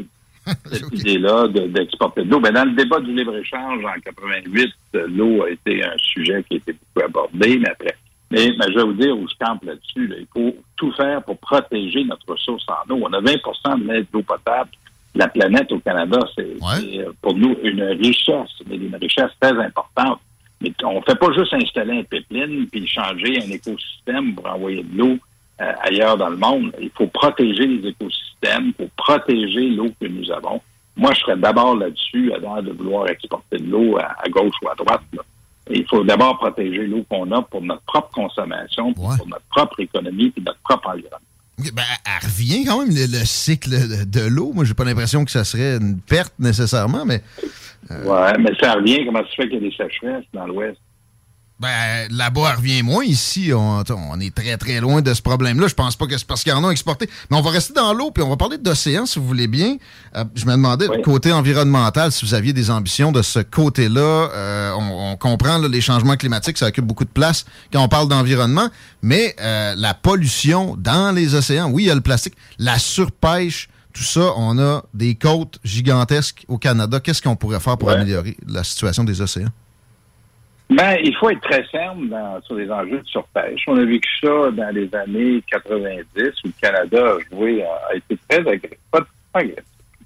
cette idée-là de- d'exporter de l'eau. Ben, dans le débat du libre-échange en 88, euh, l'eau a été un sujet qui a été beaucoup abordé, mais après. Mais, mais je vais vous dire où je campe là-dessus. là. Il faut tout faire pour protéger notre ressource en eau. On a 20% de l'aide d'eau potable. La planète au Canada, c'est euh, pour nous une richesse, mais une richesse très importante. Mais on fait pas juste installer un pipeline puis changer un écosystème pour envoyer de l'eau euh, ailleurs dans le monde. Il faut protéger les écosystèmes, il faut protéger l'eau que nous avons. Moi, je serais d'abord là-dessus avant de vouloir exporter de l'eau à, à gauche ou à droite. là. Il faut d'abord protéger l'eau qu'on a pour notre propre consommation, pour notre propre économie et notre propre environnement.
Ben, elle revient quand même, le, le cycle de, l'eau. Moi, j'ai pas l'impression que ça serait une perte nécessairement, mais
Ouais, mais ça revient. Comment ça se fait qu'il y a des sécheresses dans l'Ouest?
Ben, là-bas, elle revient moins. Ici, on, on est très, très loin de ce problème-là. Je pense pas que c'est parce qu'il y en a exporté. Mais on va rester dans l'eau, puis on va parler d'océan, si vous voulez bien. Euh, je me demandais, côté environnemental, si vous aviez des ambitions de ce côté-là. Euh, on, on comprend là, les changements climatiques, ça occupe beaucoup de place quand on parle d'environnement. Mais euh, la pollution dans les océans, oui, il y a le plastique. La surpêche, tout ça, on a des côtes gigantesques au Canada. Qu'est-ce qu'on pourrait faire pour améliorer la situation des océans?
Mais il faut être très ferme dans- sur les enjeux de surpêche. On a vécu ça dans les années 90 où le Canada a joué, a, été très agressif,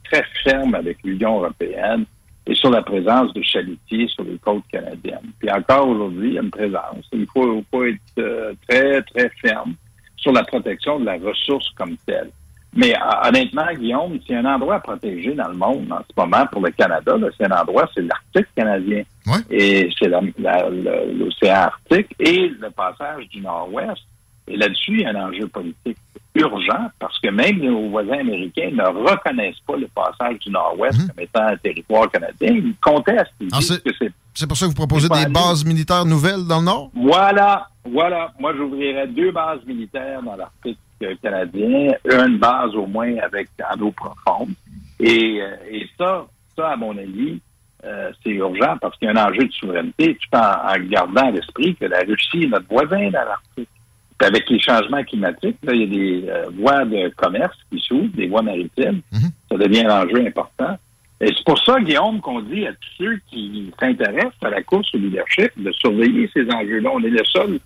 très ferme avec l'Union européenne et sur la présence de chalutiers sur les côtes canadiennes. Puis encore aujourd'hui, il y a une présence. Il faut, faut être euh, très, très ferme sur la protection de la ressource comme telle. Mais euh, honnêtement, Guillaume, a un endroit à protéger dans le monde en ce moment pour le Canada, c'est un endroit, c'est l'Arctique canadien. Et c'est l'océan Arctique et le passage du Nord-Ouest. Et là-dessus, il y a un enjeu politique urgent parce que même nos voisins américains ne reconnaissent pas le passage du Nord-Ouest comme étant un territoire canadien. Ils contestent. Ils
Ah,
disent que c'est
C'est pour ça que vous proposez
C'est
des bases militaires nouvelles dans le Nord?
Voilà, voilà. Moi, j'ouvrirais deux bases militaires dans l'Arctique canadien, une base au moins avec en eau profonde. Et, euh, et ça, ça, à mon avis, euh, c'est urgent parce qu'il y a un enjeu de souveraineté, tout en, en gardant à l'esprit que la Russie est notre voisin dans l'Arctique. Avec les changements climatiques, là, il y a des euh, voies de commerce qui s'ouvrent, des voies maritimes. Ça devient un enjeu important. Et c'est pour ça, Guillaume, qu'on dit à tous ceux qui s'intéressent à la course au leadership de surveiller ces enjeux-là. On est le seul,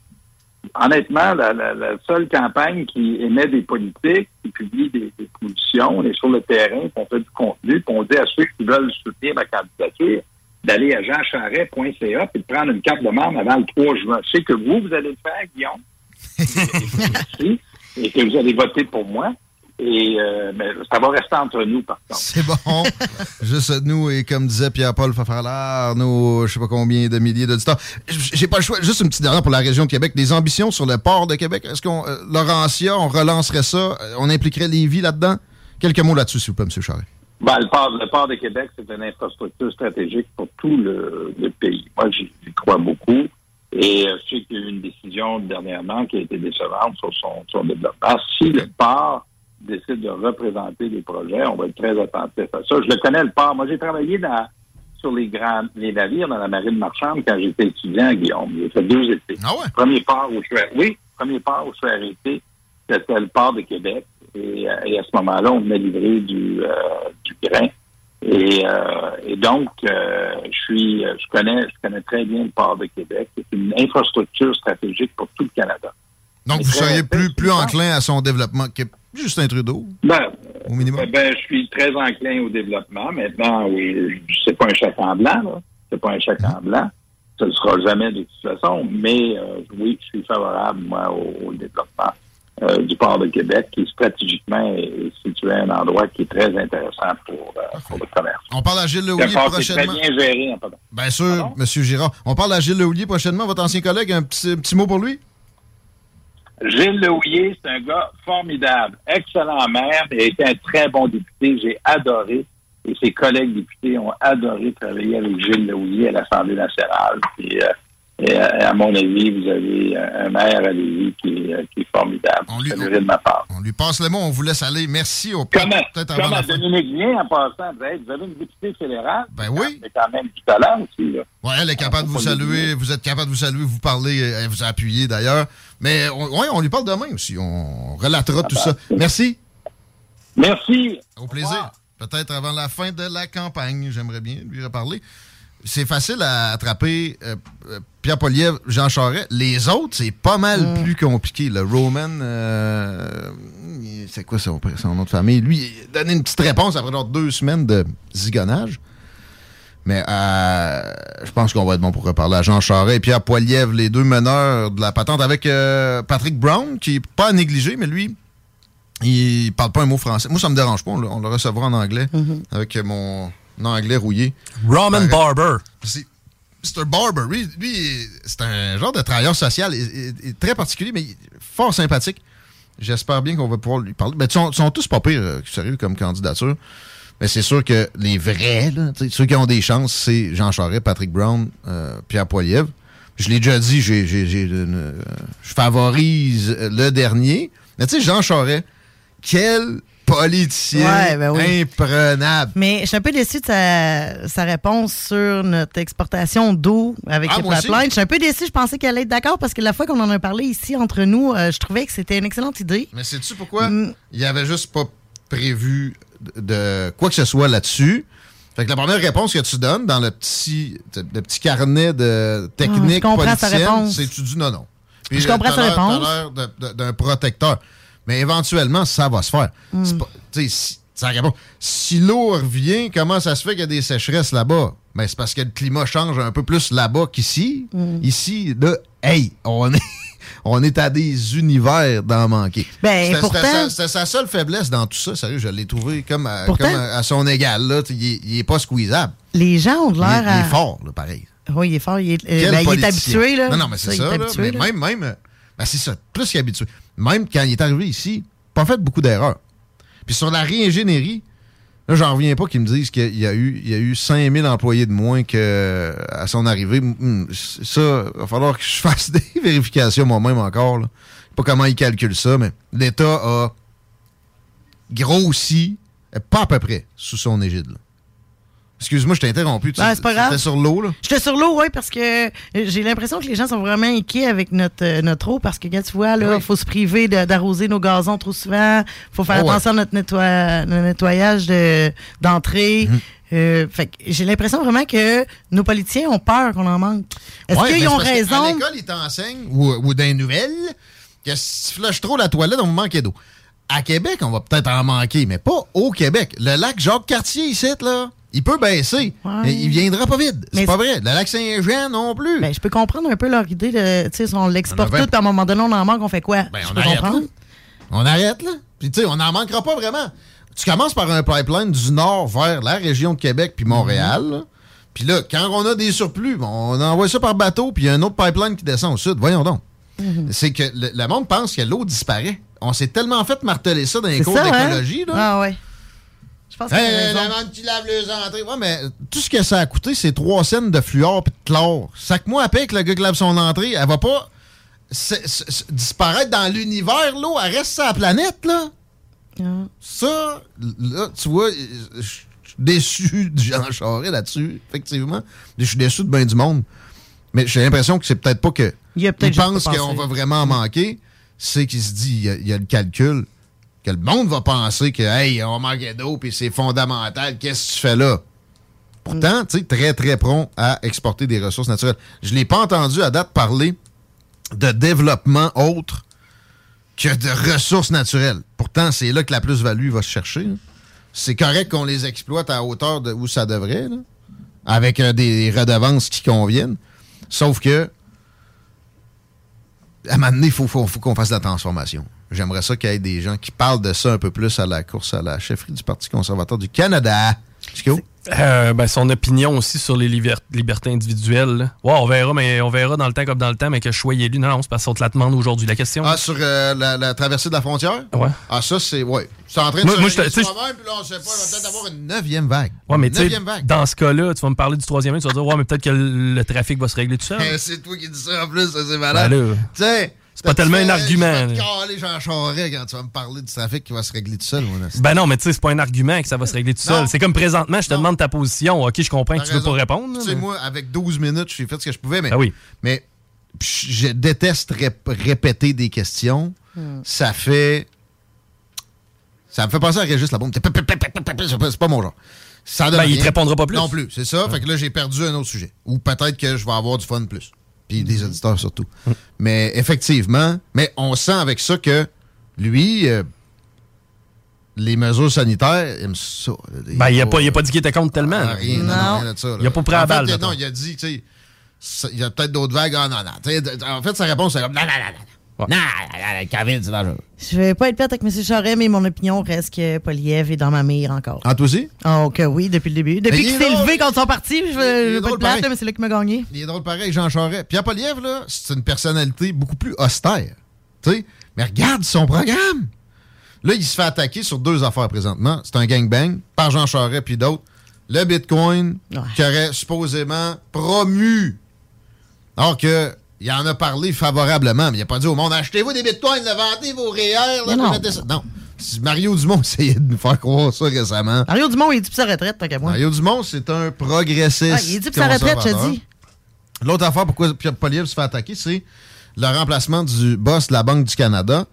honnêtement, la, la- la seule campagne qui émet des politiques, qui publie des, des positions. On est sur le terrain, puis on fait du contenu, puis on dit à ceux qui veulent soutenir ma candidature d'aller à jeancharret.ca et de prendre une carte de membre avant le 3 juin. Je sais que vous, vous allez le faire, Guillaume. et que vous allez voter pour moi. Et euh, ça va rester entre nous, par contre.
C'est bon. Juste nous, et comme disait Pierre-Paul Fafalard, nos je sais pas combien de milliers d'auditeurs. J'ai pas le choix. Juste une petite dernière pour la région de Québec. Des ambitions sur le port de Québec. Est-ce qu'on, euh, Laurentia, on relancerait ça? Euh, On impliquerait Lévis là-dedans? Quelques mots là-dessus, s'il vous plaît, M. Charest.
Ben, le, port, le port de Québec, c'est une infrastructure stratégique pour tout le, le pays. Moi, j'y j'y crois beaucoup. Et euh, je sais qu'il y a eu une décision dernièrement qui a été décevante sur son, son développement. Si le port décide de représenter des projets, on va être très attentif à ça. Je le connais, le port. Moi, j'ai travaillé dans, sur les grands les navires dans la marine marchande quand j'étais étudiant à Guillaume. J'ai fait deux étés.
Ah ouais?
Premier port où je suis oui, premier port où je suis arrêté, c'était le port de Québec. Et, euh, et à ce moment-là, on venait livrer du, euh, du grain. Et, euh, et donc, euh, je suis, je connais, je connais très bien le port de Québec. C'est une infrastructure stratégique pour tout le Canada.
Donc, vous seriez plus, plus enclin à son développement que Justin Trudeau?
Ben,
Au minimum?
ben, je suis très enclin au développement. Maintenant, oui, c'est pas un chèque en blanc, là. C'est pas un chèque en blanc. Ce ne sera jamais de toute façon. Mais euh, oui, je suis favorable, moi, au, au développement euh, du port de Québec, qui stratégiquement est, est situé à un endroit qui est très intéressant pour, euh, pour le commerce.
On parle à Gilles
un est très
prochainement.
bien géré, en pardon.
Bien sûr, M. Girard. On parle à Gilles Lehouillier prochainement, votre ancien collègue. Un petit, petit mot pour lui?
Gilles Lehouillier, c'est un gars formidable, excellent maire, et a été un très bon député. J'ai adoré, et ses collègues députés ont adoré travailler avec Gilles Lehouillier à l'Assemblée nationale. Euh, et, euh, à mon avis, vous avez un maire à Lévis qui, est- euh, qui est formidable. On lui, de ma part.
On lui passe le mot, on vous laisse aller. Merci. Au peut-
Comme, à-
peut-être
comme
avant
à
la fin.
Dominique en passant, vous avez, vous avez une députée fédérale.
Ben oui.
C'est quand même du talent aussi. Là.
Ouais, elle est capable de vous saluer. Vous êtes capable de vous saluer, vous parler, elle vous a appuyé d'ailleurs. Mais on, ouais, on lui parle demain aussi. On relatera tout ça. Merci.
Merci.
Au plaisir. Peut-être avant la fin de la campagne, j'aimerais bien lui reparler. C'est facile à attraper euh, euh, Pierre Poliev, Jean Charest. Les autres, c'est pas mal
Mm.
plus compliqué. Le Roman, euh, c'est quoi son, son nom de famille? Lui, il a donné une petite réponse après genre deux semaines de zigonnage. Mais euh, je pense qu'on va être bon pour reparler à Jean Charest et Pierre Poilievre, les deux meneurs de la patente, avec euh, Patrick Brown, qui est pas à négliger, mais lui, il parle pas un mot français. Moi, ça me dérange pas. On le, on le recevra en anglais avec mon anglais rouillé.
Roman Barber.
Un barber. Lui, c'est un genre de travailleur social. Il, il- très particulier, mais fort sympathique. J'espère bien qu'on va pouvoir lui parler. Mais ils sont, sont tous pas pires, euh, sérieux, comme candidature. Mais c'est sûr que les vrais, ceux qui ont des chances, c'est Jean Charest, Patrick Brown, euh, Pierre Poilievre. Je l'ai déjà dit, j'ai, euh, je favorise le dernier. Mais tu sais, Jean Charest, quel politicien
Ouais, ben oui.
imprenable.
Mais je suis un peu déçu de sa, sa réponse sur notre exportation d'eau avec
Ah,
les pipelines. Je suis un peu déçu. Je pensais qu'elle allait être d'accord parce que la fois qu'on en a parlé ici entre nous, euh, je trouvais que c'était une excellente idée.
Mais sais-tu pourquoi?
Mm.
Il n'y avait juste pas prévu de, quoi que ce soit là-dessus. Fait que la première réponse que tu donnes dans le petit, le petit carnet de
Ah,
technique
sa
politicienne, c'est tu dis non, non.
Je comprends sa réponse.
d'un protecteur. Mais éventuellement, ça va se faire.
Mm.
C'est pas- tu sais, si, réponse. Si l'eau revient, comment ça se fait qu'il y a des sécheresses là-bas? Ben, c'est parce que le climat change un peu plus là-bas qu'ici.
Mm.
Ici, là, hey, on est, on est à des univers d'en manquer.
Ben,
C'était- sa- seule faiblesse dans tout ça. Sérieux, je l'ai trouvé comme, à,
Pourtant-
comme à, à son égal. Là. Il, est- il est pas squeezable.
Les gens ont
Il,
l'air à.
il est fort, là, pareil.
Oui, il est fort. Il est, euh, ben, il est
politicien.
habitué. Là.
Non, non, mais c'est ça.
est
là. mais même, même, euh, ben, c'est ça, plus qu'habitué. Même quand il est arrivé ici, pas fait beaucoup d'erreurs. Puis sur la réingénierie, là, j'en reviens pas qu'ils me disent qu'il y a eu, il y a eu 5000 employés de moins que à son arrivée. Ça, il va falloir que je fasse des vérifications moi-même encore. Là. Pas comment ils calculent ça, mais l'État a grossi, euh, pas à peu près, sous son égide. Excuse-moi, je t'ai interrompu. Tu-
Ben, c'est pas grave.
C'était sur l'eau, là?
J'étais sur l'eau, oui, parce que euh, j'ai l'impression que les gens sont vraiment inquiets avec notre, euh, notre eau, parce que, quand tu vois, là, il faut se priver de- d'arroser nos gazons trop souvent, faut faire
Oh, ouais.
attention à notre, nettoie- notre nettoyage de- d'entrée.
Mhm.
Euh, fait que j'ai l'impression vraiment que nos politiciens ont peur qu'on en manque. Est-ce
Ouais,
qu'ils ont raison?
l'école, ils t'enseignent, ou, ou dans les nouvelles, que si tu flushes trop la toilette, on va manquer d'eau. À Québec, on va peut-être en manquer, mais pas au Québec. Le lac Jacques-Cartier, ici, là, il peut baisser. Mais il viendra pas vide. C'est pas vrai. Le lac Saint-Jean non plus.
Ben, je peux comprendre un peu leur idée de, si on l'exporte
vingt-
tout, puis à un moment donné, on en manque, on fait quoi?
Ben,
je
on
peux
arrête,
comprendre.
là. On arrête, là. Puis tu sais, on n'en manquera pas vraiment. Tu commences par un pipeline du nord vers la région de Québec puis Montréal. là. Puis là, quand on a des surplus, on envoie ça par bateau, puis il y a un autre pipeline qui descend au sud. Voyons donc. C'est que le, le monde pense que l'eau disparaît. On s'est tellement fait marteler ça dans les cours
hein?
d'écologie. là.
Ah ouais. Je pense que
Hey, la menthe qui lave les entrées. Ouais, mais tout ce que ça a coûté, c'est trois scènes de fluor et de chlore. Sac-moi à paix que le gars qui lave son entrée, elle va pas disparaître dans l'univers, l'eau. Elle reste sur la planète, là. Ça, là, tu vois, je suis déçu de Jean Charest là-dessus, effectivement. Je suis déçu de bien du monde. Mais j'ai l'impression que c'est peut-être pas que.
Il a
pense qu'on va vraiment en manquer. C'est qu'il se dit, il y, a, il y a le calcul, que le monde va penser que, hey, on manquait d'eau, puis c'est fondamental, qu'est-ce que tu fais là? Pourtant, tu sais, très, très prompt à exporter des ressources naturelles. Je l'ai pas entendu à date parler de développement autre que de ressources naturelles. Pourtant, c'est là que la plus-value va se chercher. là. C'est correct qu'on les exploite à hauteur de où ça devrait, avec euh, des redevances qui conviennent. Sauf que, à un moment donné, il faut- faut qu'on fasse la transformation. J'aimerais ça qu'il y ait des gens qui parlent de ça un peu plus à la course à la chefferie du Parti conservateur du Canada.
Euh, ben, son opinion aussi sur les liber- libertés individuelles. Ouais, on verra, mais on verra dans le temps comme dans le temps, mais que je sois élu. Non, non, c'est parce qu'on te la demande aujourd'hui. La question.
Ah, sur euh, la, la traversée de la frontière?
Ouais.
Ah, ça, c'est. Ouais. C'est en train de
Moi-
se
moi, je te-
régler
tu sais,
soi-même, puis là, on sait pas, il va peut-être avoir une neuvième vague.
Ouais, mais tu dans ce cas-là, tu vas me parler du troisième tu vas dire, ouais, mais peut-être que le, le trafic va se régler tout seul.
C'est toi qui dis ça en plus, c'est malade.
Ben
Tu sais.
C'est pas tellement un argument,
Je vais te
là.
caler Jean Charest quand tu vas me parler du trafic qui va se régler tout seul.
Ben non, mais tu sais, c'est pas un argument que ça va se régler tout seul. C'est comme présentement, je te demande ta position. Ok, je comprends que tu veux pas répondre.
Tu sais,
mais-
moi, avec 12 minutes, j'ai fait ce que je pouvais, mais.
Ah oui.
Mais je déteste rép- répéter des questions.
Hmm.
Ça fait. Ça me fait penser à Régis Labombe. C'est pas- c'est pas mon genre. Ça
Ben, il te répondra pas plus.
Non plus, c'est ça. Fait que là, j'ai perdu un autre sujet. Ou peut-être que je vais avoir du fun plus. Puis des auditeurs surtout. Mais effectivement, mais on sent avec ça que lui, euh, les mesures sanitaires, il aime ça. là.
Ben, il a pas, il a pas dit qu'il était contre tellement.
Ah, rien, non, non, rien de ça, là.
Il a pas pris la
fait,
balle.
il-. Non, il a dit, tu sais, il y a peut-être d'autres vagues. Ah, non, non. En fait, sa réponse, c'est comme, non, non, non, non. Non, non, non, non, COVID, c'est dangereux.
Je vais pas être plate avec M. Charest, mais mon opinion reste que Poliev est dans ma mire encore.
Ah, toi aussi?
Oh, que oui, depuis le début. Depuis
il
qu'il
est
s'est
drôle.
levé contre son parti, je
Il est
vais je vais pas être plate,
pareil.
là, mais c'est là qu'il m'a gagné.
Il est drôle pareil, Jean Charest. Pierre Poliev, là, c'est une personnalité beaucoup plus austère. Tu sais, mais regarde son programme. Là, il se fait attaquer sur deux affaires présentement. C'est un gangbang par Jean Charest puis d'autres. Le Bitcoin qui aurait supposément promu. Alors que il en a parlé favorablement, mais il n'a pas dit au monde achetez-vous des bitcoins, vendez vos REER, là,
non.
Non. Mario Dumont essayait de nous faire croire ça récemment.
Mario Dumont, il dit pour sa retraite, tant qu'à moi.
Mario Dumont, c'est un progressiste.
Ah, il dit pour sa retraite, je dis.
L'autre affaire pourquoi Pierre Poliev se fait attaquer, c'est le remplacement du boss de la Banque du Canada,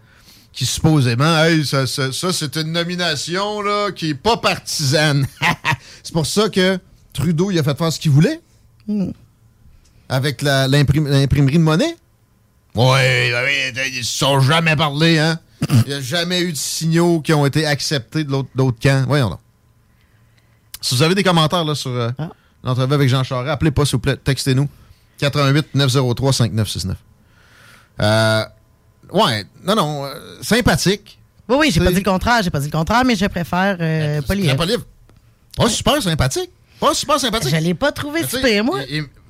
qui supposément, hey, ça, ça- ça, c'est une nomination là, qui est pas partisane. c'est pour ça que Trudeau, il a fait faire ce qu'il voulait
Hmm.
Avec l'imprimerie de monnaie. Oui, oui, ils se sont jamais parlé, hein? Il n'y a jamais eu de signaux qui ont été acceptés de l'autre camp. Voyons donc. Si vous avez des commentaires là, sur euh, l'entrevue avec Jean Charest, appelez pas, s'il vous plaît. Textez-nous. 88 903 5969. Euh, ouais, non, non, euh, sympathique.
Oui, oui, j'ai pas dit le contraire, j'ai pas dit le contraire, mais je préfère euh, Poliev.
Poliev. Pas super sympathique. Pas super sympathique.
Je l'ai pas trouvé super, moi.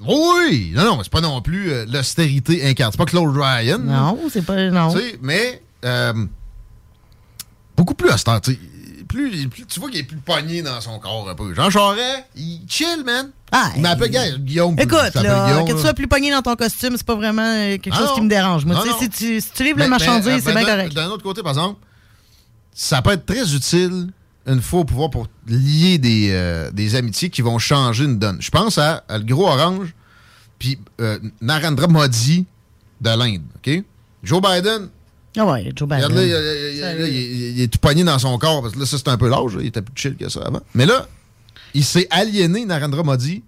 oui, non, non, mais c'est pas non plus euh, l'austérité incarnée. C'est pas Claude Ryan.
Non, c'est pas. Non.
Tu sais, mais euh, beaucoup plus austère. tu sais. Plus, plus- tu vois qu'il est plus pogné dans son corps un peu. Jean Charest, il chill, man.
Ah,
il m'appelle Guy- Guillaume.
Écoute, là,
Guillaume,
que tu sois plus pogné dans ton costume, c'est pas vraiment euh, quelque
Ah
chose
non.
qui me dérange. Moi,
Non,
tu sais,
non.
si tu, si tu livres
mais,
marchandise,
euh,
c'est bien correct.
D'un autre côté, par exemple, ça peut être très utile une fois au pouvoir pour lier des, euh, des amitiés qui vont changer une donne. Je pense à, à le gros orange, puis euh, Narendra Modi de l'Inde, OK? Joe Biden,
Ah ouais, Joe Biden.
regarde là, il, il- il- là, il- il est tout pogné dans son corps, parce que là, ça, c'est un peu l'âge, là, il était plus chill que ça avant. Mais là, il s'est aliéné, Narendra Modi,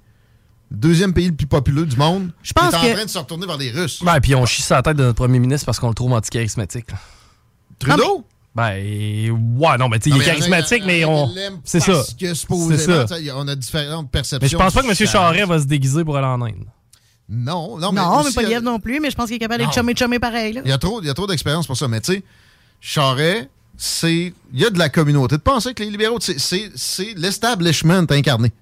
deuxième pays le plus populeux du monde. Je
pense
est en
que-
train de se retourner vers les Russes.
Ben, puis on chie sur la tête de notre premier ministre parce qu'on le trouve anticharismatique. là.
Trudeau?
Ben, ouais, non, mais tu sais, il est charismatique, mais on. C'est ça.
Que
C'est
supposément, on a différentes perceptions.
Mais je pense pas que M.
du
Charest va se déguiser pour aller en Inde.
Non, non, mais.
Non, mais pas Liev non plus, mais je pense qu'il est capable d'être
Non.
chumé chumé pareil. là.
Il y a trop, il y a trop d'expérience pour ça. Mais tu sais, Charest, c'est. Il y a de la communauté. De penser que les libéraux, c'est- l'establishment incarné.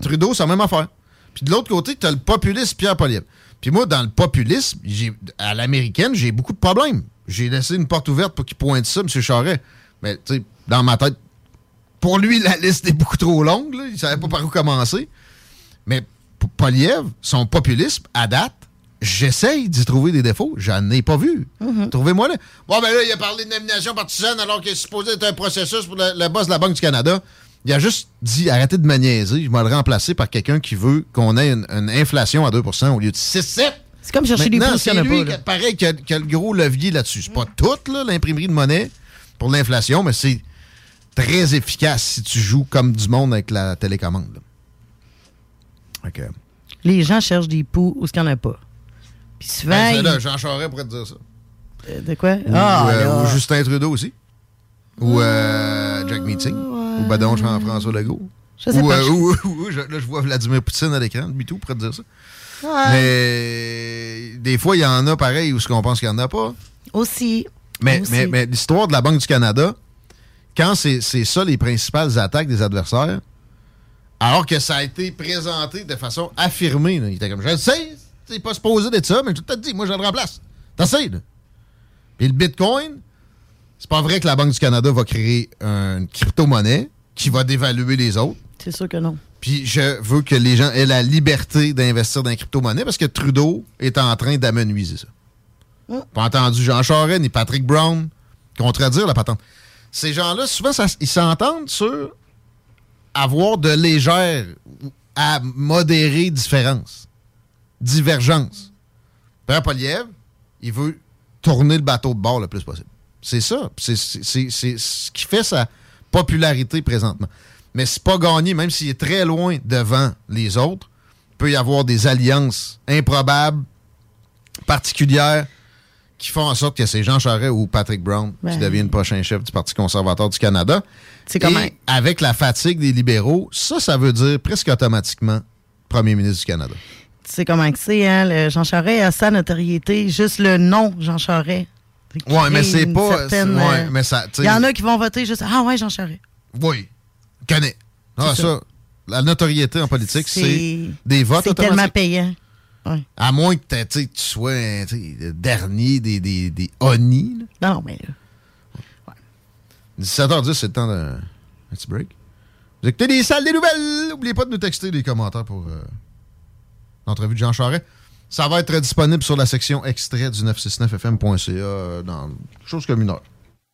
Trudeau, c'est la même affaire. Puis de l'autre côté, tu as le populisme Pierre Poilievre. Puis moi, dans le populisme, à l'américaine, j'ai beaucoup de problèmes. J'ai laissé une porte ouverte pour qu'il pointe ça, M. Charret. Mais, tu sais, dans ma tête, pour lui, la liste est beaucoup trop longue. Là. Il savait pas par où commencer. Mais pour Poliev, son populisme, à date, j'essaye d'y trouver des défauts. J'en ai pas vu. Trouvez-moi là. Bon, ben là, il a parlé de nomination partisane alors qu'il est supposé être un processus pour le, le boss de la Banque du Canada. Il a juste dit arrêtez de me niaiser. Je vais le remplacer par quelqu'un qui veut qu'on ait une, une inflation à 2% au lieu de 6-7.
C'est comme chercher des
Maintenant,
pouces, il y
c'est
en a
lui
pas, là.
qui- pareil qui a, qui a le gros levier là-dessus. C'est pas tout, là, l'imprimerie de monnaie pour l'inflation, mais c'est très efficace si tu joues comme du monde avec la télécommande. là. Ok.
Les gens cherchent des poux où ce qu'il n'y en a pas. Puis souvent.
Ben, là, Jean Charest pourrait te dire ça.
Euh, De quoi?
Ou,
ah,
euh, ou Justin Trudeau aussi. Ou euh, Jack Meeting. Ou Badon Jean-François Legault.
Je sais
ou,
pas,
euh,
je-
ou- là, je vois Vladimir Poutine à l'écran, lui tout, pourrait te dire ça.
Ouais.
Mais des fois, il y en a pareil où ce qu'on pense qu'il n'y en a pas.
Aussi.
Mais,
Aussi.
mais, mais l'histoire de la Banque du Canada, quand c'est c'est ça les principales attaques des adversaires, alors que ça a été présenté de façon affirmée, là, il était comme, je le sais, c'est pas supposé d'être ça, mais je te dis, moi je le remplace. T'essayes, là. Puis le Bitcoin, c'est pas vrai que la Banque du Canada va créer une crypto-monnaie qui va dévaluer les autres.
C'est sûr que non.
Puis je veux que les gens aient la liberté d'investir dans les crypto-monnaies parce que Trudeau est en train d'amenuiser ça.
Mm.
Pas entendu Jean Charest ni Patrick Brown contredire la patente. Ces gens-là, souvent, ça- ils s'entendent sur avoir de légères à modérer différences, divergences. Père Poliev, il veut tourner le bateau de bord le plus possible. C'est ça. C'est ce qui fait sa popularité présentement. Mais c'est pas gagné, même s'il est très loin devant les autres. Il peut y avoir des alliances improbables, particulières, qui font en sorte que c'est Jean Charest ou Patrick Brown qui deviennent le prochain chef du Parti conservateur du Canada.
C'est
avec la fatigue des libéraux, ça, ça veut dire presque automatiquement premier ministre du Canada.
Tu sais comment que c'est, hein? le Jean Charest a sa notoriété, juste le nom Jean Charest.
Ouais, mais c'est pas. ouais,
euh, Il y en a qui vont voter juste Ah ouais, Jean Charest.
Oui. Connais. Ah,
C'est
ça.
ça.
La notoriété en politique, c'est des votes
C'est tellement payant. Ouais.
À moins que tu sois le dernier des, des, des là.
Non, mais là.
17h10, c'est le temps d'un un petit break. Vous écoutez les salles des nouvelles. N'oubliez pas de nous texter des commentaires pour euh, l'entrevue de Jean Charest. Ça va être disponible sur la section extrait du 969fm.ca euh, dans chose comme une heure.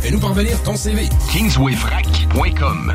fais-nous parvenir ton CV.
KingswayFrac.com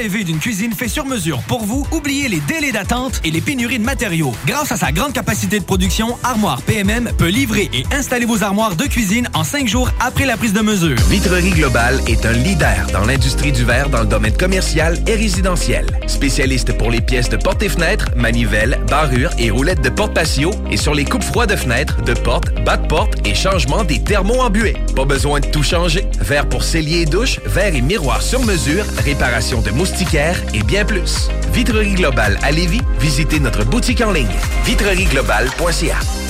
Rêvez d'une cuisine faite sur mesure pour vous? Oubliez les délais d'attente et les pénuries de matériaux. Grâce à sa grande capacité de production, Armoire PMM peut livrer et installer vos armoires de cuisine en cinq jours après la prise de mesure.
Vitrerie Globale est un leader dans l'industrie du verre dans le domaine commercial et résidentiel. Spécialiste pour les pièces de portes et fenêtres, manivelles, barrures et roulettes de porte patio et sur les coupes froides de fenêtres, de portes, bas de porte et changement des thermos en buée. Pas besoin de tout changer. Verre pour cellier et douche, verre et miroir sur mesure, réparation de et bien plus. Vitrerie Globale à Lévis, visitez notre boutique en ligne vitrerieglobale.ca.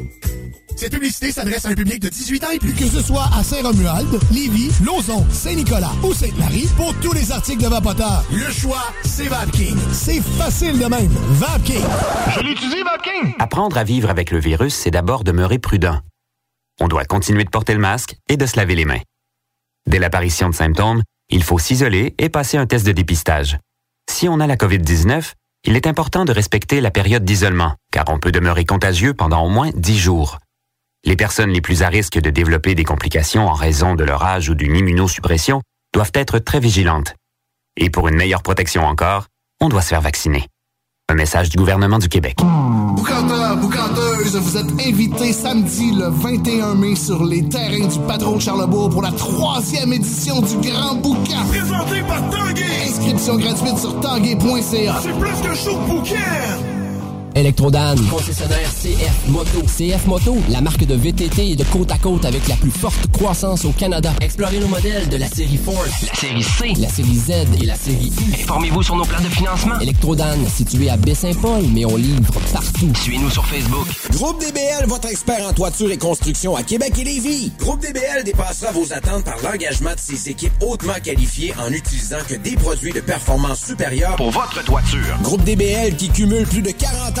Cette publicité s'adresse à un public de 18 ans et plus. Que ce soit à Saint-Romuald, Lévis, Lauson, Saint-Nicolas ou Sainte-Marie, pour tous les articles de Vapoteur, le choix, c'est VapKing. C'est facile de même. VapKing. Je l'utilise, VapKing.
Apprendre à vivre avec le virus, c'est d'abord demeurer prudent. On doit continuer de porter le masque et de se laver les mains. Dès l'apparition de symptômes, il faut s'isoler et passer un test de dépistage. Si on a la COVID-19, il est important de respecter la période d'isolement, car on peut demeurer contagieux pendant au moins 10 jours. Les personnes les plus à risque de développer des complications en raison de leur âge ou d'une immunosuppression doivent être très vigilantes. Et pour une meilleure protection encore, on doit se faire vacciner. Un message du gouvernement du Québec.
Boucanteur, boucanteuse, vous êtes invités samedi le 21 mai sur les terrains du Patron de Charlebourg pour la troisième édition du Grand Boucan. Présenté par Tanguay. Inscription gratuite sur tanguay.ca. C'est plus que chaud bouquin.
Electrodan, concessionnaire CF Moto. CF Moto, la marque de VTT et de côte à côte avec la plus forte croissance au Canada. Explorez nos modèles de la série Force,
la série C,
la série Z et la série U.
Informez-vous sur nos plans de financement.
Electrodan, situé à Baie-Saint-Paul, mais on livre partout.
Suivez-nous sur Facebook.
Groupe DBL, votre expert en toiture et construction à Québec et Lévis. Groupe DBL dépassera vos attentes par l'engagement de ses équipes hautement qualifiées en utilisant que des produits de performance supérieure
pour votre toiture.
Groupe DBL qui cumule plus de 40 ans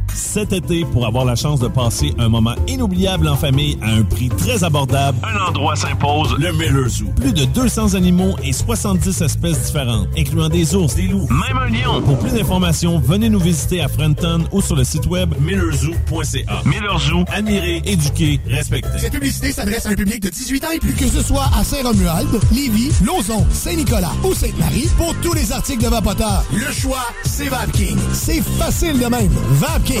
Cet été, pour avoir la chance de passer un moment inoubliable en famille à un prix très abordable,
un endroit s'impose,
le Miller Zoo. Plus de 200 animaux et 70 espèces différentes, incluant des ours, des loups,
même un lion.
Pour plus d'informations, venez nous visiter à Frenton ou sur le site web millerzoo.ca.
Miller Zoo,
admirer, éduquer, respecter.
Cette publicité s'adresse à un public de 18 ans et plus. Que ce soit à Saint-Romuald, Lévis, Lauson, Saint-Nicolas ou Sainte-Marie, pour tous les articles de Vapoteur, le choix, c'est VapKing. C'est facile de même. VapKing.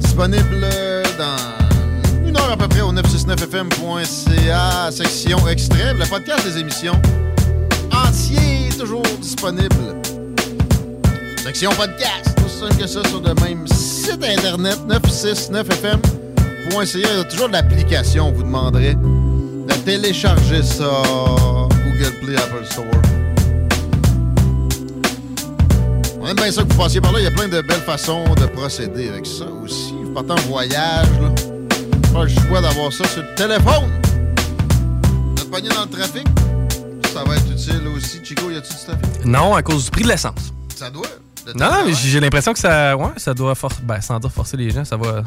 Disponible dans une heure à peu près au 969fm.ca, section extrait. Le podcast des émissions entier, toujours disponible. Section podcast, tout simple que ça, sur le même site internet 969fm.ca. Il y a toujours l'application, on vous demanderait de télécharger ça. Google Play, Apple Store. On aime bien ça que vous passiez par là. Il y a plein de belles façons de procéder avec ça aussi. Vous partez en voyage, là. Pas le choix d'avoir ça sur le téléphone. Êtes pogné dans le trafic. Ça va être utile aussi. Chico, y a-tu du trafic?
Non, à cause du prix de l'essence.
Ça doit.
Non, non, mais j'ai l'impression que ça, ouais, ça doit for- ben, sans dire forcer les gens, ça va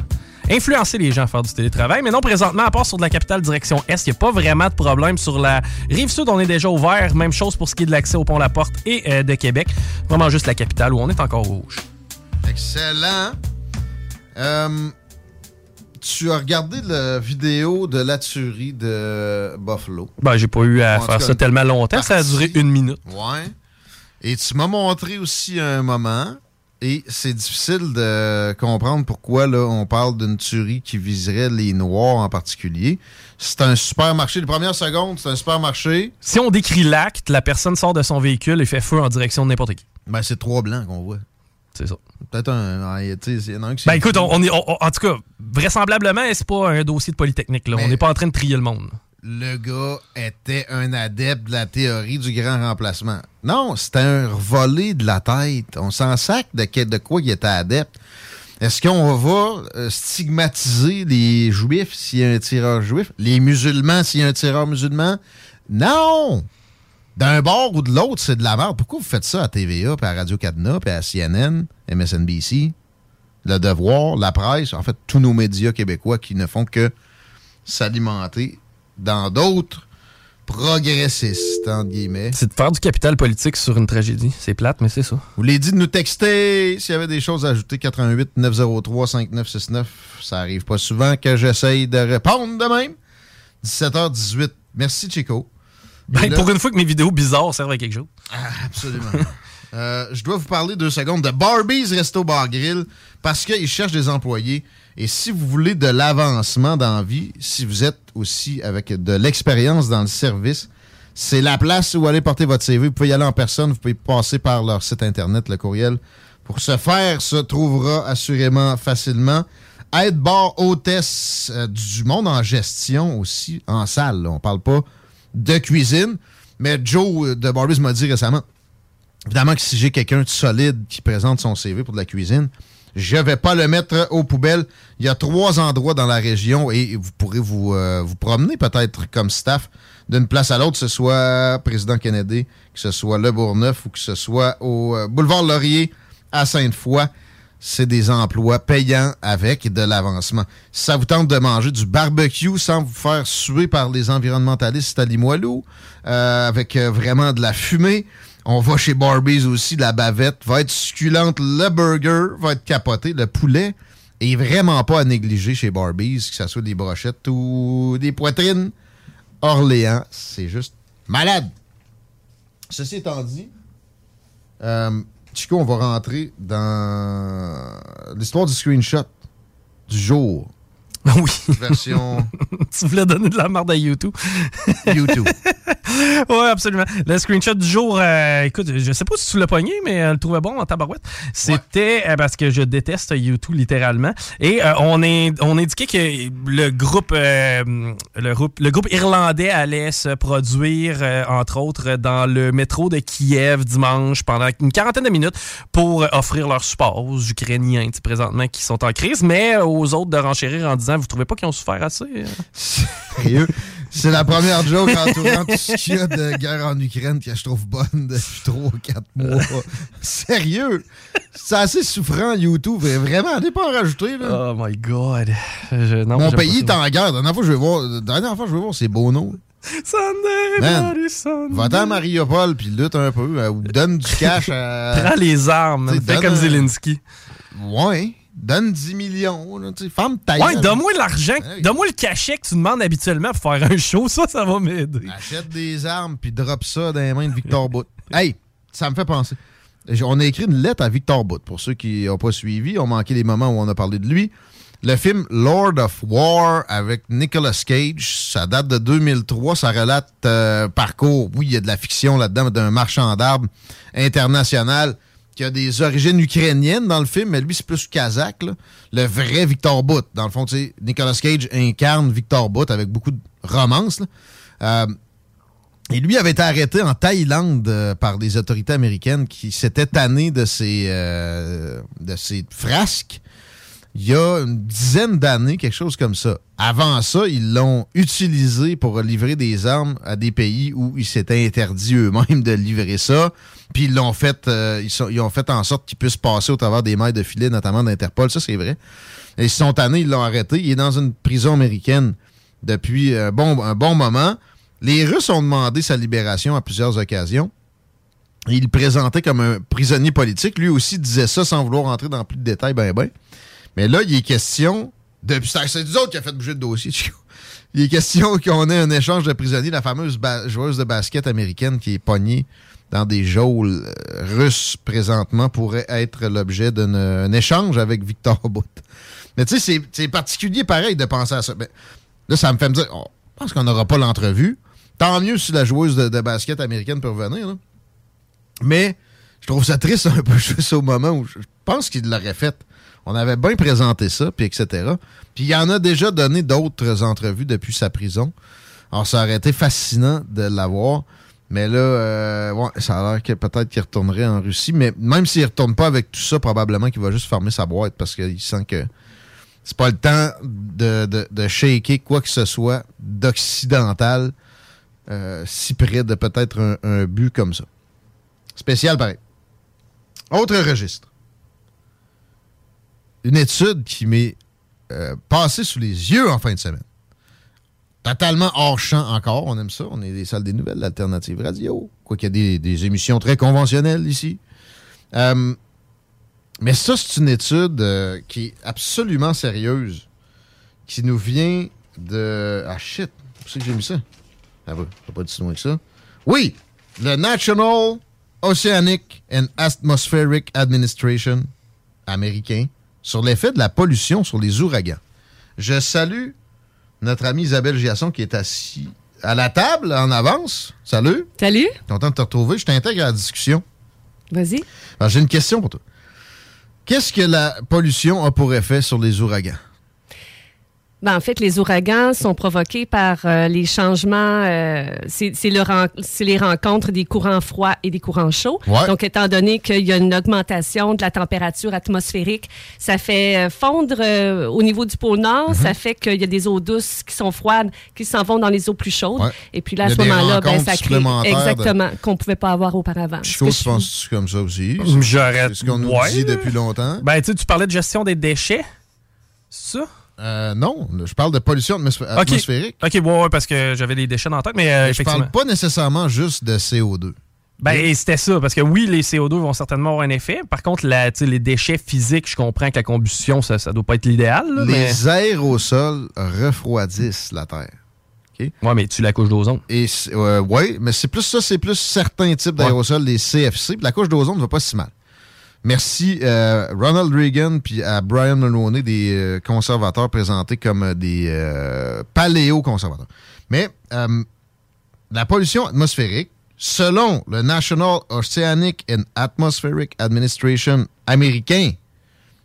influencer les gens à faire du télétravail. Mais non, présentement, à part sur de la capitale direction Est, il n'y a pas vraiment de problème. Sur la rive sud, on est déjà ouvert. Même chose pour ce qui est de l'accès au pont La Porte et euh, de Québec. Vraiment juste la capitale où on est encore rouge.
Excellent. Euh, tu as regardé la vidéo de la tuerie de Buffalo?
Ben, j'ai pas eu à
En
faire
cas,
ça tellement longtemps. Ça a duré une minute.
Ouais. Et tu m'as montré aussi un moment, et c'est difficile de comprendre pourquoi là, on parle d'une tuerie qui viserait les Noirs en particulier. C'est un supermarché. Les premières secondes, c'est un supermarché.
Si on décrit l'acte, la personne sort de son véhicule et fait feu en direction de n'importe qui.
Ben, c'est trois blancs qu'on voit.
C'est ça.
Peut-être un. tu sais, un
Ben écoute, on, on est, on- en tout cas, vraisemblablement, c'est pas un dossier de Polytechnique. Là. On n'est pas en train de trier le monde.
Le gars était un adepte de la théorie du grand remplacement. Non, c'était un volé de la tête. On s'en sac de, de quoi il était adepte. Est-ce qu'on va euh, stigmatiser les juifs s'il y a un tireur juif? Les musulmans s'il y a un tireur musulman? Non! D'un bord ou de l'autre, c'est de la merde. Pourquoi vous faites ça à TVA, puis à Radio-Canada, puis à CNN, MSNBC? Le Devoir, la presse, en fait, tous nos médias québécois qui ne font que s'alimenter dans d'autres progressistes, entre guillemets.
C'est de faire du capital politique sur une tragédie. C'est plate, mais c'est ça.
Vous l'avez dit de nous texter s'il y avait des choses à ajouter. 88 903 5969. Ça arrive pas souvent que j'essaye de répondre de même. 17h18. Merci, Chico.
Ben,
là-
pour une fois que mes vidéos bizarres servent à quelque chose.
Ah, absolument. Euh, je dois vous parler deux secondes de Barbies Resto Bar Grill parce qu'ils cherchent des employés. Et si vous voulez de l'avancement dans la vie, si vous êtes aussi avec de l'expérience dans le service, c'est la place où aller porter votre CV. Vous pouvez y aller en personne, vous pouvez passer par leur site internet, le courriel. Pour ce faire, se trouvera assurément facilement. Aide bar hôtesse euh, du monde en gestion aussi, en salle. là. On parle pas de cuisine. Mais Joe euh, de Barbies m'a dit récemment, évidemment que si j'ai quelqu'un de solide qui présente son CV pour de la cuisine, je vais pas le mettre aux poubelles. Il y a trois endroits dans la région et vous pourrez vous, euh, vous promener peut-être comme staff d'une place à l'autre, que ce soit Président Kennedy, que ce soit Le Bourgneuf ou que ce soit au euh, Boulevard Laurier à Sainte-Foy. C'est des emplois payants avec de l'avancement. Si ça vous tente de manger du barbecue sans vous faire suer par les environnementalistes à Limoilou, euh, avec euh, vraiment de la fumée, on va chez Barbies aussi, la bavette va être succulente, le burger va être capoté, le poulet est vraiment pas à négliger chez Barbies, que ce soit des brochettes ou des poitrines. Orléans, c'est juste malade. Ceci étant dit, euh, Chico, on va rentrer dans l'histoire du screenshot du jour.
Oui.
Version
tu voulais donner de la merde à YouTube.
YouTube.
oui, absolument. Le screenshot du jour, euh, écoute, je sais pas si tu l'as pogné, mais euh, le trouvais bon en tabarouette. C'était euh, parce que je déteste YouTube littéralement. Et euh, on, est, on indiquait que le groupe, le groupe, le groupe irlandais allait se produire, entre autres, dans le métro de Kiev dimanche pendant une quarantaine de minutes pour offrir leur support aux Ukrainiens présentement qui sont en crise, mais aux autres de renchérir en disant vous trouvez pas qu'ils ont souffert assez euh?
Sérieux? C'est la première joke entourant tout ce qu'il y a de guerre en Ukraine que je trouve bonne depuis 3-4 mois. Sérieux? C'est assez souffrant, YouTube. Vraiment, allez pas en rajouter. Là.
Oh my God. Je- non,
Mon pays est en guerre. La dernière fois, je vais voir, dernière fois, je vais voir, c'est Bono.
Sunday,
Man,
bloody Sunday.
Va-t'en à Mariupol puis lutte un peu. euh, ou donne du cash à.
Prends les armes. Fais comme Zelensky.
Ouais. Donne 10 millions. Là, ferme ta
Ouais, donne-moi l'argent.
Hey.
Donne-moi le cachet que tu demandes habituellement pour faire un show. Ça, ça va m'aider.
Achète des armes puis drop ça dans les mains de Victor Bout. Hey, ça me fait penser. On a écrit une lettre à Victor Bout. Pour ceux qui n'ont pas suivi, ont manqué les moments où on a parlé de lui. Le film Lord of War avec Nicolas Cage, ça date de 2003. Ça relate euh, parcours. Oui, il y a de la fiction là-dedans, d'un marchand d'arbres international qui a des origines ukrainiennes dans le film, mais lui, c'est plus kazakh. Le vrai Victor Bout. Dans le fond, tu sais, Nicolas Cage incarne Victor Bout avec beaucoup de romance. Euh, et lui avait été arrêté en Thaïlande euh, par des autorités américaines qui s'étaient tannées de ses, euh, de ses frasques. Il y a une dizaine d'années, quelque chose comme ça. Avant ça, ils l'ont utilisé pour livrer des armes à des pays où ils s'étaient interdits eux-mêmes de livrer ça. Puis ils l'ont fait, euh, ils, ont fait en sorte qu'il puisse passer au travers des mailles de filet, notamment d'Interpol. Ça, c'est vrai. Ils sont tannés, ils l'ont arrêté. Il est dans une prison américaine depuis un bon, un bon moment. Les Russes ont demandé sa libération à plusieurs occasions. Il le présentait comme un prisonnier politique. Lui aussi disait ça sans vouloir rentrer dans plus de détails, ben ben. Mais là, il est question de. C'est nous autres qui a fait bouger le dossier, Chico. Il est question qu'on ait un échange de prisonniers. La fameuse joueuse de basket américaine qui est pognée dans des geôles euh, russes présentement pourrait être l'objet d'un un échange avec Victor Bout. Mais tu sais, c'est- particulier pareil de penser à ça. Mais là, ça me fait me dire, oh, je pense qu'on n'aura pas l'entrevue. Tant mieux si la joueuse de, basket américaine peut revenir. Mais je trouve ça triste un peu juste au moment où je pense qu'il l'aurait fait. On avait bien présenté ça, puis etc. Puis il en a déjà donné d'autres entrevues depuis sa prison. Alors ça aurait été fascinant de l'avoir. Mais là, euh, ça a l'air que peut-être qu'il retournerait en Russie. Mais même s'il retourne pas avec tout ça, probablement qu'il va juste fermer sa boîte parce qu'il sent que c'est pas le temps de, shaker quoi que ce soit d'occidental euh, si près de peut-être un but comme ça. Spécial pareil. Autre registre. Une étude qui m'est euh, passée sous les yeux en fin de semaine. Totalement hors champ encore, on aime ça. On est des salles des nouvelles, l'alternative radio. Quoi qu'il y a des, émissions très conventionnelles ici. Euh, mais ça, c'est une étude euh, qui est absolument sérieuse, qui nous vient de... Ah shit, où que j'ai mis ça? Ah t'as pas si loin que ça. Oui, le National Oceanic and Atmospheric Administration américain sur l'effet de la pollution sur les ouragans. Je salue notre amie Isabelle Giasson qui est assise à la table en avance. Salut.
Salut.
Content de te retrouver. Je t'intègre à la discussion.
Vas-y.
J'ai une question pour toi. Qu'est-ce que la pollution a pour effet sur les ouragans?
Ben, en fait, les ouragans sont provoqués par euh, les changements, euh, c'est c'est le c'est les rencontres des courants froids et des courants chauds.
Ouais.
Donc, étant donné qu'il y a une augmentation de la température atmosphérique, ça fait euh, fondre euh, au niveau du pôle Nord, ça fait qu'il y a des eaux douces qui sont froides, qui s'en vont dans les eaux plus chaudes.
Ouais.
Et puis là, à ce moment-là, ben, ça crée
de-
exactement qu'on ne pouvait pas avoir auparavant. Parce
tu
que je-
penses comme ça aussi?
J'aurais.
C'est ce qu'on nous
Ouais.
dit depuis longtemps.
Ben, tu parlais de gestion des déchets. C'est ça?
Euh, non, je parle de pollution
Ok.
atmosphérique.
OK, ouais, ouais, parce que j'avais des déchets dans la tête, mais euh,
je parle pas nécessairement juste de CO2.
Ben, et c'était ça, parce que oui, les CO2 vont certainement avoir un effet. Par contre, la, les déchets physiques, je comprends que la combustion, ça, ça doit pas être l'idéal. mais...
Les aérosols refroidissent la Terre.
Ouais, mais tu la couche d'ozone.
Euh, ouais, mais c'est plus ça, c'est plus certains types d'aérosols, les CFC. Puis la couche d'ozone ne va pas si mal. Merci euh, Ronald Reagan puis à Brian Mulroney, des euh, conservateurs présentés comme euh, des euh, paléo-conservateurs. Mais la pollution atmosphérique, selon le National Oceanic and Atmospheric Administration américain,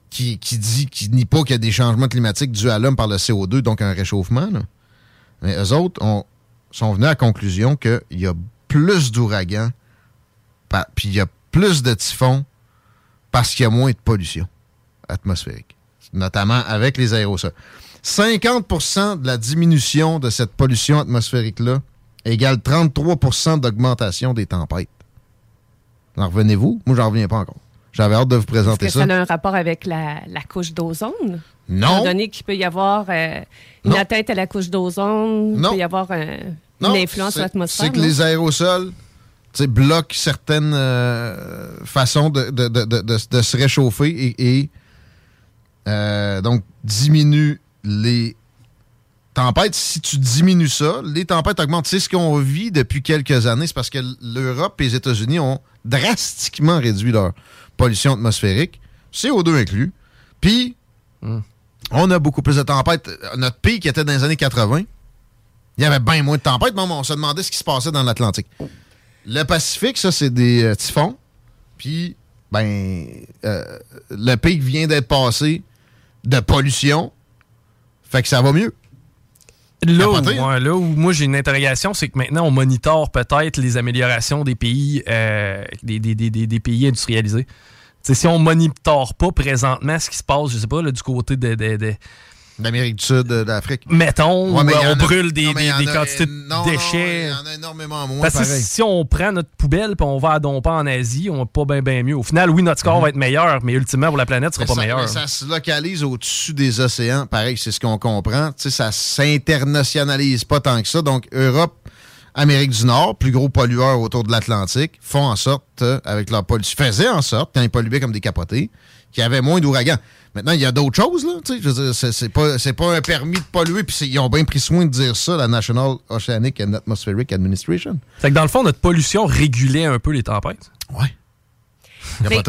qui, qui dit, qui nie pas qu'il y a des changements climatiques dus à l'homme par le CO2, donc un réchauffement, mais eux autres ont- sont venus à la conclusion qu'il y a plus d'ouragans, puis il y a plus de typhons parce qu'il y a moins de pollution atmosphérique, notamment avec les aérosols. 50% de la diminution de cette pollution atmosphérique-là égale 33% d'augmentation des tempêtes. En revenez-vous? Moi, j'en reviens pas encore. J'avais hâte de vous
Est-ce
présenter
que
ça.
ça a un rapport avec la, la couche d'ozone?
Non.
Étant donné qu'il peut y avoir euh, une
Non.
atteinte à la couche d'ozone, il peut y avoir
Non,
une influence sur l'atmosphère.
C'est que les aérosols bloquent certaines euh, façons de, de- de- de- se réchauffer et, et, euh, donc diminuent les tempêtes. Si tu diminues ça, les tempêtes augmentent. C'est ce qu'on vit depuis quelques années. C'est parce que l'Europe et les États-Unis ont drastiquement réduit leur pollution atmosphérique, CO2 inclus. Puis, on a beaucoup plus de tempêtes. Notre pic était dans les années 80. Il y avait bien moins de tempêtes, mais on se demandait ce qui se passait dans l'Atlantique. Le Pacifique, ça, c'est des euh, typhons. Puis, ben, euh, le pic vient d'être passé de pollution. Fait que ça va mieux.
Là où,
hein?
ouais, là où moi j'ai une interrogation, c'est que maintenant on monitore peut-être les améliorations des pays, euh, des, des- des- des- des pays industrialisés. T'sais, si on monitore pas présentement ce qui se passe, je sais pas, là, du côté de, de, de-
D'Amérique du Sud, de- d'Afrique.
mettons,
Ouais,
euh, on brûle des,
non,
quantités de
non,
déchets.
il y en a énormément moins.
Parce que si on prend notre poubelle puis on va à Dompa en Asie, on va pas bien mieux. Au final, oui, notre score va être meilleur, mais ultimement pour la planète, ce sera
Mhm. Mais
pas
ça,
meilleur.
mais ça se localise au-dessus des océans. Pareil, c'est ce qu'on comprend. Tu sais, ça s'internationalise pas tant que ça. Donc, Europe, Amérique du Nord, plus gros pollueurs autour de l'Atlantique, font en sorte, euh, avec leur pollution, faisaient en sorte, quand ils polluaient comme des capotés, qu'il y avait moins d'ouragans. Maintenant, il y a d'autres choses, là. Tu sais, je veux dire, c'est- c'est pas, c'est pas un permis de polluer, puis c'est- ils ont bien pris soin de dire ça, la National Oceanic and Atmospheric Administration.
Fait que dans le fond, notre pollution régulait un peu les tempêtes.
Ouais.
Mais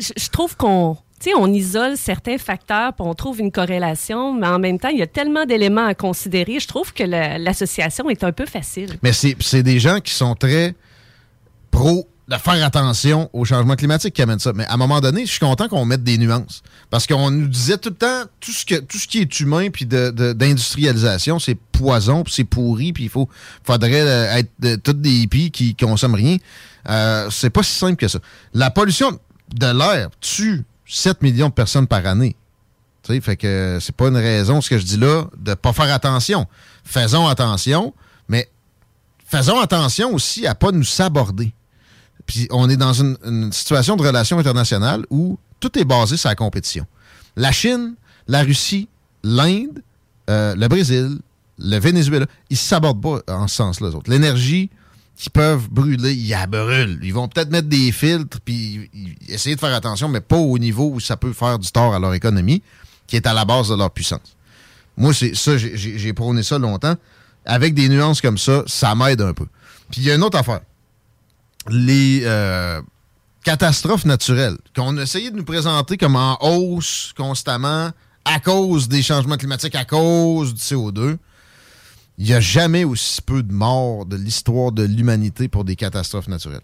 je, je trouve qu'on tu sais, on isole certains facteurs, puis on trouve une corrélation, mais en même temps, il y a tellement d'éléments à considérer. Je trouve que la- l'association est un peu facile.
Mais c'est c'est des gens qui sont très pro de faire attention au changement climatique qui amènent ça. Mais à un moment donné, je suis content qu'on mette des nuances. Parce qu'on nous disait tout le temps, tout ce, que, tout ce qui est humain puis de- de- d'industrialisation, c'est poison, puis c'est pourri, puis il faut, faudrait euh, être de, toutes des hippies qui consomment rien. Euh, c'est pas si simple que ça. La pollution de l'air tue 7 millions de personnes par année. Tu sais, fait que c'est pas une raison, ce que je dis là, de pas faire attention. Faisons attention, mais faisons attention aussi à pas nous saborder. Puis on est dans une, situation de relation internationale où tout est basé sur la compétition. La Chine, la Russie, l'Inde, euh, le Brésil, le Venezuela, ils sabordent pas en ce sens-là, autres. L'énergie qu'ils peuvent brûler, ils la brûlent. Ils vont peut-être mettre des filtres puis essayer de faire attention, mais pas au niveau où ça peut faire du tort à leur économie, qui est à la base de leur puissance. Moi, c'est ça, j'ai prôné ça longtemps. Avec des nuances comme ça, ça m'aide un peu. Puis il y a une autre affaire. Les euh, catastrophes naturelles qu'on essayait de nous présenter comme en hausse constamment à cause des changements climatiques, à cause du CO2. Il n'y a jamais aussi peu de morts de l'histoire de l'humanité pour des catastrophes naturelles.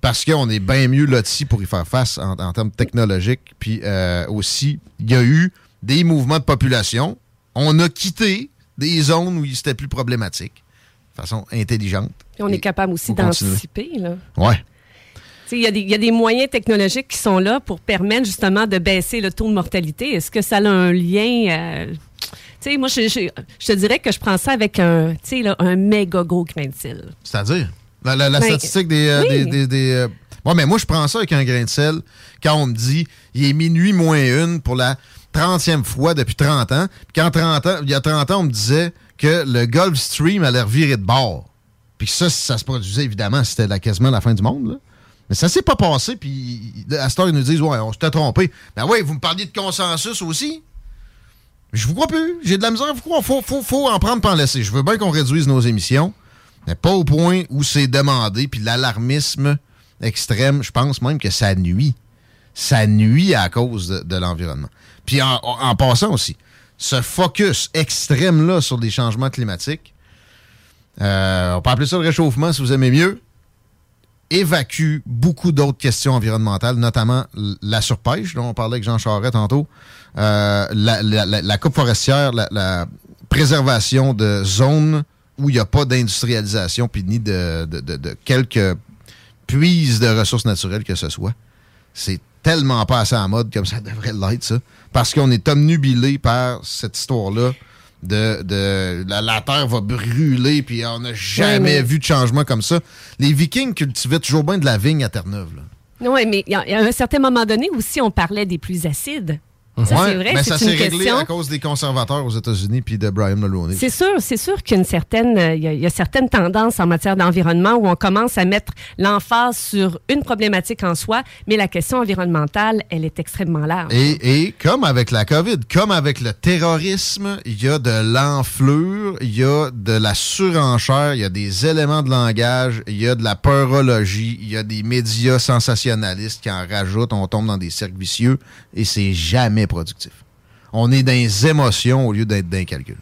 Parce qu'on est bien mieux loti pour y faire face en, en termes technologiques. Puis euh, aussi, il y a eu des mouvements de population. On a quitté des zones où c'était plus problématique de façon intelligente.
Puis on est capable aussi d'anticiper. là.
Ouais.
Tu sais, Il y, a des- il y a des moyens technologiques qui sont là pour permettre justement de baisser le taux de mortalité. Est-ce que ça a un lien? euh, tu sais, moi, je, je- je te dirais que je prends ça avec un, là, un méga gros grain de sel.
C'est-à-dire? La, la- la
Ben,
statistique des. euh,
oui.
des, des- des, euh, Ouais, mais moi, je prends ça avec un grain de sel quand on me dit il est minuit moins une pour la 30e fois depuis 30 ans. Puis quand 30 ans, il y a 30 ans, on me disait que le Gulf Stream allait revirer de bord. Puis ça, ça se produisait, évidemment, c'était la- quasiment la fin du monde. Mais ça s'est pas passé, puis à cette heure, ils nous disent Ouais, on s'était trompé. Ben oui, vous me parliez de consensus aussi. Je vous crois plus. J'ai de la misère à vous croire. Faut, faut, faut en prendre, pas en laisser. Je veux bien qu'on réduise nos émissions, mais pas au point où c'est demandé. Puis l'alarmisme extrême, je pense même que ça nuit. Ça nuit à cause de, l'environnement. Puis en passant aussi, ce focus extrême-là sur les changements climatiques, euh, on peut appeler ça le réchauffement si vous aimez mieux, évacue beaucoup d'autres questions environnementales, notamment la surpêche, dont on parlait avec Jean Charest tantôt, euh, la, coupe forestière, la, préservation de zones où il n'y a pas d'industrialisation, puis ni de, de, de- de quelques puises de ressources naturelles que ce soit. C'est tellement pas assez en mode comme ça devrait l'être, ça. Parce qu'on est omnubilé par cette histoire-là de, de la, la terre va brûler, puis on n'a jamais
mais-
vu de changement comme ça. Les Vikings cultivaient toujours bien de la vigne à Terre-Neuve.
Oui, mais il y a- il y a un certain moment donné aussi, on parlait des pluies acides. Ça,
Ouais,
c'est vrai,
mais ça s'est réglé
question.
à cause des conservateurs aux États-Unis puis de Brian Mulroney.
C'est sûr, c'est sûr qu'il y a une certaine, euh, il y a, il y a certaines tendances en matière d'environnement où on commence à mettre l'emphase sur une problématique en soi, mais la question environnementale, elle est extrêmement large.
Et, et comme avec la COVID, comme avec le terrorisme, il y a de l'enflure, il y a de la surenchère, il y a des éléments de langage, il y a de la peurologie, il y a des médias sensationnalistes qui en rajoutent, on tombe dans des cercles vicieux et c'est jamais productif. On est dans les émotions au lieu d'être dans les calculs.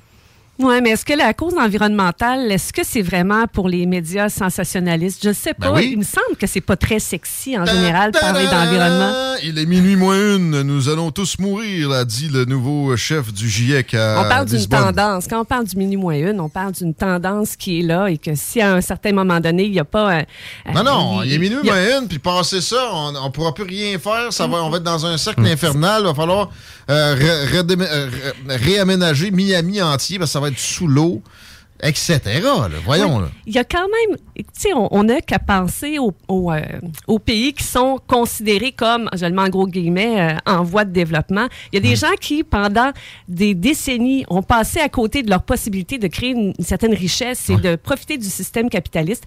Oui, mais est-ce que la cause environnementale, est-ce que c'est vraiment pour les médias sensationnalistes? Je ne sais
Ben
pas.
oui.
Il me semble que c'est pas très sexy en général de parler d'environnement.
Il est minuit moins une, nous allons tous mourir, a dit le nouveau chef du GIEC à
On parle d'une tendance. Quand on parle du mini moins une, on parle d'une tendance qui est là et que si à un certain moment donné, il n'y a pas. euh,
Non, non,
euh,
il est minuit
a-
moins une, puis passer ça, on ne pourra plus rien faire. Ça va, on va être dans un
Mm.
cercle infernal. Il va falloir euh, euh, ré- réaménager Miami entier, parce que ça va être sous l'eau, etc. là. Voyons,
Oui.
là.
Il y a quand même, tu sais, on n'a qu'à penser euh, aux pays qui sont considérés comme, je le mets en gros guillemets, euh, en voie de développement. Il y a des gens qui, pendant des décennies, ont passé à côté de leur possibilité de créer une, une certaine richesse et de profiter du système capitaliste.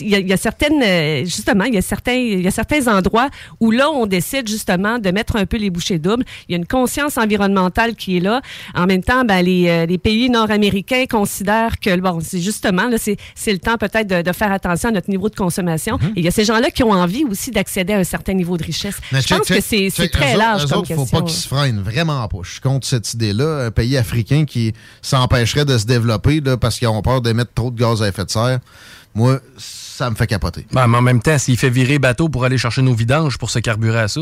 Il y a, il y a certaines, euh, justement, il y a certains, il y a certains endroits où là, on décide justement de mettre un peu les bouchées doubles. Il y a une conscience environnementale qui est là. En même temps, ben, les, les pays nord-américains considèrent que, bon, c'est justement, là, c'est c'est le temps peut-être de, de faire attention à notre niveau de consommation.
Mhm.
Et il y a ces gens-là qui ont envie aussi d'accéder à un certain niveau de richesse.
Mais
Je
check,
pense
check,
que c'est très
Eux
large
eux
comme
autres,
question.
faut pas qu'ils se freinent, vraiment pas. Je suis contre cette idée-là. Un pays africain qui s'empêcherait de se développer là, parce qu'ils ont peur d'émettre trop de gaz à effet de serre, moi, ça me fait capoter.
Ben, mais en même temps, s'il fait virer bateau pour aller chercher nos vidanges pour se carburer à ça.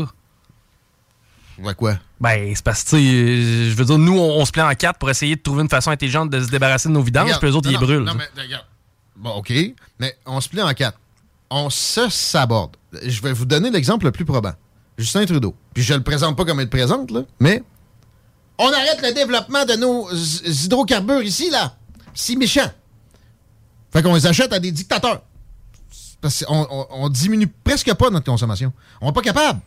Ouais, quoi?
Ben, c'est parce que, tu sais, je veux dire, nous, on, on se plaint en quatre pour essayer de trouver une façon intelligente de se débarrasser de nos vidanges,
Regarde,
puis les autres,
non,
ils
non,
brûlent.
Non, mais regarde. Bon, OK. Mais on se plie en quatre. On se saborde. Je vais vous donner l'exemple le plus probant. Justin Trudeau. Puis je le présente pas comme il le présente, là, mais on arrête le développement de nos hydrocarbures ici, là. C'est méchant. Fait qu'on les achète à des dictateurs. Parce qu'on on, on diminue presque pas notre consommation. On n'est pas capable.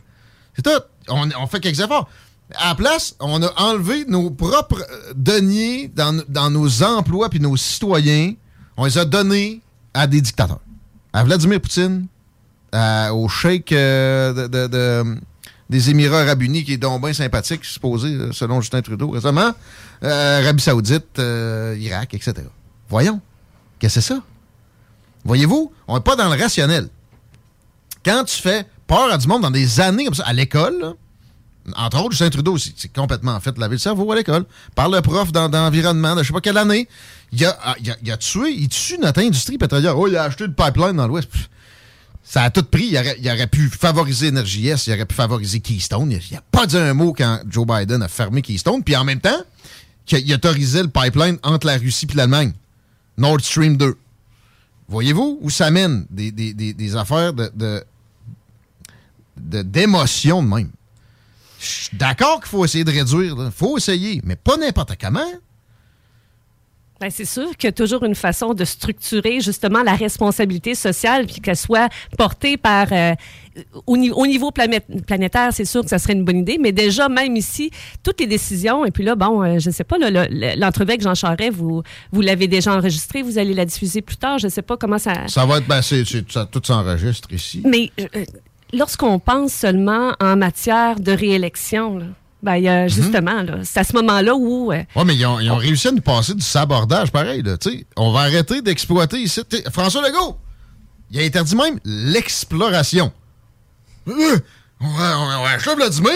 C'est tout. On, fait quelques efforts. À la place, on a enlevé nos propres euh, deniers dans, nos emplois puis nos citoyens. On les a donnés à des dictateurs. À Vladimir Poutine, au cheikh euh, de- de- de- des Émirats arabes unis, qui est donc bien sympathique, supposé, euh, selon Justin Trudeau récemment. Arabie saoudite, Irak, etc. Voyons. Qu'est-ce que c'est ça? Voyez-vous, on n'est pas dans le rationnel. Quand tu fais peur à du monde dans des années comme ça, à l'école, entre autres, Justin Trudeau, c'est c'est complètement fait laver le cerveau à l'école. Par le prof dans, l'environnement de je sais pas quelle année. Il a, ah, il a, tué, il tue notre industrie pétrolière. Oh, il a acheté le pipeline dans l'Ouest. Ça a tout pris. Il aurait, il aurait pu favoriser EnergyS, il aurait pu favoriser Keystone. Il n'a pas dit un mot quand Joe Biden a fermé Keystone. Puis en même temps, qu'il il autorisait le pipeline entre la Russie et l'Allemagne. Nord Stream 2. Voyez-vous où ça mène des, des- des- affaires de- d'émotion de même? Je suis d'accord qu'il faut essayer de réduire. Il faut essayer, mais pas n'importe comment.
Ben, c'est sûr qu'il y a toujours une façon de structurer justement la responsabilité sociale puis qu'elle soit portée par euh, au, ni- au niveau planétaire, c'est sûr que ça serait une bonne idée, mais déjà même ici, toutes les décisions et puis là bon, euh, je sais pas là, le- l'entrevue avec Jean Charest, vous vous l'avez déjà enregistrée, vous allez la diffuser plus tard, je sais pas comment ça
Ça va être. Ben, c'est- ça, tout s'enregistre ici.
Mais euh, lorsqu'on pense seulement en matière de réélection là, ben, y a justement c'est à ce moment-là où euh,
Oui, mais ils ont, ils ont réussi à nous passer du sabordage pareil. Là, tu sais. on va arrêter d'exploiter ici. T'sais, François Legault, il a interdit même l'exploration. Euh, on va, on va acheter Vladimir.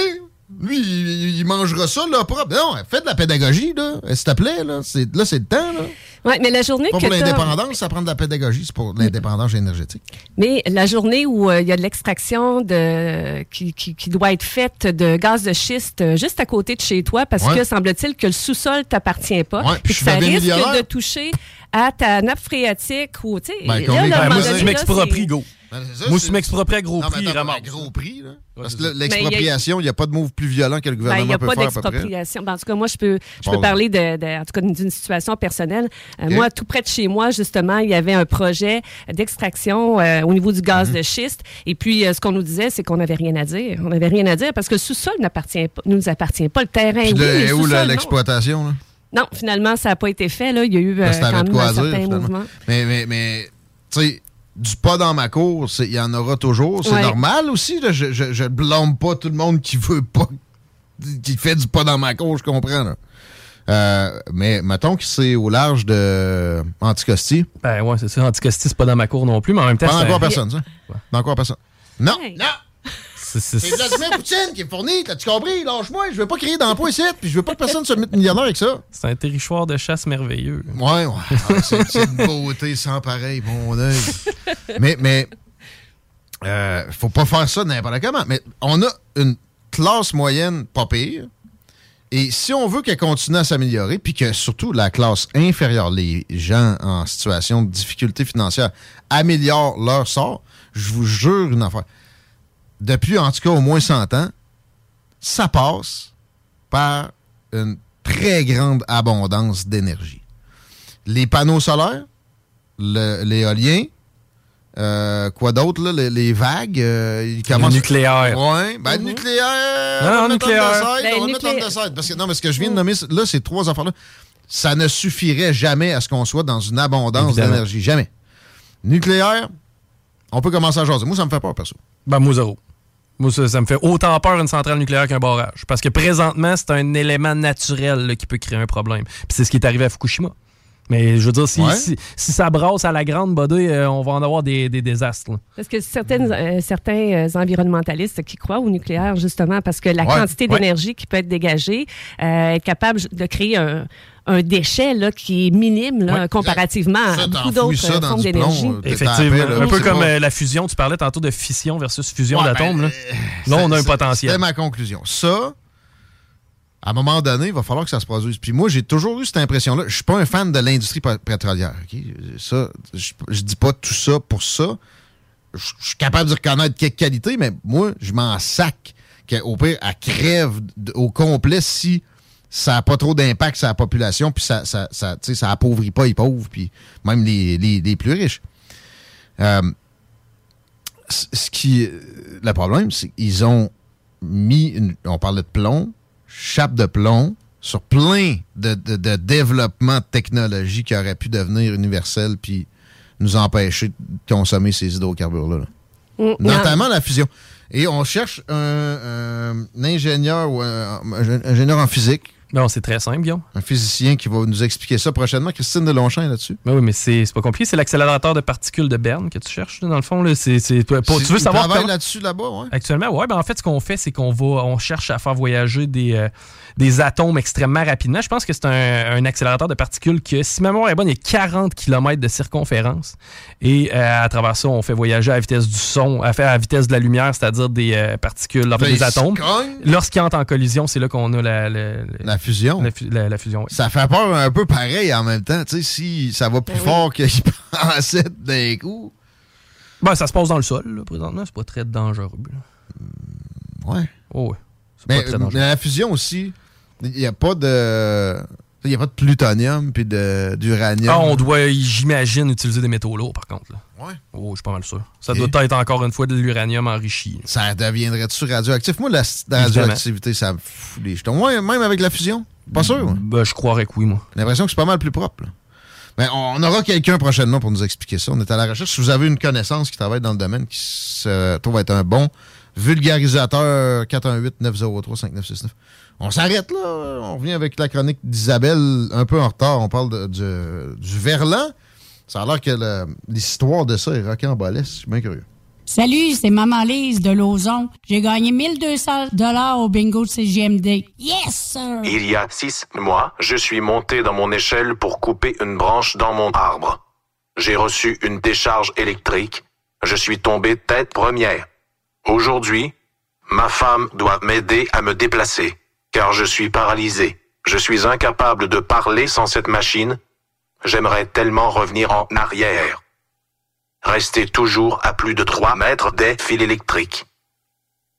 Lui, il, il mangera ça là propre. Non, fais de la pédagogie, là, s'il te plaît. Là, c'est, là, c'est le temps. Là.
Ouais, mais la journée
Pas
que
pour l'indépendance, ça prend de la pédagogie, c'est pour l'indépendance énergétique.
Mais la journée où euh, il y a de l'extraction de qui, qui, qui doit être faite de gaz de schiste euh, juste à côté de chez toi, parce
Ouais.
que semble-t-il que le sous-sol t'appartient pas,
Ouais,
puis que ça risque de toucher à ta nappe phréatique ou tu sais.
Ben,
là, là,
Ben, moi,
c'est-
go.
Ben, ça,
Moi, m'expropries à gros
Non,
prix,
attends, à gros prix, là. Parce que l'expropriation, il n'y a pas de move plus violent que le
Ben,
gouvernement
il n'y a
peut
pas d'expropriation. Ben, en tout cas, moi, je peux, je peux parler de, de- en tout cas, d'une situation personnelle. Euh. Moi, tout près de chez moi, justement, il y avait un projet d'extraction euh, au niveau du gaz
Mhm.
de schiste. Et puis, euh, ce qu'on nous disait, c'est qu'on n'avait rien à dire. On n'avait rien à dire parce que le sous-sol n'appartient pas, nous appartient pas. Le terrain,
Puis
oui, le
est où l'exploitation? là?
Non, finalement, ça n'a pas été fait. Là. Il y a eu euh, quand même
quoi
un
dire,
certain
finalement.
mouvement.
Mais, mais, mais tu sais, du pas dans ma cour, c'est- il y en aura toujours. C'est
Ouais.
normal aussi. Là. Je, je, je blâme pas tout le monde qui veut pas, qui fait du pas dans ma cour, je comprends. là. Euh, mais mettons que c'est au large de Anticosti.
Ben ouais, c'est ça. Anticosti, c'est pas dans ma cour non plus, mais en même temps.
Pas
c'est
encore
un-
personne, ça. Pas encore personne. Non,
Hey.
non.
C'est-
Vladimir Poutine qui est fourni, t'as-tu compris? Lâche-moi, je veux pas créer d'emploi ici, puis je veux pas que personne se mette millionnaire avec ça.
C'est un territoire de chasse merveilleux.
Ouais, ouais. Ah, c'est c'est une beauté sans pareil, mon œil. mais, mais, euh, faut pas faire ça n'importe comment. Mais on a une classe moyenne pas pire. Et si on veut qu'elle continue à s'améliorer, puis que surtout la classe inférieure, les gens en situation de difficulté financière, améliorent leur sort, je vous jure une affaire. Depuis en tout cas au moins 100 ans, ça passe par une très grande abondance d'énergie. Les panneaux solaires, le- l'éolien, euh, quoi d'autre, là, les, les vagues, euh, ils commencent...
nucléaire.
Ouais, ben le nucléaire...
Non,
on va le mettre
nucléaire.
Ben,
on va le mettre. Parce que, non, mais ce que je viens de nommer, là, ces trois affaires-là, ça ne suffirait jamais à ce qu'on soit dans une abondance d'énergie. Jamais. Nucléaire, on peut commencer à jaser. Moi, ça me fait peur, perso.
Ben, moi, zéro. Moi, ça, me fait autant peur une centrale nucléaire qu'un barrage. Parce que présentement, c'est un élément naturel qui peut créer un problème. Puis c'est ce qui est arrivé à Fukushima. Mais je veux dire, si,
Ouais.
si, si ça brasse à la grande bodée, euh, on va en avoir des, des désastres. là.
Parce que certaines, euh, certains euh, environnementalistes qui croient au nucléaire, justement, parce que la
Ouais,
quantité
ouais.
d'énergie qui peut être dégagée euh, est capable de créer un, un déchet là, qui est minime là,
Ouais.
comparativement à beaucoup d'autres formes d'énergie.
Effectivement.
là,
un peu
c'est
comme euh, la fusion. Tu parlais tantôt de fission versus fusion
Ouais,
d'atomes.
ben,
là. là, on a un potentiel.
C'était ma conclusion. Ça, à un moment donné, il va falloir que ça se produise. Puis moi, j'ai toujours eu cette impression-là. Je suis pas un fan de l'industrie pétrolière. Ça, je, je dis pas tout ça pour ça. Je suis capable de reconnaître quelques qualités, mais moi, je m'en sac qu'au pire, elle crève au complet si ça n'a pas trop d'impact sur la population, puis ça, ça, ça, ça appauvrit pas les pauvres, puis même les, les- les plus riches. Euh, ce qui, le problème, c'est qu'ils ont mis, une- on parlait de plomb, chape de plomb sur plein de, de, de développements de technologie qui auraient pu devenir universels puis nous empêcher de consommer ces hydrocarbures-là. là.
Mm,
Notamment la fusion. Et on cherche un, un ingénieur ou un, un ingénieur en physique.
Non, c'est très simple, Guillaume.
Un physicien qui va nous expliquer ça prochainement. Christine Delonchamp est là-dessus.
Ben oui, mais c'est pas compliqué. C'est l'accélérateur de particules de Berne que tu cherches, dans le fond. Là. Pour- tu veux savoir
travaille
comment-
là-dessus là-bas, ouais.
Actuellement, ouais. Ben en fait, ce qu'on fait, c'est qu'on va, on cherche à faire voyager des, euh, des atomes extrêmement rapidement. Je pense que c'est un, un accélérateur de particules que, si ma mémoire est bonne, il y a 40 km de circonférence. Et euh, à travers ça, on fait voyager à la vitesse du son, à faire à la vitesse de la lumière, c'est-à-dire des euh, particules,
Ben,
des atomes. Lorsqu'ils entrent en collision, c'est là qu'on a la, la,
La fusion.
La, fu- la- la fusion, oui.
Ça fait peur un peu pareil en même temps. Tu sais, si ça va plus fort qu'il pensait d'un coup.
Ben, ça se passe dans le sol, là, présentement. C'est pas très dangereux. là.
Ouais.
Oh, ouais. C'est
Mais,
pas très dangereux.
mais la fusion aussi, il n'y a pas de. Il n'y a pas de plutonium puis de- d'uranium.
Ah, on doit, j'imagine, utiliser des métaux lourds, par contre. Là.
Ouais.
Oh, je suis pas mal sûr. Ça doit être encore une fois de l'uranium enrichi.
Ça deviendrait-tu radioactif? Moi, la, radioactivité, ça me fout les jetons. Ouais, même avec la fusion? Pas sûr. moi.
Ben, je croirais que oui, moi.
J'ai l'impression que c'est pas mal plus propre. là. Mais on aura quelqu'un prochainement pour nous expliquer ça. On est à la recherche. Si vous avez une connaissance qui travaille dans le domaine, qui se trouve être un bon vulgarisateur, 418-903-5969. On s'arrête là. On revient avec la chronique d'Isabelle, un peu en retard. On parle de- du, du verlan. Ça a l'air que l'histoire de ça est rocambolesque. Je suis bien curieux.
Salut, c'est Maman Lise de Lauson. J'ai gagné 1200 dollars au bingo de CGMD. Yes, sir!
Il y a six mois, je suis monté dans mon échelle pour couper une branche dans mon arbre. J'ai reçu une décharge électrique. Je suis tombé tête première. Aujourd'hui, ma femme doit m'aider à me déplacer, car je suis paralysé. Je suis incapable de parler sans cette machine. J'aimerais tellement revenir en arrière. Rester toujours à plus de 3 mètres des fils électriques.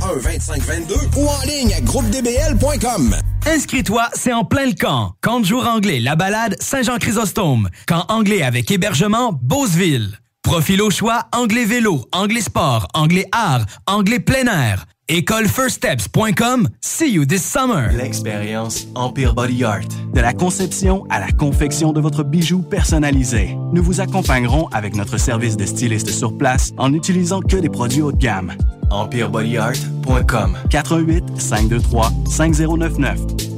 2522 ou en ligne à groupedbl.com.
Inscris-toi, c'est en plein le camp. Camp de jour anglais, la balade, Saint-Jean-Chrysostome. Camp anglais avec hébergement, Beauceville. Profil au choix, anglais vélo, anglais sport, anglais art, anglais plein air. Écolefirststeps.com. See you this summer.
L'expérience Empire Body Art. De la conception à la confection de votre bijou personnalisé. Nous vous accompagnerons avec notre service de styliste sur place en n'utilisant que des produits haut de gamme. EmpireBodyArt.com 418 523 5099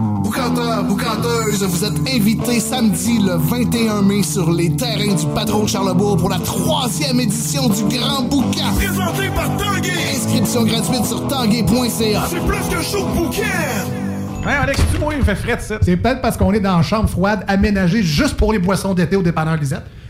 Boucanteur, boucanteuse, vous êtes invités samedi le 21 mai sur les terrains du Patron Charlebourg pour la troisième édition du Grand Boucan. Présenté par Tanguay. Inscription gratuite sur tanguay.ca. C'est plus qu'un show de bouquet.
Hey Alex, tu moi, il me fait fret, ça. C'est peut-être parce qu'on est dans une chambre froide aménagée juste pour les boissons d'été au dépanneur Lisette.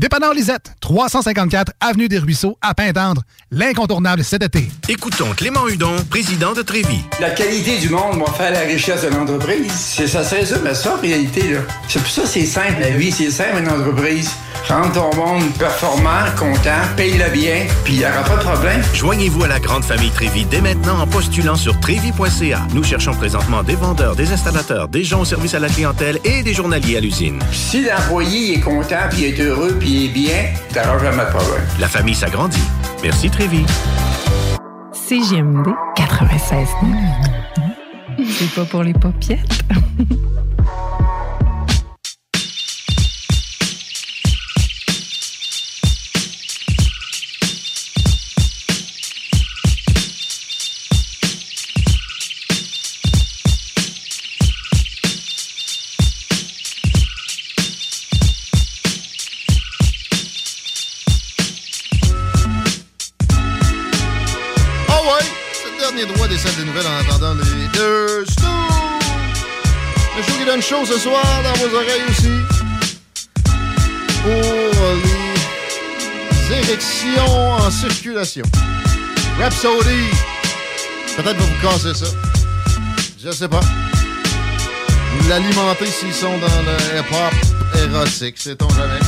Dépanneur Lisette, 354 Avenue des Ruisseaux, à Pintendre. L'incontournable cet été.
Écoutons Clément Hudon, président de Trévis.
La qualité du monde va faire la richesse de l'entreprise. C'est ça, c'est ça, mais ça, en réalité, là. C'est pour ça c'est simple, la vie, c'est simple, une entreprise. Rendre ton monde performant, content, paye-le bien, puis il n'y aura pas de problème.
Joignez-vous à la grande famille Trévis dès maintenant en postulant sur trévis.ca. Nous cherchons présentement des vendeurs, des installateurs, des gens au service à la clientèle et des journaliers à l'usine.
Si l'employé est content, puis est heureux, puis il est bien, t'auras jamais de problème.
La famille s'agrandit. Merci Trévis.
CGMD 96 C'est pas pour les popiettes.
ce soir dans vos oreilles aussi. Pour les érections en circulation. Rhapsody. Peut-être va vous casser ça. Je sais pas. Vous l'alimentez s'ils sont dans le hip-hop érotique, sait-on jamais.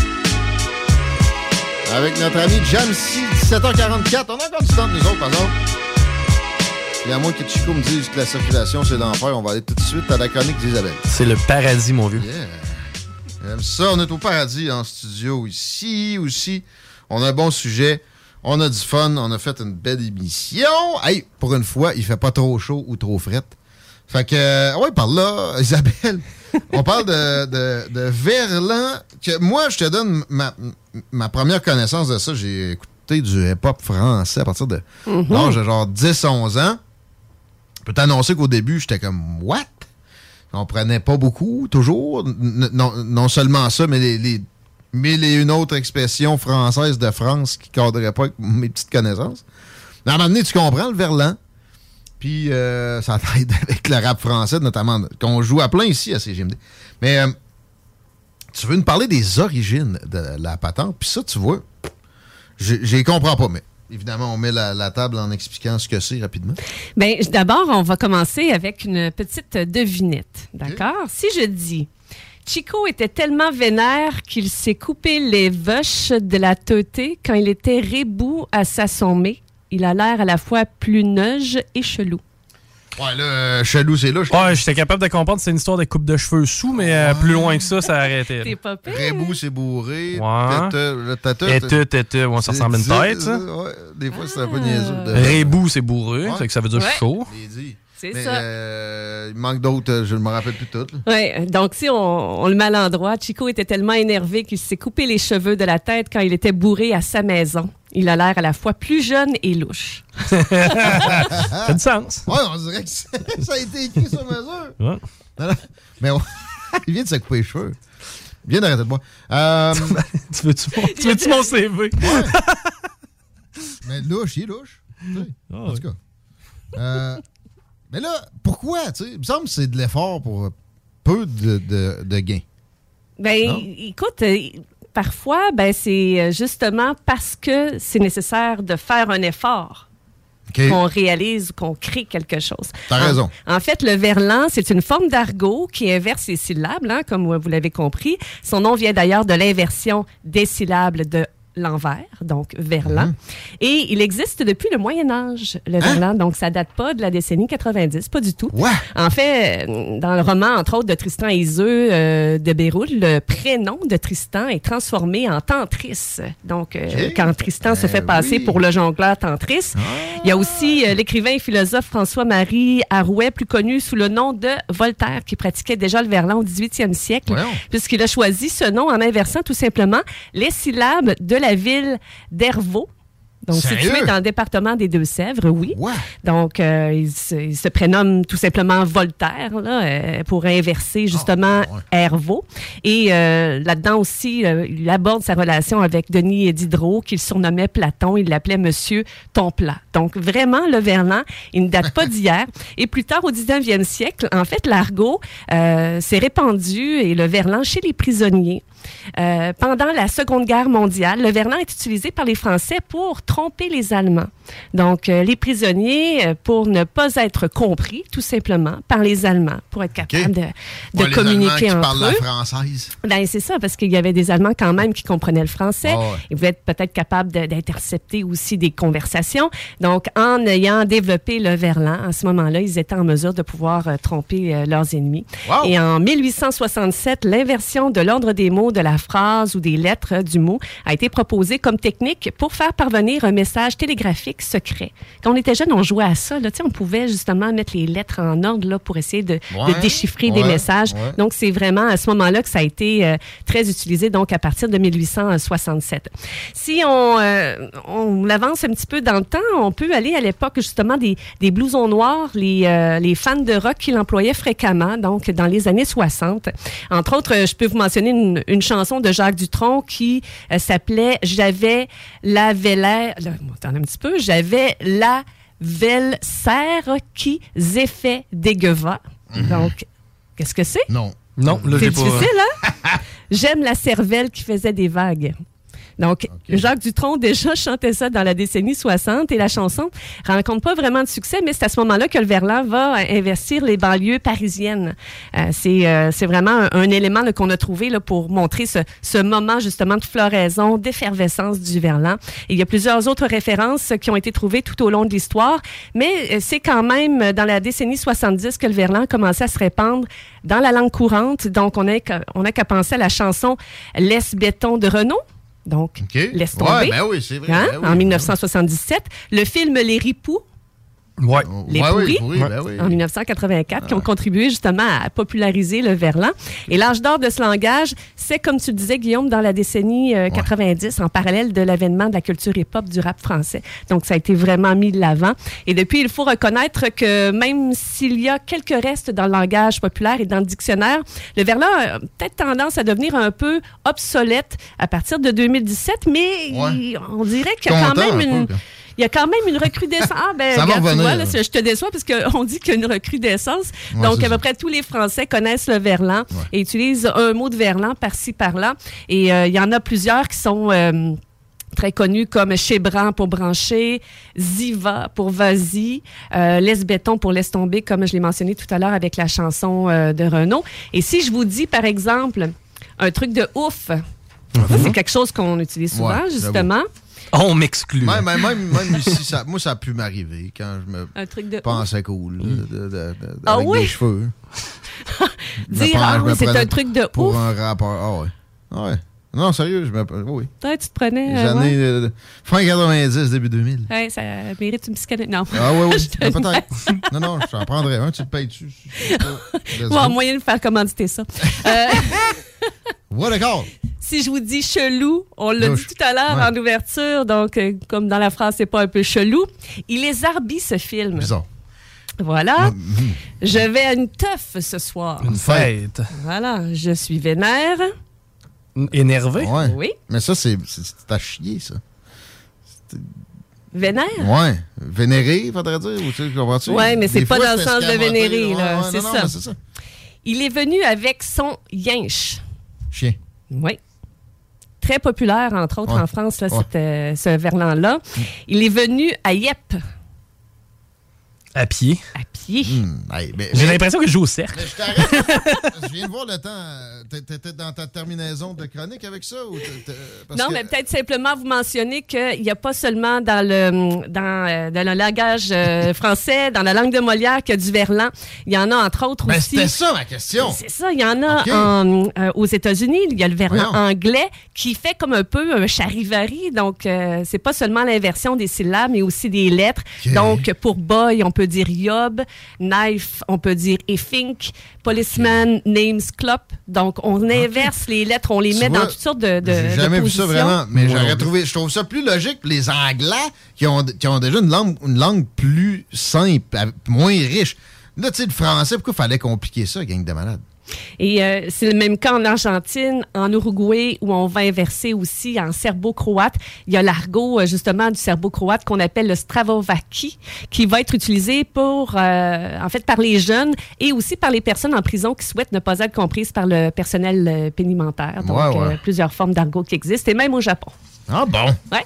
Avec notre ami Jamsey, 17h44. On a encore du temps de nous autres, par exemple. Et à moins que Chico me dise que la circulation, c'est l'enfer, on va aller tout de suite à la chronique d'Isabelle.
C'est le paradis, mon vieux.
Yeah. J'aime ça. On est au paradis en studio ici aussi. On a un bon sujet. On a du fun. On a fait une belle émission. Hey, pour une fois, il fait pas trop chaud ou trop fret. Fait que, euh, ouais, par là, Isabelle, on parle de, de, de Verlan. Que moi, je te donne ma, ma première connaissance de ça. J'ai écouté du hip-hop français à partir de
Mhm.
l'âge de genre 10-11 ans. Peux t'annoncer qu'au début, j'étais comme, what? Je comprenais pas beaucoup, toujours. Non, non seulement ça, mais les, mille et une autres expressions françaises de France qui ne cadraient pas avec mes petites connaissances. Mais à un moment donné, tu comprends le verlan. Puis euh, ça t'aide avec le rap français, notamment, qu'on joue à plein ici à CGMD. Mais euh, tu veux nous parler des origines de la patente, puis ça, tu vois, je les comprends pas, mais évidemment, on met la, la table en expliquant ce que c'est rapidement.
Bien, d'abord, on va commencer avec une petite devinette. D'accord? Si je dis Chico était tellement vénère qu'il s'est coupé les vaches de la teuté quand il était rebou à s'assommer. Il a l'air à la fois plus neuge et chelou.
Ouais, là, euh, chelou, c'est là.
Ouais, j'étais capable de comprendre que c'est une histoire de coupe de cheveux sous, mais euh, plus loin que ça, ça a arrêté.
T'es pas pire.
Rebou, c'est bourré.
Ouais. Tu, tu, tu, ouais, ça ressemble à une
c'est-
tête, ça.
Ouais, des fois, c'est un peu niaiseux. de-
Rebou, c'est bourré,
Ouais.
c'est que ça veut dire chaud.
C'est ça.
euh, il manque d'autres, euh, je ne me rappelle plus toutes.
Ouais, donc si on, on le met à l'endroit, Chico était tellement énervé qu'il s'est coupé les cheveux de la tête quand il était bourré à sa maison. Il a l'air à la fois plus jeune et louche.
Ça a du sens.
Ouais, on dirait que ça a été écrit sur mesure.
Ouais.
Non, non, Mais on- il vient de se couper les cheveux. Il vient d'arrêter de boire. Euh,
tu veux-tu mon, tu mon CV?
mais louche, il est louche.
Ah,
en tout cas. Euh, mais là, pourquoi? tu sais? Il me semble que c'est de l'effort pour peu de, de, de gains.
Ben,
Non?
écoute, euh, parfois, ben, c'est euh, justement parce que c'est nécessaire de faire un effort. Qu'on réalise ou qu'on crée quelque chose.
T'as
En-
raison.
En, fait, le verlan, c'est une forme d'argot qui inverse les syllabes, hein, comme vous l'avez compris. Son nom vient d'ailleurs de l'inversion des syllabes de l'envers, donc verlan.
Mhm.
Et il existe depuis le Moyen Âge, le
Hein?
verlan, donc ça date pas de la décennie 90, pas du tout. En fait, euh, dans le roman, entre autres, de Tristan et Iseux euh, de Béroul, le prénom de Tristan est transformé en Tantris. Donc, euh, quand Tristan se
Ben
fait passer
oui.
pour le jongleur Tantris, il y a aussi l'écrivain et philosophe François-Marie Arouet, plus connu sous le nom de Voltaire, qui pratiquait déjà le verlan au 18e siècle, puisqu'il a choisi ce nom en inversant tout simplement les syllabes de la ville d'Hervaux. Donc,
Sérieux?
situé dans le département des Deux-Sèvres, oui. Donc, euh, il, se, il se prénomme tout simplement Voltaire, là, euh, pour inverser justement Hervaux. Et euh, là-dedans aussi, il aborde sa relation avec Denis Diderot, qu'il surnommait Platon. Il l'appelait Monsieur ton plat. Donc, vraiment, le verlan, il ne date pas d'hier. Et plus tard, au 19e siècle, en fait, l'argot euh, s'est répandu et le verlan chez les prisonniers. Euh, pendant la Seconde Guerre mondiale, le verlan est utilisé par les Français pour tromper les Allemands. Donc, euh, les prisonniers, euh, pour ne pas être compris, tout simplement, par les Allemands, pour être capables de, de
Ouais, les Allemands
communiquer
qui
entre
parlent la
eux.
française.
Ben, c'est ça, parce qu'il y avait des Allemands quand même qui comprenaient le français.
Ah ouais.
Ils voulaient être peut-être capables d'intercepter aussi des conversations. Donc, en ayant développé le verlan, à ce moment-là, ils étaient en mesure de pouvoir euh, tromper euh, leurs ennemis.
Wow.
Et en 1867, l'inversion de l'ordre des mots de la phrase ou des lettres euh, du mot a été proposée comme technique pour faire parvenir un message télégraphique secret. Quand on était jeune, on jouait à ça. Là, on pouvait justement mettre les lettres en ordre là, pour essayer de, de
Ouais,
déchiffrer des messages.
ouais.
Donc, c'est vraiment à ce moment-là que ça a été euh, très utilisé, donc à partir de 1867. Si on, euh, on l'avance un petit peu dans le temps, on peut aller à l'époque justement des, des blousons noirs, les, euh, les fans de rock qui l'employaient fréquemment, donc dans les années 60. Entre autres, euh, je peux vous mentionner une, une chanson de Jacques Dutronc qui s'appelait J'avais la velaire... là, un petit peu. J'avais la velle serre qui fait des guevas. Donc, qu'est-ce que c'est?
Non.
Non, là,
C'est
pas.
difficile, hein? J'aime la cervelle qui faisait des vagues. Donc, Jacques Dutronc déjà chantait ça dans la décennie 60 et la chanson rencontre pas vraiment de succès, mais c'est à ce moment-là que le Verlan va euh, investir les banlieues parisiennes. Euh, c'est euh, c'est vraiment un, un élément là, qu'on a trouvé là, pour montrer ce, ce moment justement de floraison, d'effervescence du Verlan. Et il y a plusieurs autres références qui ont été trouvées tout au long de l'histoire, mais euh, c'est quand même euh, dans la décennie 70 que le Verlan a commencé à se répandre dans la langue courante. Donc, on n'a qu'à on a qu'à penser à la chanson Laisse béton de Renaud. Donc, laisse tomber.
Ouais, ben oui, c'est vrai,
Hein?
ben oui,
en 1977. Le film Les Ripoux.
Ouais.
Les
Ouais, oui,
pourris,
pourris, ben oui.
en 1984, qui ont contribué justement à populariser le verlan. Et l'âge d'or de ce langage, c'est, comme tu le disais, Guillaume, dans la décennie euh, 90, en parallèle de l'avènement de la culture hip-hop du rap français. Donc, ça a été vraiment mis de l'avant. Et depuis, il faut reconnaître que même s'il y a quelques restes dans le langage populaire et dans le dictionnaire, le verlan a peut-être tendance à devenir un peu obsolète à partir de 2017, mais on dirait qu'il y a quand même
un
une...
peu.
Il y a quand même une recrudescence. Ah, ben,
Ça
regarde,
revenir,
vois, là, je te déçois parce qu'on dit qu'il y a une recrudescence.
Ouais,
Donc, à peu près tous les Français connaissent le verlan et utilisent un mot de verlan par-ci, par-là. Et euh, il y en a plusieurs qui sont... euh, très connus comme Chebran pour brancher, Ziva pour vas-y, euh, Laisse béton pour laisse tomber, comme je l'ai mentionné tout à l'heure avec la chanson euh, de Renaud. Et si je vous dis, par exemple, un truc de ouf, ça, c'est quelque chose qu'on utilise souvent.
Ouais,
justement.
On m'exclut.
Même, même, même, même ici, ça, moi, ça a pu m'arriver quand je me
Un truc de
pensais cool. là, de- de- de-
Ah
avec
oui?
des cheveux.
Dire, ah oui, c'est un truc de
Pour
ouf.
un rappeur. Ah ouais. Ah ouais. Non, sérieux, je me. Oui.
Toi, tu te prenais.
Les
euh,
années.
ouais.
euh, fin 90, début 2000.
Ouais, ça mérite une psychanalyse. Non.
Ah oui, oui.
te
Ah, Peut-être. non, non, je t'en prendrais un, tu le payes dessus.
Bon, un moyen de faire commanditer ça. Euh,
What a call!
si je vous dis chelou, on l'a dit tout à l'heure
Ouais.
en ouverture, donc euh, comme dans la phrase, c'est pas un peu chelou. Il est zarbi ce film.
Bizarre.
Voilà. Je vais à une teuf ce soir.
Une fête.
Voilà, je suis vénère.
Énervé?
Ouais.
Oui.
Mais ça, c'est à chier, ça.
Vénère?
Ouais. Vénéré, faudrait dire. Ou tu sais, comprends-tu?
Ouais, mais c'est pas
fois,
dans le sens de vénérer,
ouais,
là.
ouais,
c'est ça. Il est venu avec son yinche.
Chien.
Oui. Très populaire, entre autres,
Ouais.
en France, là, euh, ce verlan-là. Il est venu à Yep.
À pied.
À pied.
Hmm, hey, mais-
J'ai
mais-
l'impression que je joue au cercle.
Mais je t'arrête. je viens de voir le temps. euh, t'es- T'étais dans ta terminaison de chronique avec ça? Ou t'es- t'es- parce
Non,
que-
mais peut-être simplement vous mentionner qu'il n'y a pas seulement dans le, dans, euh, dans le langage euh, français, dans la langue de Molière, qu'il y a du verlan. Il y en a, entre autres,
Ben,
aussi.
c'était ça, ma question.
C'est ça, il y en a en, euh, aux États-Unis. Il y a le verlan
Voyons.
anglais qui fait comme un peu un charivari. Donc, euh, c'est pas seulement l'inversion des syllabes, mais aussi des lettres. Donc, pour boy, on peut dire yob. Knife, on peut dire effink. Policeman, names clop. Donc, on inverse les lettres, on les
Tu
met
vois,
dans toutes sortes de, de
J'ai jamais
de
vu ça vraiment, mais
Ouais,
j'aurais trouvé. Je trouve ça plus logique pour les Anglais qui ont, qui ont déjà une langue, une langue plus simple, moins riche. Là, tu sais, le français, pourquoi fallait compliquer ça, gang de malades?
Et euh, c'est le même cas en Argentine, en Uruguay, où on va inverser aussi en serbo-croate. Il y a l'argot, euh, justement, du serbo-croate qu'on appelle le stravovaki, qui va être utilisé pour, euh, en fait, par les jeunes et aussi par les personnes en prison qui souhaitent ne pas être comprises par le personnel pénimentaire. Donc,
Ouais, ouais.
euh, plusieurs formes d'argot qui existent, et même au Japon.
Ah bon?
Ouais.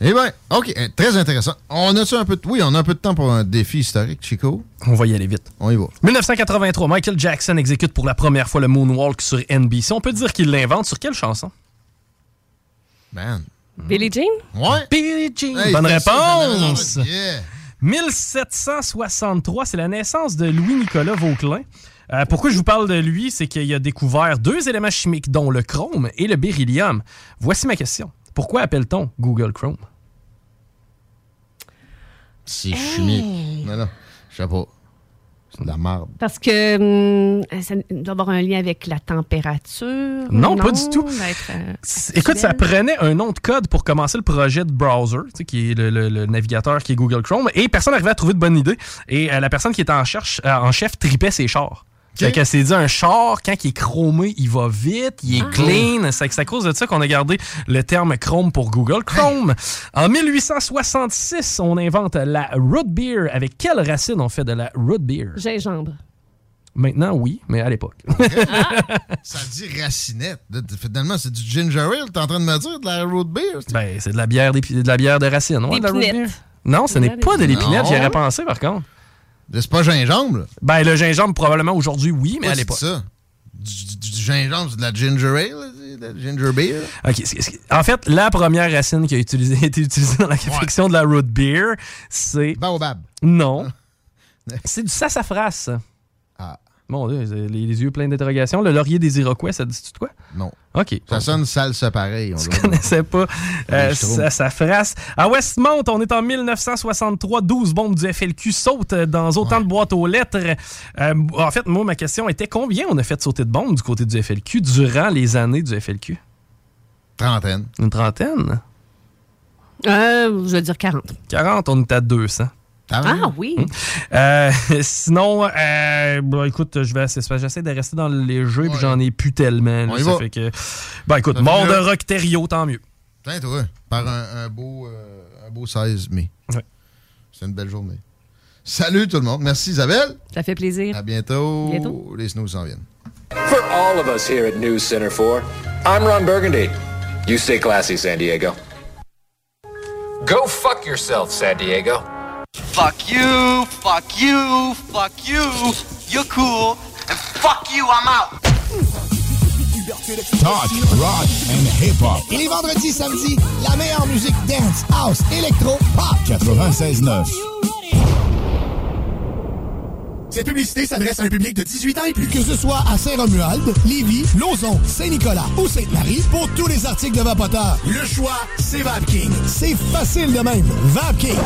Eh bien, OK, euh, très intéressant. On a-tu un peu de... Oui, on a un peu de temps pour un défi historique, Chico?
On va y aller vite.
On y va.
1983, Michael Jackson exécute pour la première fois le Moonwalk sur NBC. On peut dire qu'il l'invente sur quelle chanson?
Man.
Billie Jean?
Ouais.
Billie Jean.
Hey,
Bonne réponse.
Yeah.
1763, c'est la naissance de Louis-Nicolas Vauquelin. Euh, pourquoi je vous parle de lui, c'est qu'il a découvert deux éléments chimiques, dont le chrome et le beryllium. Voici ma question. Pourquoi appelle-t-on Google Chrome?
C'est chimique. Non, non, je sais pas. C'est de la merde.
Parce que hum, ça doit avoir un lien avec la température.
Non, pas du tout.
euh,
Écoute, ça prenait un nom de code pour commencer le projet de browser, tu sais, qui est le, le- le navigateur qui est Google Chrome, et personne n'arrivait à trouver de bonne idée. Et euh, la personne qui était en, cherche, euh, en chef tripait ses chars. Fait qu'elle s'est dit, un char, quand il est chromé, il va vite, il est
Ah.
clean. C'est à cause de ça qu'on a gardé le terme Chrome pour Google Chrome. En 1866, on invente la root beer. Avec quelle racine on fait de la root beer?
Gingembre.
Maintenant, oui, mais à l'époque.
Ça dit racinette. Finalement, c'est du ginger ale, t'es en train de me dire, de la root beer? c'est-
Ben, c'est de la bière, de la bière de racine. ouais, de la root
D'épinette.
beer. Non, ce n'est pas de l'épinette, j'y aurais pensé par contre.
C'est pas gingembre, là?
Ben, le gingembre, probablement aujourd'hui, oui, mais à
c'est
l'époque.
ça. Du, du- du gingembre, c'est de la ginger ale, c'est de la ginger beer.
Ok, c'est- c'est- en fait, la première racine qui a utilisé- été utilisée dans la confection de la root beer, c'est.
Baobab.
Non. c'est du sassafras.
Ah.
Mon Dieu, les, les yeux pleins d'interrogations. Le laurier des Iroquois, ça dit-tu de quoi?
Non.
OK.
Ça sonne salsa pareil. On
Je
doit-
connaissais pas euh, frasse. À Westmount, on est en 1963. 12 bombes du FLQ sautent dans autant de boîtes aux lettres. Euh, en fait, moi, ma question était combien on a fait sauter de bombes du côté du FLQ durant les années du FLQ?
Trentaine.
Une trentaine?
Euh, je veux dire 40.
40, on est à 200.
Ah oui.
Euh, sinon, euh, bon, écoute, je vais j'essaie de rester dans le léger, puis j'en ai plus tellement. là,
On y
ça
va.
fait que, ben écoute, mort de. Rockterio, tant mieux.
Tiens, toi, par un, un beau, euh, un beau 16 mai.
Ouais.
C'est une belle journée. Salut tout le monde. Merci Isabelle.
Ça fait plaisir.
À bientôt.
Bientôt.
Les snooze s'en viennent.
For all of us here at News Center 4, I'm Ron Burgundy. You stay classy, San Diego.
Go fuck yourself, San Diego.
Fuck you, fuck you, fuck you. You're cool. And fuck you, I'm out.
Talk, rock and hip-hop.
Et les vendredis, samedis, la meilleure musique dance, house, électro, pop.
96.9.
Cette publicité s'adresse à un public de 18 ans et plus. Que ce soit à Saint-Romuald, Lévis, Lauson, Saint-Nicolas ou Sainte-Marie, pour tous les articles de Vapoteur, le choix, c'est VapKing. C'est facile de même. VapKing.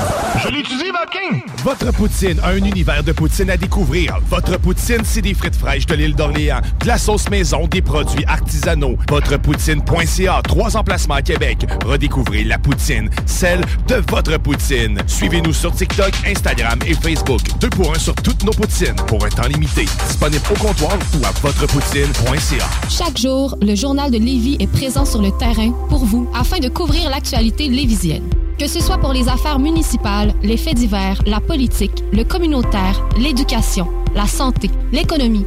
Je l'utilise, Vapking! Votre poutine, un univers de poutine à découvrir. Votre poutine, c'est des frites fraîches de l'île d'Orléans, de la sauce maison, des produits artisanaux. Votrepoutine.ca, trois emplacements à Québec. Redécouvrez la poutine, celle de votre poutine. Suivez-nous sur TikTok, Instagram et Facebook. Deux pour un sur toutes nos poutines pour un temps limité. Disponible au comptoir ou à votrepoutine.ca.
Chaque jour, le journal de Lévis est présent sur le terrain pour vous afin de couvrir l'actualité lévisienne. Que ce soit pour les affaires municipales, les faits divers, la politique, le communautaire, l'éducation, la santé, l'économie,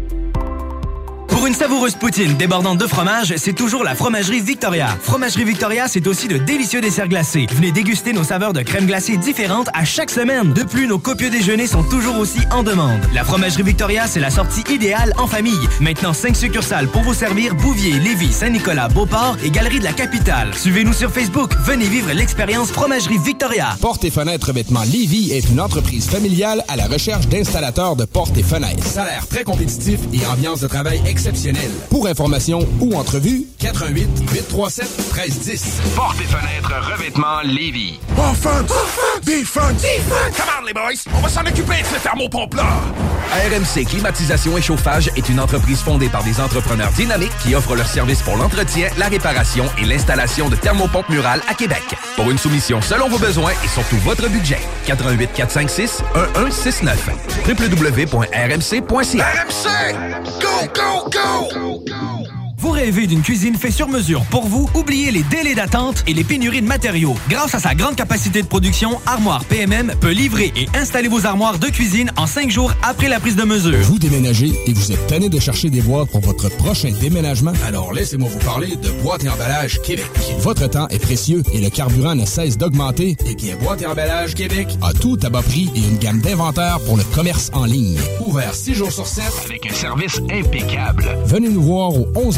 Pour une savoureuse poutine débordante de fromage, c'est toujours la Fromagerie Victoria. Fromagerie Victoria, c'est aussi de délicieux desserts glacés. Venez déguster nos saveurs de crème glacée différentes à chaque semaine. De plus, nos copieux déjeuners sont toujours aussi en demande. La Fromagerie Victoria, c'est la sortie idéale en famille. Maintenant, 5 succursales pour vous servir Bouvier, Lévis, Saint-Nicolas, Beauport et Galerie de la Capitale. Suivez-nous sur Facebook. Venez vivre l'expérience Fromagerie Victoria.
Porte et fenêtres Vêtements Lévis est une entreprise familiale à la recherche d'installateurs de portes et fenêtres. Salaire très compétitif et ambiance de travail exceptionnelle. Pour information ou entrevue, 88 837 1310.
Porte et fenêtres revêtement Lévis.
Offense! Defense! Defense! Come on, les boys! On va s'en occuper de ce thermopompe-là!
RMC Climatisation et Chauffage est une entreprise fondée par des entrepreneurs dynamiques qui offrent leurs services pour l'entretien, la réparation et l'installation de thermopompes murales à Québec. Pour une soumission selon vos besoins et surtout votre budget, 88 456 1169 www.rmc.ca
RMC! Go, go, go! go. go, go.
Vous rêvez d'une cuisine faite sur mesure pour vous? Oubliez les délais d'attente et les pénuries de matériaux. Grâce à sa grande capacité de production, Armoire PMM peut livrer et installer vos armoires de cuisine en cinq jours après la prise de mesure.
Vous déménagez et vous êtes tanné de chercher des boîtes pour votre prochain déménagement? Alors laissez-moi vous parler de Boîte et Emballage Québec. Votre temps est précieux et le carburant ne cesse d'augmenter. Eh bien, Boîte et Emballage Québec a tout à bas prix et une gamme d'inventaires pour le commerce en ligne. Ouvert 6 jours sur 7
Avec un service impeccable.
Venez nous voir au 11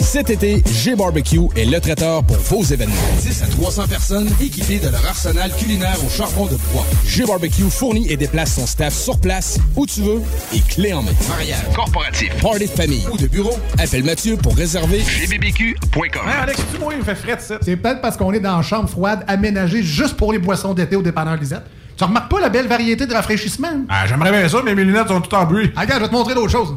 Cet été, G-Barbecue est le traiteur pour vos événements. 10 à 300 personnes équipées de leur arsenal culinaire au charbon de bois. G-Barbecue fournit et déplace son staff sur place, où tu veux, et clé en main. Mariage,
corporatif,
party de famille ou de bureau, appelle Mathieu pour réserver
gbbq.com.
Alex, tu moi, il me fait frais ça. C'est peut-être parce qu'on est dans une chambre froide aménagée juste pour les boissons d'été au dépanneur Lisette. Tu remarques pas la belle variété de rafraîchissement?
Ah, j'aimerais bien ça, mais mes lunettes sont toutes en bruit.
Ah, regarde, je vais te montrer d'autres choses.